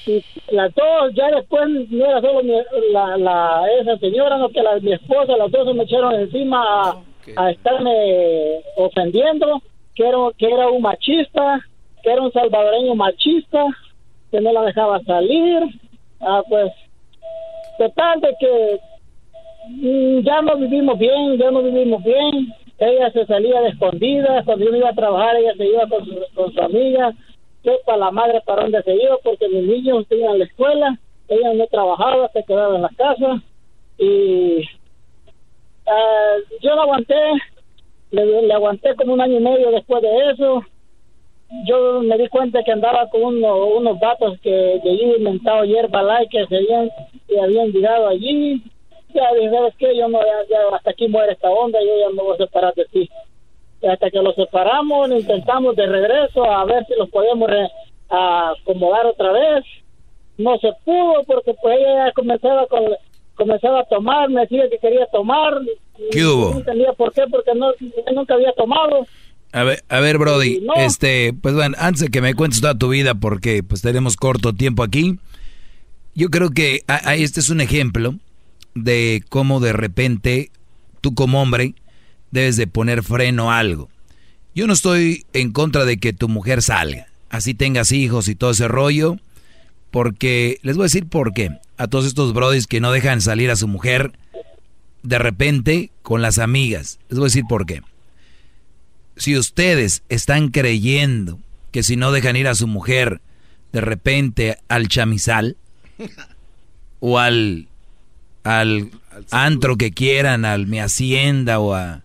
Y las dos, ya después no era solo mi- la, la, esa señora, no que la, mi esposa, las dos se me echaron encima a, a estarme ofendiendo, que era, que era un machista, que era un salvadoreño machista, que no la dejaba salir. Ah, pues, total de que mm, ya no vivimos bien, ya no vivimos bien. Ella se salía de escondida, cuando yo iba a trabajar ella se iba con su, con su amiga, sepa la madre para dónde se iba, porque mis niños iban a la escuela, ella no trabajaba, se quedaba en la casa y ah, yo la aguanté, le, aguanté como un año y medio después de eso. Yo me di cuenta que andaba con uno- unos vatos que, que habían inventado hierba que se habían, que habían llegado allí. Ya dije, ¿sabes qué? Yo no, ya, ya hasta aquí muere esta onda, yo ya me voy a separar de ti. Hasta que los separamos, intentamos de regreso a ver si los podíamos re- a acomodar otra vez. No se pudo porque pues ella ya comenzaba con comenzaba a tomar, me decía que quería tomar. ¿Qué hubo? No entendía por qué, porque no, nunca había tomado. A ver, a ver, Brody, No. este, pues bueno, antes de que me cuentes toda tu vida, porque pues tenemos corto tiempo aquí, yo creo que a- a- este es un ejemplo de cómo de repente tú como hombre debes de poner freno a algo. Yo no estoy en contra de que tu mujer salga, así tengas hijos y todo ese rollo, porque les voy a decir por qué. A todos estos brodis que no dejan salir a su mujer de repente con las amigas, les voy a decir por qué si ustedes están creyendo que si no dejan ir a su mujer de repente al chamizal o al al antro que quieran, al mi hacienda o a,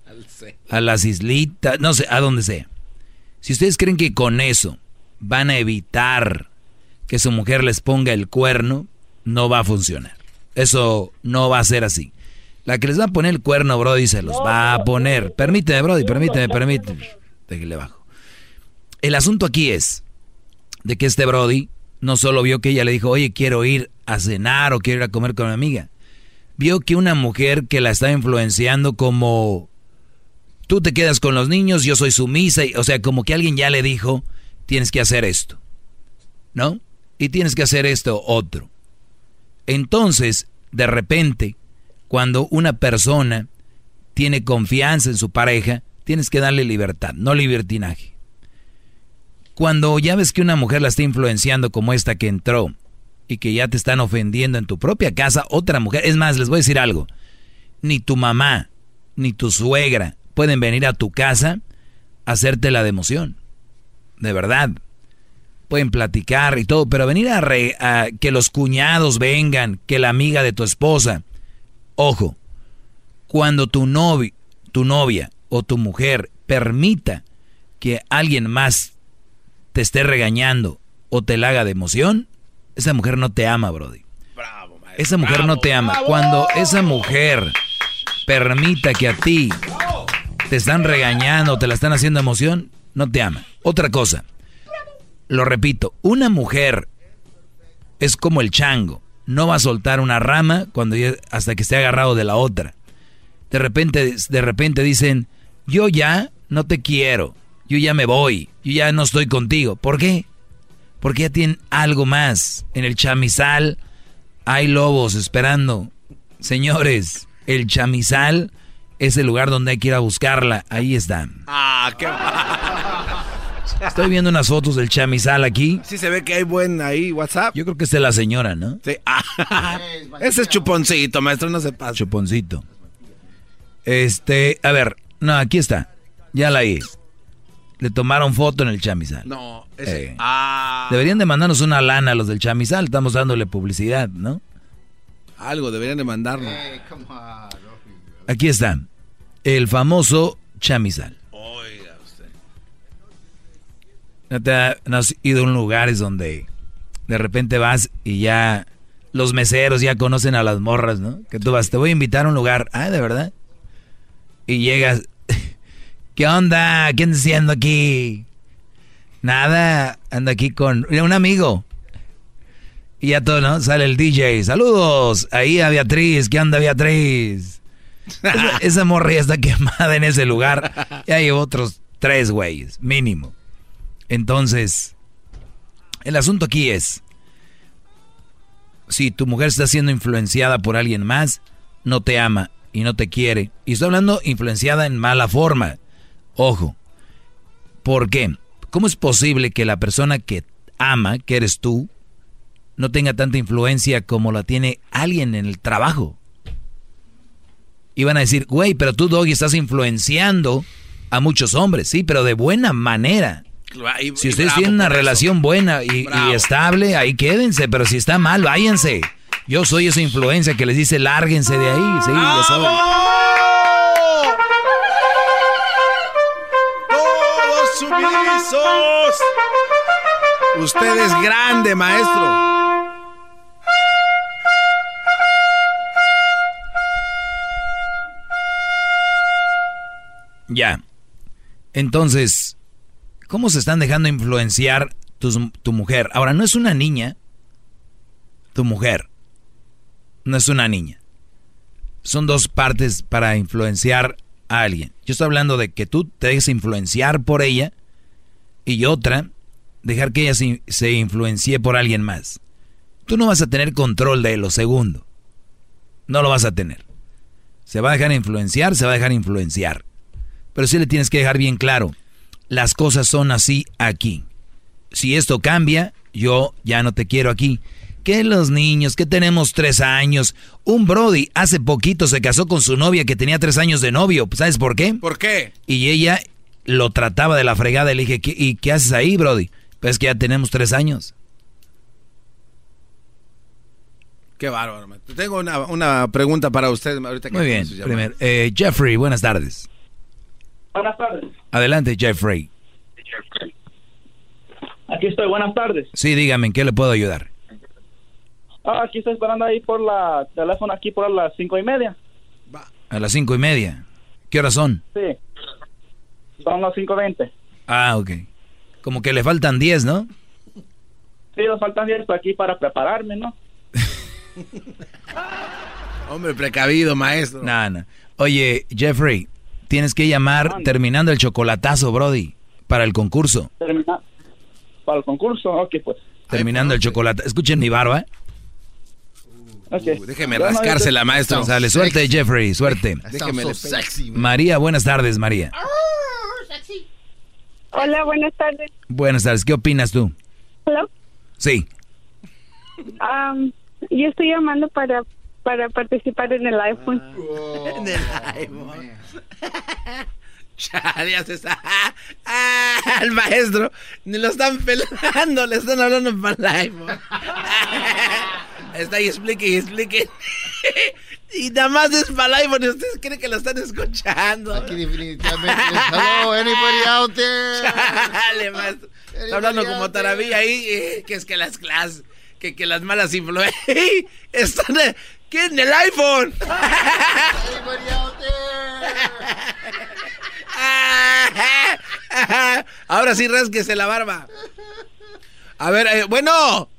a las islitas, no sé, a donde sea. Si ustedes creen que con eso van a evitar que su mujer les ponga el cuerno, no va a funcionar. Eso no va a ser así. La que les va a poner el cuerno, Brody, se los va a poner. Permíteme, Brody, permíteme, permíteme. Déjale bajo. El asunto aquí es de que este Brody no solo vio que ella le dijo, oye, quiero ir a cenar o quiero ir a comer con mi amiga. Vio que una mujer que la estaba influenciando como, tú te quedas con los niños, yo soy sumisa, y, o sea, como que alguien ya le dijo, tienes que hacer esto, ¿no? Y tienes que hacer esto otro. Entonces, de repente, cuando una persona tiene confianza en su pareja, tienes que darle libertad, no libertinaje. Cuando ya ves que una mujer la está influenciando como esta que entró y que ya te están ofendiendo en tu propia casa, otra mujer, es más, les voy a decir algo, ni tu mamá, ni tu suegra pueden venir a tu casa a hacerte la de emoción, de verdad. Pueden platicar y todo, pero venir a, re- a que los cuñados vengan, que la amiga de tu esposa, ojo, cuando tu novio, tu novia o tu mujer permita que alguien más te esté regañando o te la haga de emoción, esa mujer no te ama, Brody. Esa mujer no te ama. Cuando esa mujer permita que a ti te están regañando, te la están haciendo emoción, no te ama. Otra cosa, lo repito, una mujer es como el chango, no va a soltar una rama cuando hasta que esté agarrado de la otra. De repente, de repente dicen, yo ya no te quiero, yo ya me voy, yo ya no estoy contigo. ¿Por qué? Porque ya tienen algo más. En el chamizal hay lobos esperando. Señores, el chamizal es el lugar donde hay que ir a buscarla. Ahí están. Ah, qué... Estoy viendo unas fotos del chamizal aquí. Sí se ve que hay buen ahí WhatsApp. Yo creo que es la señora, ¿no? Sí. Ah, ese es chuponcito, maestro, no se pasa. Chuponcito. Este, a ver, no, aquí está. Ya la vi. Le tomaron foto en el chamizal. No, ese. Eh. Ah. Deberían de mandarnos una lana a los del chamizal. Estamos dándole publicidad, ¿no? Algo deberían de mandarnos. Aquí está. El famoso chamizal. Oiga usted. ¿No, te ha- no has ido a un lugares donde de repente vas y ya los meseros ya conocen a las morras, ¿no? Que tú vas, te voy a invitar a un lugar. Ah, ¿de verdad? Y llegas. ¿Qué onda? ¿Qué andas haciendo aquí? Nada, ando aquí con un amigo. Y ya todo, ¿no? Sale el DJ. Saludos. Ahí a Beatriz. ¿Qué onda, Beatriz? Esa, morra ya está quemada en ese lugar. Ya hay otros tres güeyes, mínimo. Entonces, el asunto aquí es, si tu mujer está siendo influenciada por alguien más, no te ama y no te quiere. Y estoy hablando influenciada en mala forma. Ojo. ¿Por qué? ¿Cómo es posible que la persona que ama, que eres tú, no tenga tanta influencia como la tiene alguien en el trabajo? Y van a decir, güey, pero tú, Doggy, estás influenciando a muchos hombres, sí, pero de buena manera. Si ustedes tienen una relación buena y, y estable, ahí quédense, pero si está mal, váyanse. Yo soy esa influencia que les dice, lárguense de ahí, sí, yo soy. ¡Todos sumisos! Usted es grande, maestro. Ya. Entonces, ¿cómo se están dejando influenciar tu mujer? Ahora, no es una niña, tu mujer. No es una niña. Son dos partes para influenciar a alguien. Yo estoy hablando de que tú te dejes influenciar por ella y otra, dejar que ella se, se influencie por alguien más. Tú no vas a tener control de lo segundo. No lo vas a tener. Se va a dejar influenciar, se va a dejar influenciar. Pero sí le tienes que dejar bien claro, las cosas son así aquí. Si esto cambia, yo ya no te quiero aquí. Que los niños, que tenemos tres años. Un Brody hace poquito se casó con su novia que tenía tres años de novio. ¿Sabes por qué? ¿Por qué? Y ella lo trataba de la fregada. Le dije, ¿qué- ¿y qué haces ahí, Brody? Pues que ya tenemos tres años. Qué bárbaro. Tengo una, una pregunta para usted ahorita que Muy bien. Primero, eh, Jeffrey, buenas tardes. Buenas tardes. Adelante, Jeffrey. Aquí estoy, buenas tardes. Sí, dígame, ¿en qué le puedo ayudar? Ah, aquí estoy esperando ahí por la teléfono aquí por las cinco y media. A las cinco y media. ¿Qué horas son? Sí. Son las cinco veinte. Ah, ok. Como que le faltan diez, ¿no? Sí, nos faltan diez por aquí para prepararme, ¿no? Hombre, precavido, maestro. No, no. Oye, Jeffrey, tienes que llamar terminando el chocolatazo, Brody, para el concurso. Termina para el concurso. Ok, pues. Terminando el chocolate. Escuchen mi barba. Ok. déjeme rascársela, maestro. Sale, suerte, Jeffrey, suerte. Déjeme le pe- María, buenas tardes, María. Hola, buenas tardes. Buenas tardes, ¿qué opinas tú? Hola. Sí. Am, yo estoy llamando para para participar en el iPhone. En el iPhone. Chale, ya se está. Ah, al maestro. Ni lo están pelando, le están hablando para el iPhone. Está ahí, explique y explique. Y nada más es para el iPhone y ustedes creen que lo están escuchando. Aquí definitivamente. Hello, anybody out there? Chale, maestro. Está hablando como taravilla ahí, eh, que es que las clases, que, que las malas influencias. Están ¿qué? en el iPhone. Anybody out Ahora sí rasquese la barba. A ver, eh, bueno.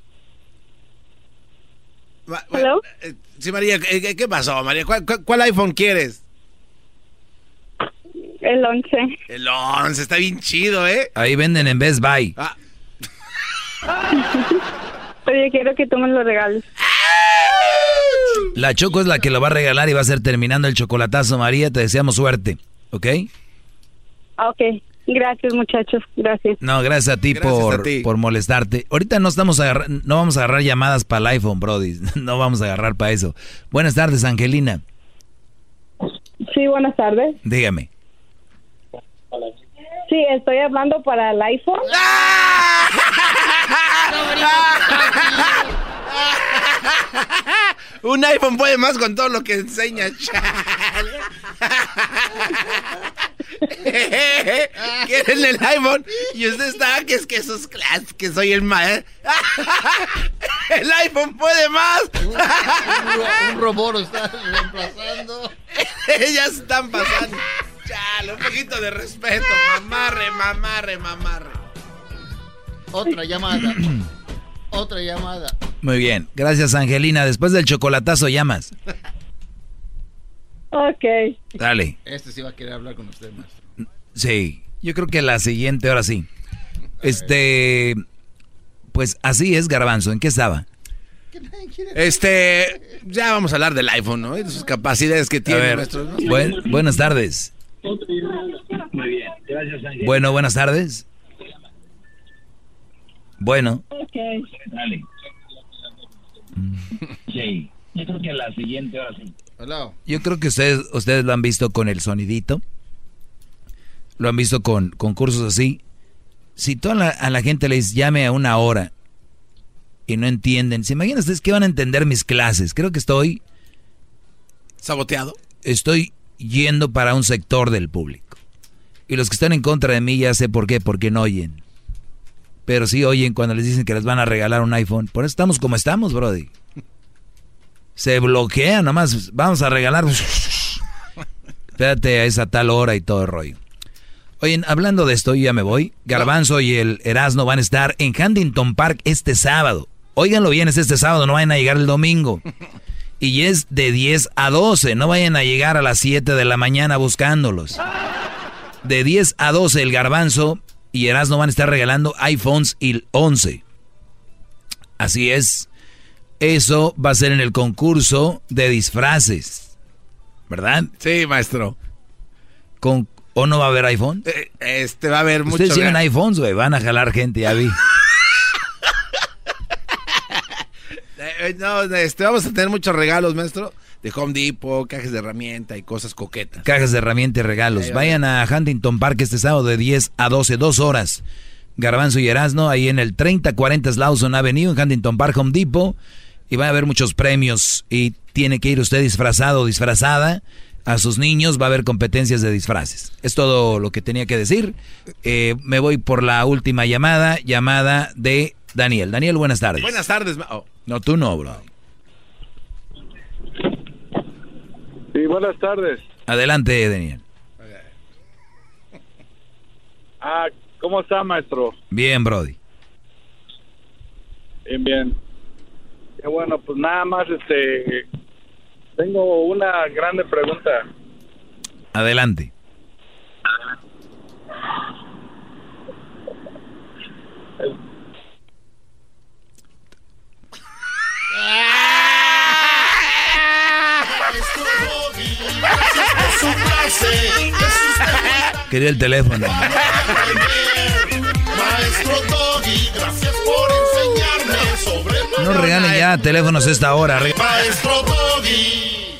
Ma- eh, Sí, María, eh, ¿qué, qué pasó, María? ¿Cuál, cuál- cuál iPhone quieres? El 11. El 11, está bien chido, ¿eh? Ahí venden en Best Buy. Ah. Pero yo quiero que tú me lo regales. La Choco es la que lo va a regalar y va a ser terminando el chocolatazo, María. Te deseamos suerte, ¿ok? Ok. Gracias, muchachos. Gracias. No, gracias a ti, Gracias por, a ti. por molestarte. Ahorita no estamos agarra- no vamos a agarrar llamadas para el iPhone, Brody. No vamos a agarrar para eso. Buenas tardes, Angelina. Sí, buenas tardes. Dígame. Sí, estoy hablando para el iPhone. Un iPhone puede más con todo lo que enseña. Quieren el iPhone y usted está que es que sus clases, que soy el maestro. el iPhone puede más. un robot lo está reemplazando. Ellas están pasando. Chale, un poquito de respeto. Mamarre, mamarre, mamarre. Otra llamada. Otra llamada. Muy bien, gracias Angelina. Después del chocolatazo llamas. Ok. Dale. Este sí va a querer hablar con usted, maestro. Sí, yo creo que la siguiente, ahora sí. Este, pues así es, Garbanzo. ¿En qué estaba? Este, ya vamos a hablar del iPhone, ¿no? Y de sus capacidades que A tiene ver, nuestro. ¿no? buen- buenas tardes. Muy bien, gracias Ángel. Bueno, buenas tardes. Bueno, Dale. Sí, yo creo que la siguiente ahora sí. yo creo que ustedes, ustedes lo han visto con el sonidito. Lo han visto con concursos así. Si toda la, a la gente les llame a una hora y no entienden, ¿se imaginan ustedes que van a entender mis clases? Creo que estoy saboteado. Estoy yendo para un sector del público. Y los que están en contra de mí ya sé por qué, porque no oyen. Pero sí oyen cuando les dicen que les van a regalar un iPhone. Por eso estamos como estamos, Brody. Se bloquea nomás. Vamos a regalar. Espérate a esa tal hora y todo el rollo. Oye, hablando de esto, ya me voy. Garbanzo y el Erasmo van a estar en Huntington Park este sábado. Óiganlo bien, es este sábado, no vayan a llegar el domingo. Y es de 10 a 12, no vayan a llegar a las 7 de la mañana buscándolos. De 10 a 12 el Garbanzo y Erasmo van a estar regalando iPhones y 11. Así es. Eso va a ser en el concurso de disfraces. ¿Verdad? Sí, maestro. Con, ¿O no va a haber iPhone? Eh, Este va a haber mucho. Ustedes tienen gas. iPhones, güey. Van a jalar gente, ya vi. Eh, No, este, vamos a tener muchos regalos, maestro. De Home Depot, cajas de herramienta y cosas coquetas. Cajas de herramientas y regalos. Vayan a Huntington Park este sábado de 10 a 12, dos horas. Garbanzo y Erasno, ahí en el 3040 Slauson Avenue, en Huntington Park, Home Depot. Y va a haber muchos premios. Y tiene que ir usted disfrazado o disfrazada. A sus niños va a haber competencias de disfraces. Es todo lo que tenía que decir. Eh, me voy por la última llamada. Llamada de Daniel. Daniel, buenas tardes. Buenas tardes. oh. No, tú no, bro. Sí, buenas tardes. Adelante, Daniel. Ah, ¿cómo está, maestro? Bien, Brody. Bien, bien. Bueno, pues nada más, este, tengo una grande pregunta. Adelante. Quería el teléfono. Maestro Doggy, gracias por enseñarme sobre No regalen ya teléfonos a esta hora. Maestro Doggy.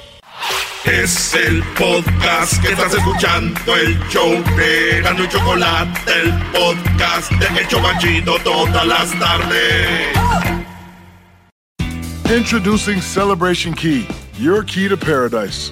Es el podcast que estás escuchando, el show de Gano y Chocolate, el podcast de Hecho Banchito todas las tardes. Introducing Celebration Key, your key to paradise.